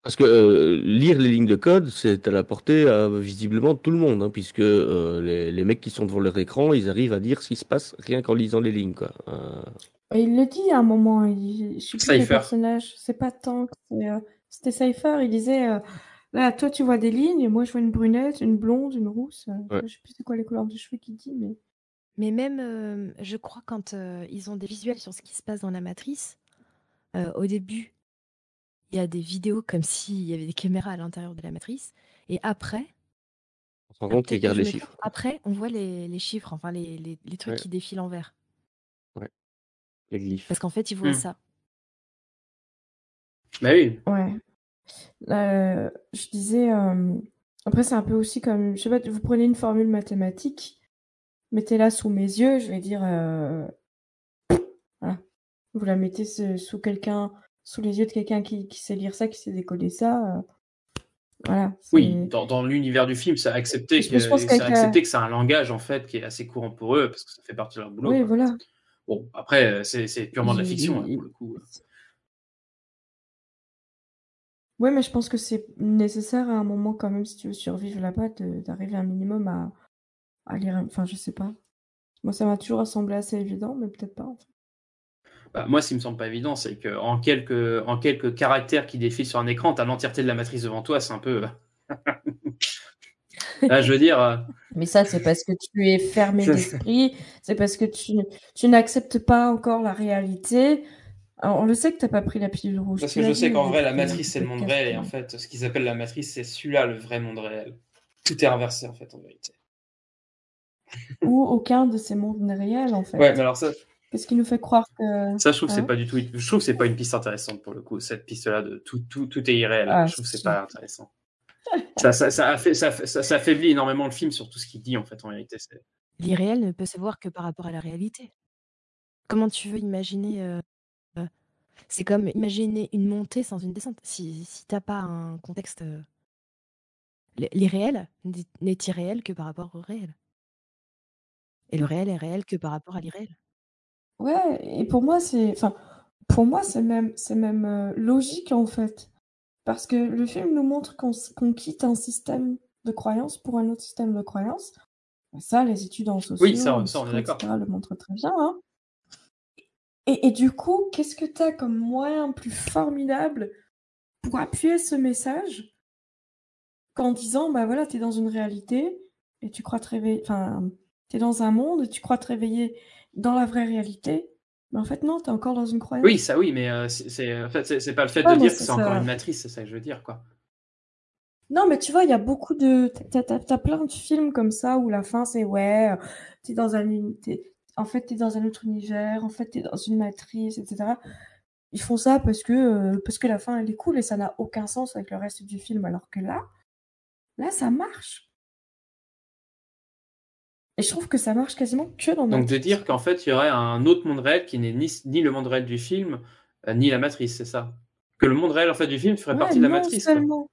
Parce que euh, lire les lignes de code, c'est à la portée euh, visiblement de tout le monde, hein, puisque euh, les, les mecs qui sont devant leur écran, ils arrivent à dire ce qui se passe rien qu'en lisant les lignes, quoi. Euh, Et il le dit à un moment, il... je sais plus Cypher. personnage, c'est pas tant euh, c'était Cypher, il disait euh, là, toi tu vois des lignes, et moi je vois une brunette, une blonde, une rousse, Ouais. je sais plus c'est quoi les couleurs de cheveux qu'il dit, mais Mais même, euh, je crois, quand euh, ils ont des visuels sur ce qui se passe dans la matrice, euh, au début, il y a des vidéos comme s'il y avait des caméras à l'intérieur de la matrice. Et après, on se rend compte qu'ils les chiffres. trompe, après, on voit les, les chiffres, enfin les, les, les trucs Ouais. qui défilent en vert. Ouais. Les glyphes. Parce qu'en fait, ils voient Hmm. ça. Bah oui. ouais. Euh, je disais, euh, après c'est un peu aussi comme, je sais pas, vous prenez une formule mathématique, mettez-la sous mes yeux, je vais dire, euh, voilà. Vous la mettez sous quelqu'un, sous les yeux de quelqu'un qui, qui sait lire ça, qui sait décoder ça, euh, voilà. Oui, c'est- dans, dans l'univers du film, ça a accepté que, accepté que c'est un langage en fait qui est assez courant pour eux parce que ça fait partie de leur boulot. Oui, quoi. voilà. Bon, après, euh, c'est c'est purement de la fiction hein, pour le coup. Ouais, mais je pense que c'est nécessaire à un moment quand même, si tu veux survivre là-bas, d'arriver un minimum à, à lire. Enfin, je sais pas. Moi, ça m'a toujours semblé assez évident, mais peut-être pas. en fait. Bah, moi, ce qui me semble pas évident, c'est que en quelques, en quelques caractères qui défilent sur un écran, t'as l'entièreté de la matrice devant toi, c'est un peu. Là, je veux dire. euh, Mais ça, c'est parce que tu es fermé d'esprit, c'est parce que tu, tu n'acceptes pas encore la réalité. Alors, on le sait que t'as pas pris la pilule rouge. Parce tu que je sais qu'en vrai, la tu- matrice, c'est le tu monde réel. Et en fait, ce qu'ils appellent la matrice, c'est celui-là, le vrai monde réel. Tout est inversé, en fait, en vérité. Ou aucun de ces mondes n'est réel, en fait. Ouais, mais alors ça, Qu'est-ce qui nous fait croire que. ça je trouve que Hein c'est pas du tout. Je trouve que c'est pas une piste intéressante pour le coup. Cette piste-là de tout, tout, tout est irréel. Ah, je trouve que c'est pas intéressant. ça, ça, ça, affaiblit énormément le film sur tout ce qu'il dit, en fait, en vérité. L'irréel ne peut se voir que par rapport à la réalité. Comment tu veux imaginer euh, euh, C'est comme imaginer une montée sans une descente. Si, si t'as pas un contexte. euh, L'irréel n'est- n'est irréel que par rapport au réel. Et le réel est réel que par rapport à l'irréel. Ouais, et pour moi, c'est. Enfin, pour moi, c'est même, c'est même euh, logique, en fait. Parce que le film nous montre qu'on quitte un système de croyance pour un autre système de croyance. Ça, les études en sociaux, Oui, ça, ça, on est etc., le montrent très bien. hein. Et, et du coup, qu'est-ce que tu as comme moyen plus formidable pour appuyer ce message qu'en disant, bah voilà, tu es dans une réalité et tu crois te réveiller, enfin, tu es dans un monde et tu crois te réveiller dans la vraie réalité, mais en fait, non, tu es encore dans une croyance. Oui, ça oui, mais euh, c'est en fait, c'est pas le fait Ouais, de dire que c'est encore une matrice, c'est ça que je veux dire, quoi. Non, mais tu vois, il y a beaucoup de. T'as, plein de films comme ça où la fin c'est ouais, euh, t'es dans un. t'es- En fait, t'es dans un autre univers, en fait, t'es dans une matrice, etc. Ils font ça parce que, euh, parce que la fin elle est cool et ça n'a aucun sens avec le reste du film, alors que là, là, ça marche. Et je trouve que ça marche quasiment que dans Donc de Matrix. dire qu'en fait, il y aurait un autre monde réel qui n'est ni, ni le monde réel du film, euh, ni la matrice, c'est ça. Que le monde réel en fait du film ferait Ouais, partie de la matrice. seulement.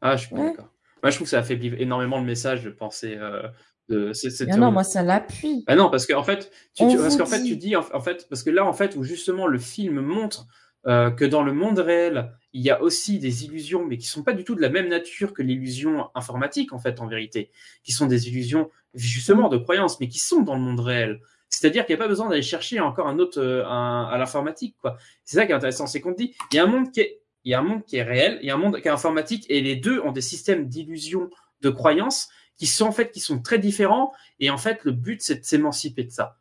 Ah, je suis pas Ouais. d'accord. Moi, je trouve que ça affaiblit énormément le message de penser euh, de cette non, moi ça l'appuie. Ah non, parce qu'en fait, tu, tu- parce qu'en fait, tu dis en, en fait, parce que là, en fait, où justement le film montre euh, que dans le monde réel, il y a aussi des illusions, mais qui sont pas du tout de la même nature que l'illusion informatique, en fait, en vérité, qui sont des illusions justement de croyances, mais qui sont dans le monde réel. C'est-à-dire qu'il n'y a pas besoin d'aller chercher encore un autre euh, à l'informatique, quoi. C'est ça qui est intéressant, c'est qu'on te dit, il y a un monde qui est, il y a un monde qui est réel, il y a un monde qui est informatique, et les deux ont des systèmes d'illusions, de croyances, qui sont en fait, qui sont très différents, et en fait, le but, c'est de s'émanciper de ça.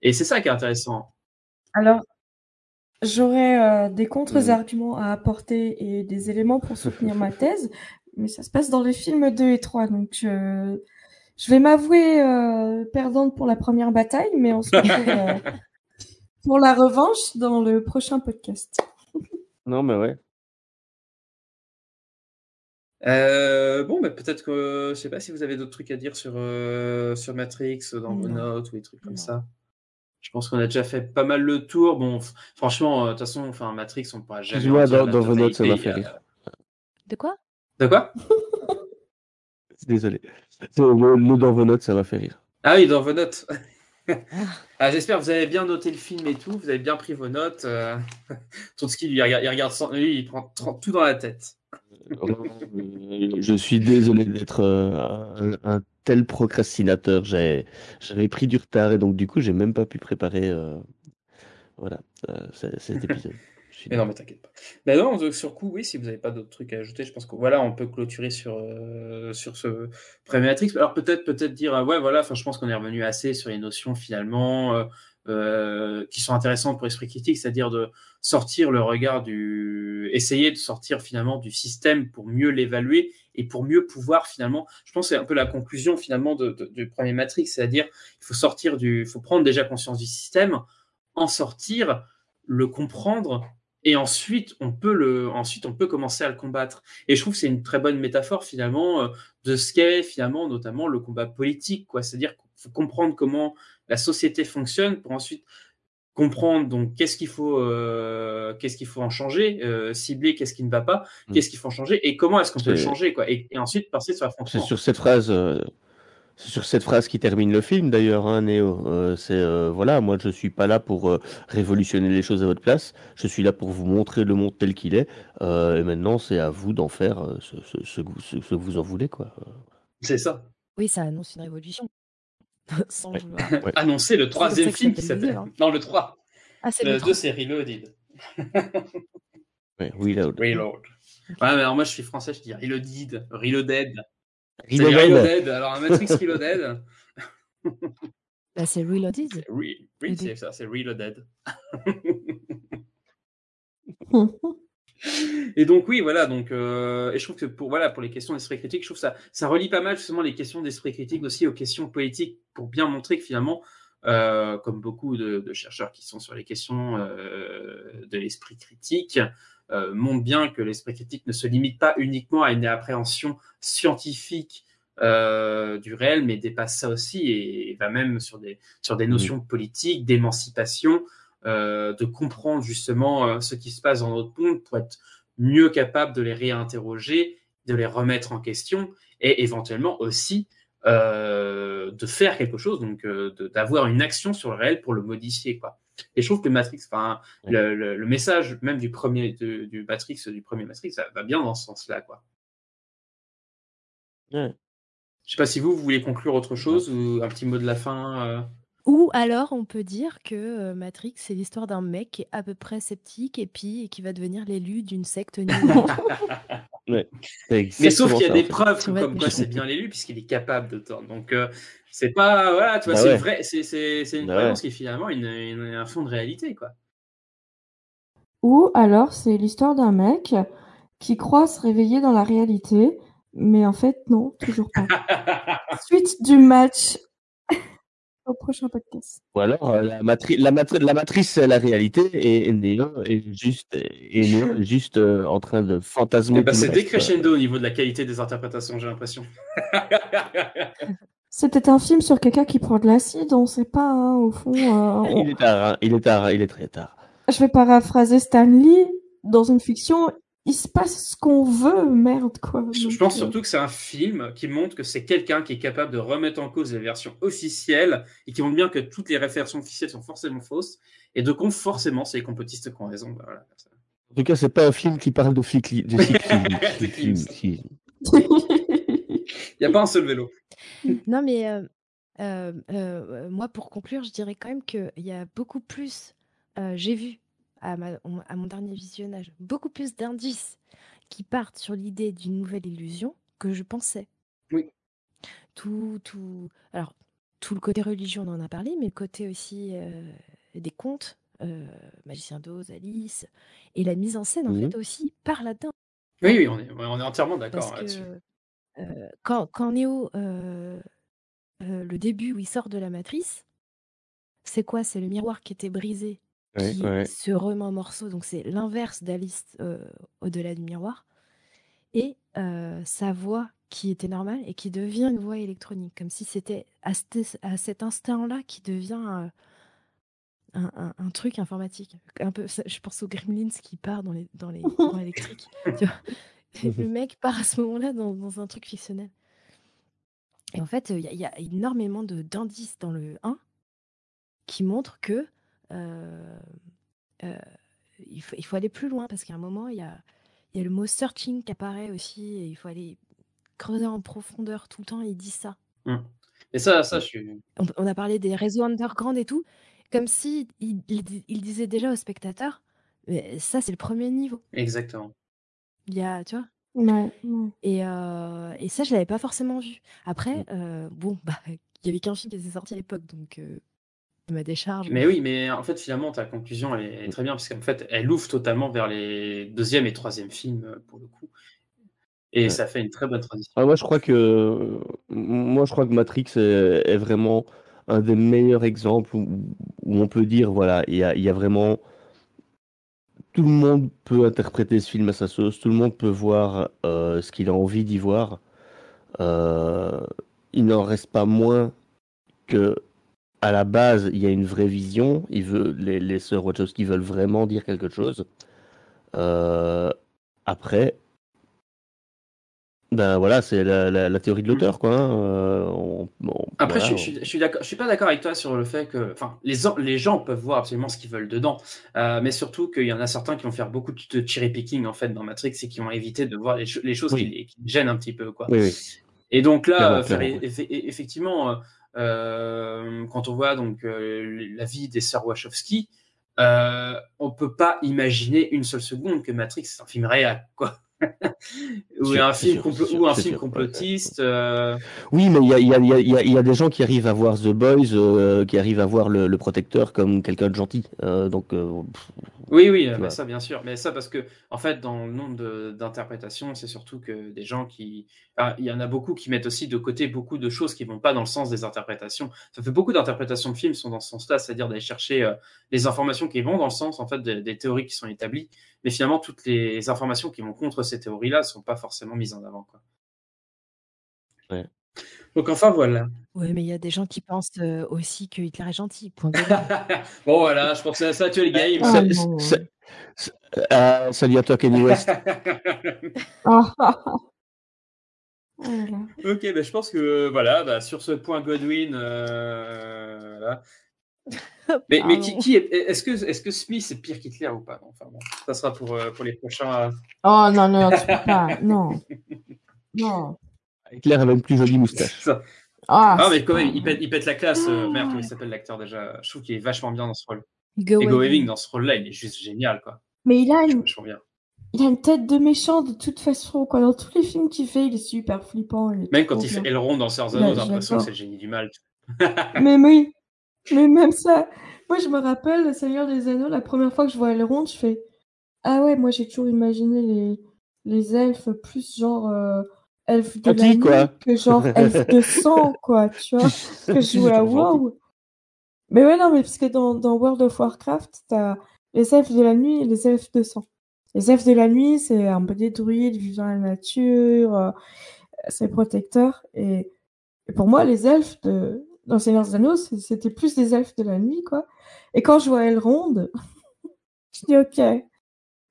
Et c'est ça qui est intéressant. Alors, j'aurais euh, des contre-arguments à apporter et des éléments pour soutenir ma thèse, mais ça se passe dans les films 2 et 3, donc euh, je vais m'avouer euh, perdante pour la première bataille, mais on se retrouve euh, pour la revanche dans le prochain podcast. Non, mais ouais. Euh, bon, bah, peut-être que je sais pas si vous avez d'autres trucs à dire sur, euh, sur Matrix, dans vos notes ou des trucs comme ça. Je pense qu'on a déjà fait pas mal le tour. Bon, franchement, euh, de toute façon, enfin, Matrix, on pourra jamais. dans, vos notes, ça m'a fait a- rire. De quoi? De quoi? Désolé. Le, le dans vos notes, ça m'a fait rire. Ah oui, dans vos notes. Ah, J'espère que vous avez bien noté le film et tout, vous avez bien pris vos notes. Euh... Totski, lui, il regarde, il regarde sans- lui, il prend tout dans la tête. Euh, Je suis désolé d'être euh, un, un tel procrastinateur. J'avais pris du retard et donc du coup, j'ai même pas pu préparer euh, voilà, euh, cet épisode. Mais non, mais t'inquiète pas. Mais non, sur coup, oui, si vous n'avez pas d'autres trucs à ajouter, je pense que voilà, on peut clôturer sur, euh, sur ce premier Matrix. Alors peut-être peut-être dire, euh, ouais, voilà, je pense qu'on est revenu assez sur les notions finalement euh, qui sont intéressantes pour l'esprit critique, c'est-à-dire de sortir le regard du, essayer de sortir finalement du système pour mieux l'évaluer et pour mieux pouvoir finalement, je pense que c'est un peu la conclusion finalement du premier Matrix, c'est-à-dire il faut sortir du, faut prendre déjà conscience du système, en sortir, le comprendre et ensuite on peut le ensuite on peut commencer à le combattre. Et je trouve que c'est une très bonne métaphore finalement euh, de ce qu'est finalement notamment le combat politique quoi. C'est-à-dire qu'il faut comprendre comment la société fonctionne pour ensuite comprendre donc qu'est-ce qu'il faut euh, qu'est-ce qu'il faut en changer euh, cibler qu'est-ce qui ne va pas Mm. qu'est-ce qu'il faut en changer et comment est-ce qu'on peut le C'est- changer quoi et, et ensuite passer sur la C'est fonction sur cette phrase, euh, c'est sur cette phrase qui termine le film d'ailleurs, hein, Néo. Euh, c'est euh, voilà, moi je suis pas là pour euh, révolutionner les choses à votre place. Je suis là pour vous montrer le monde tel qu'il est. Euh, et maintenant, c'est à vous d'en faire euh, ce, ce que vous en voulez, quoi. c'est ça Oui, ça annonce une révolution. Sans Ouais. vouloir. Ouais. annoncer le troisième film qui s'appelle hein. non le 3 Ah, c'est le le 2 trois. c'est Reloaded Ouais, Reload. Reload. Ouais, mais alors moi je suis français, je dis Reloaded, Reloaded. Reloaded. Reloaded. Alors un Matrix Reloaded, Bah, c'est Reloaded. re- oui, c'est ça, c'est Reloaded. Et donc oui, voilà, donc euh, et je trouve que pour voilà pour les questions d'esprit critique, je trouve que ça ça relie pas mal justement les questions d'esprit critique aussi aux questions politiques pour bien montrer que finalement, euh, comme beaucoup de, de chercheurs qui sont sur les questions euh, de l'esprit critique, montrent bien que l'esprit critique ne se limite pas uniquement à une appréhension scientifique euh, du réel, mais dépasse ça aussi et, va même sur des sur des notions politiques, d'émancipation, de comprendre justement euh, ce qui se passe dans notre monde pour être mieux capable de les réinterroger, de les remettre en question et éventuellement aussi euh, de faire quelque chose, donc euh, d'avoir une action sur le réel pour le modifier. Quoi. Et je trouve que Matrix, enfin, le, le- le message même du premier de- du Matrix, du premier Matrix, ça va bien dans ce sens-là. Quoi. Ouais. Je sais pas si vous, vous voulez conclure autre chose ou un petit mot de la fin. euh. Ou alors on peut dire que euh, Matrix, c'est l'histoire d'un mec qui est à peu près sceptique et puis et qui va devenir l'élu d'une secte. Ouais. Mais sauf qu'il y a ça, en des fait. preuves comme quoi c'est bien l'élu puisqu'il est capable de tordre. Donc euh, c'est pas voilà, tu vois, Bah c'est ouais. vrai, c'est une Bah croyance ouais. qui est finalement une, une- un fond de réalité quoi. Ou alors c'est l'histoire d'un mec qui croit se réveiller dans la réalité, mais en fait non, toujours pas. Suite du match au prochain podcast. Ou alors, euh, la, matri- la, matri- la matrice, c'est la réalité et, est juste, et Neo est juste euh, en train de fantasmer. Eh ben, c'est décrescendo au niveau de la qualité des interprétations, j'ai l'impression. C'est peut-être un film sur quelqu'un qui prend de l'acide, on sait pas, hein, au fond. euh, on- Il est tard, hein, il est tard, il est très tard. Je vais paraphraser Stan Lee. Dans une fiction, il se passe ce qu'on veut, merde, quoi. Je, Donc, pense euh, surtout que c'est un film qui montre que c'est quelqu'un qui est capable de remettre en cause les versions officielles et qui montre bien que toutes les versions officielles sont forcément fausses et de compte forcément c'est les complotistes qui ont raison. Bah, voilà. En tout cas, c'est pas un film qui parle de cycli- de cyclisme. Il n'y a pas un seul vélo. Non, mais euh, euh, euh, moi, pour conclure, je dirais quand même qu'il y a beaucoup plus, euh, j'ai vu à, ma- à mon dernier visionnage, beaucoup plus d'indices qui partent sur l'idée d'une nouvelle illusion que je pensais. Oui. Tout, tout, alors, tout le côté religion, on en a parlé, mais le côté aussi euh, des contes, euh, Magicien d'Oz, Alice, et la mise en scène, en Mhm. fait, aussi, par là-dedans. Oui, oui, on est, on est entièrement d'accord là-dessus. euh, quand, quand euh, le début où il sort de la matrice, c'est quoi? C'est le miroir qui était brisé, Ouais, qui ouais. se remet en morceaux. Donc c'est l'inverse d'Alice euh, au-delà du miroir. Et euh, sa voix qui était normale et qui devient une voix électronique, comme si c'était à, cet- à cet instant-là qui devient euh, un, un- un truc informatique. Un peu, je pense aux Gremlins qui part dans les dans les courants électriques. tu vois. Et le mec part à ce moment-là dans, dans un truc fictionnel. Et en fait, il y, y a énormément d'indices dans le 1 qui montrent que il, faut, il faut aller plus loin parce qu'à un moment, il y a, il y a le mot searching qui apparaît aussi et il faut aller creuser en profondeur tout le temps. Il dit ça. Hum. Et ça, ça, je suis. On, on a parlé des réseaux underground et tout, comme si il, il- il disait déjà aux spectateurs, mais ça c'est le premier niveau. Exactement. Il y a, tu vois. Ouais, ouais. Et, euh, et ça, je l'avais pas forcément vu. Après, euh, bon, bah, il y avait qu'un film qui était sorti à l'époque, donc euh, ma décharge. Mais oui, mais en fait, finalement, ta conclusion, elle est, très bien, parce qu'en fait, elle ouvre totalement vers les deuxième et troisième films, euh, pour le coup. Et Ouais. ça fait une très bonne transition. Ah, moi, je crois que moi, je crois que Matrix est, est vraiment un des meilleurs exemples où, où on peut dire, voilà, il y a, il y a vraiment tout le monde peut interpréter ce film à sa sauce, tout le monde peut voir euh, ce qu'il a envie d'y voir. Euh, il n'en reste pas moins que à la base, il y a une vraie vision. Il veut, les, les sœurs Wachowski veulent vraiment dire quelque chose. Euh, après, ben voilà, c'est la, la- la théorie de l'auteur, quoi. hein. Euh, on- on- Après, voilà, je, suis- je suis- je suis d'accord, je suis pas d'accord avec toi sur le fait que, enfin, les, les gens peuvent voir absolument ce qu'ils veulent dedans, euh, mais surtout qu'il y en a certains qui vont faire beaucoup de cherry picking en fait dans Matrix et qui vont éviter de voir les, cho- les choses Oui. qui, gênent un petit peu, quoi. Oui, oui. Et donc là, faire effectivement, quand on voit donc euh, la vie des sœurs Wachowski, euh, on peut pas imaginer une seule seconde que Matrix c'est un film réel, quoi. ou Sûr, un film, sûr, sûr, ou un complotiste. euh, Oui, mais il y a, y, y, y des gens qui arrivent à voir The Boys, euh, qui arrivent à voir le, le protecteur comme quelqu'un de gentil. Euh, donc, euh, pff, Oui, oui, tu vois? ça, bien sûr. Mais ça, parce que, en fait, dans le nombre de- d'interprétations, c'est surtout que des gens qui. enfin, il y en a beaucoup qui mettent aussi de côté beaucoup de choses qui vont pas dans le sens des interprétations. Ça fait beaucoup d'interprétations de films sont dans ce sens-là, c'est-à-dire d'aller chercher euh, les informations qui vont dans le sens, en fait, des, des théories qui sont établies. Mais finalement, toutes les informations qui vont contre ces théories-là ne sont pas forcément mises en avant, quoi. Ouais. Donc, enfin, voilà. Ouais, mais il y a des gens qui pensent euh, aussi que Hitler est gentil. Point bon, voilà, je pensais à ça, tu es le game. Ah, C'est- non. c'est- c'est- euh, salut à toi, Kenny West. Ah, ah, ah. Oh là là. Ok, ben je pense que voilà, bah, sur ce point Godwin, euh, voilà. Mais, mais qui, Pardon. qui est, est-ce que, est-ce que Smith est pire qu'Hitler ou pas? Enfin bon, ça sera pour, euh, pour les prochains. euh. Oh non, non, tu peux pas. Non. Non. Claire avait une plus jolie moustache. Ça. Ah, Ah, mais quand même, il pète, il pète la classe. euh, merde, comment il s'appelle l'acteur déjà? Je trouve qu'il est vachement bien dans ce rôle. Go Et Go dans ce rôle-là, il est juste génial, quoi. Mais il a une, Vachement bien. il a une tête de méchant de toute façon, quoi. Dans tous les films qu'il fait, il est super flippant. il est Même quand il fait. Elrond dans Sœurs j'ai l'impression que c'est le génie du mal. Mais oui, mais même ça, moi je me rappelle le Seigneur des Anneaux, la première fois que je vois Elrond, je fais Ah ouais, moi j'ai toujours imaginé les, les elfes plus genre euh, elfes de la quoi. que genre elfes de sang, quoi, tu vois, que je jouais à. WoW. Mais ouais, non, mais parce que dans, dans World of Warcraft, t'as les elfes de la nuit et les elfes de sang. Les elfes de la nuit, c'est un peu des druides vivant la nature, euh, c'est protecteur. Et, et pour moi, les elfes de, dans Seigneur des Anneaux, c'était plus des elfes de la nuit, quoi. Et quand je vois Elrond, je dis ok,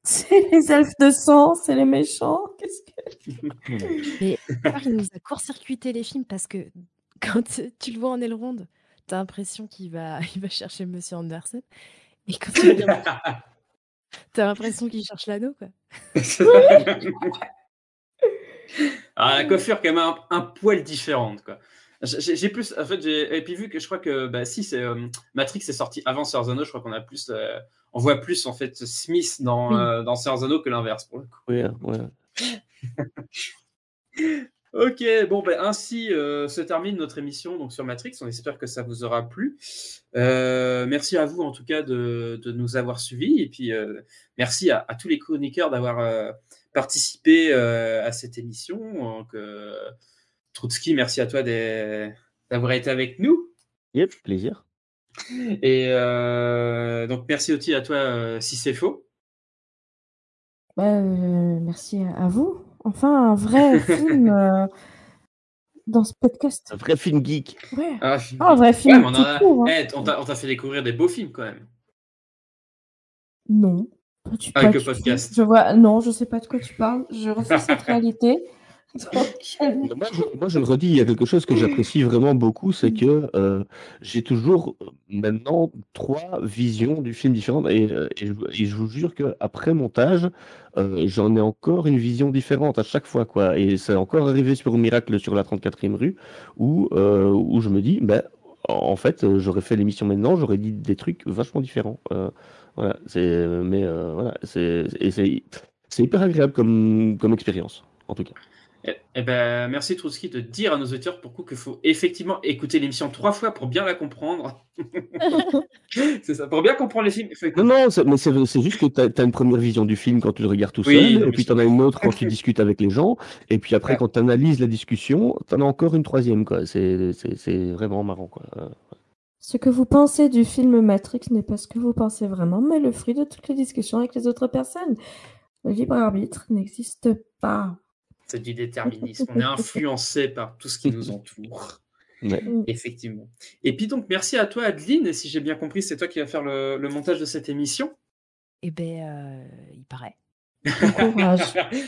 c'est les elfes de sang, c'est les méchants. Qu'est-ce que. Mais il nous a court-circuité les films parce que quand tu le vois en Elrond, t'as l'impression qu'il va, il va chercher Monsieur Anderson. Et quand tu le t'as l'impression qu'il cherche l'anneau, quoi. Ah, la coiffure, quand même, un, un poil différente, quoi. J'ai plus, en fait, et puis vu que je crois que, bah, si c'est euh, Matrix est sorti avant Sœurs Anneaux, je crois qu'on a plus, euh, on voit plus, en fait, Smith dans, Oui. euh, dans Sœurs Anneaux que l'inverse, pour le coup. Ouais. Ok, bon, ben, ainsi euh, se termine notre émission donc, sur Matrix. On espère que ça vous aura plu. Euh, merci à vous, en tout cas, de, de nous avoir suivis. Et puis, euh, merci à, à tous les chroniqueurs d'avoir participé à cette émission. Donc, Trotsky, merci à toi d'avoir été avec nous. Yep, plaisir. Et euh, donc, merci aussi à toi, euh, si c'est faux. Bah, euh, merci à, vous. Enfin, un vrai film euh, dans ce podcast. Un vrai film geek. Ouais. Ah, film- Ah, un vrai film Ouais, on, hein. Eh, on t'a on t'a fait découvrir des beaux films quand même. Non. Pas du- Avec pas le podcast. Je vois... Non, je sais pas de quoi tu parles. Je refuse cette réalité. Moi je, moi, le redis, il y a quelque chose que j'apprécie vraiment beaucoup, c'est que euh, j'ai toujours euh, maintenant trois visions du film différentes et, euh, je, vous jure qu'après montage, j'en ai encore une vision différente à chaque fois. Quoi. Et c'est encore arrivé sur Miracle sur la 34e rue où, où je me dis, ben, en fait, j'aurais fait l'émission maintenant, j'aurais dit des trucs vachement différents. Voilà, c'est, mais voilà, hyper agréable comme, comme expérience, en tout cas. Eh, eh ben, merci Trotsky de dire à nos auditeurs pour coup qu'il faut effectivement écouter l'émission trois fois pour bien la comprendre. c'est ça, pour bien comprendre les films. il faut écouter. Non, non, mais c'est juste que tu as, une première vision du film quand tu le regardes tout Oui, seul, non, et puis tu en as une autre quand tu discutes avec les gens, et puis après, Ouais. quand tu analyses la discussion, tu en as encore une troisième. C'est vraiment marrant. Quoi. Ce que vous pensez du film Matrix n'est pas ce que vous pensez vraiment, mais le fruit de toutes les discussions avec les autres personnes. Le libre arbitre n'existe pas. C'est du déterminisme. On est influencé par tout ce qui nous entoure. Ouais. Effectivement. Et puis donc, merci à toi, Adeline. Et si j'ai bien compris, c'est toi qui vas faire le, le montage de cette émission. Eh ben, euh, il paraît. Courage.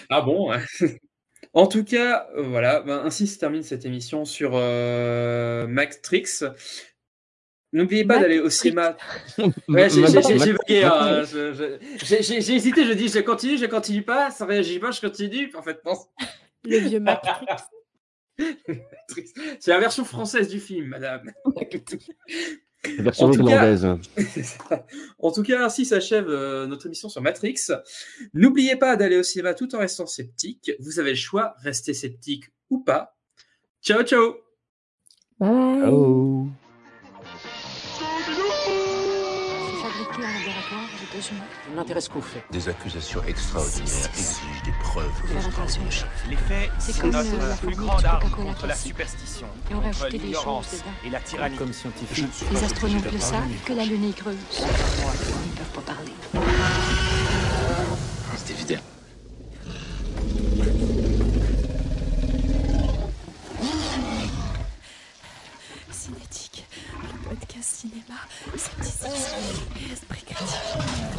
ah bon ouais. En tout cas, euh, voilà, ben, ainsi se termine cette émission sur euh, Matrix. N'oubliez pas d'aller au cinéma. Ouais, j'ai bugué, hein, hésité, je dis je continue, je continue pas, ça réagit pas, je continue. En fait, non. Le vieux Matrix. C'est la version française du film, madame. La version irlandaise. En tout cas, ainsi s'achève euh, notre émission sur Matrix. N'oubliez pas d'aller au cinéma tout en restant sceptique. Vous avez le choix, restez sceptique ou pas. Ciao, ciao Bye. Ciao. États-Unis. Ça m'intéresse qu'on fait. Des accusations extraordinaires exigent des preuves. Chef. Les faits, C'est c'est comme notre la plus grande arme contre la superstition, Et on contre l'ignorance choses dedans. et la tyrannie. Comme scientifique. Les astronomes le savent que la Lune est creuse. Ils ne peuvent pas parler. C'est évident. Cinétique, le podcast cinéma, scepticisme et esprit critique.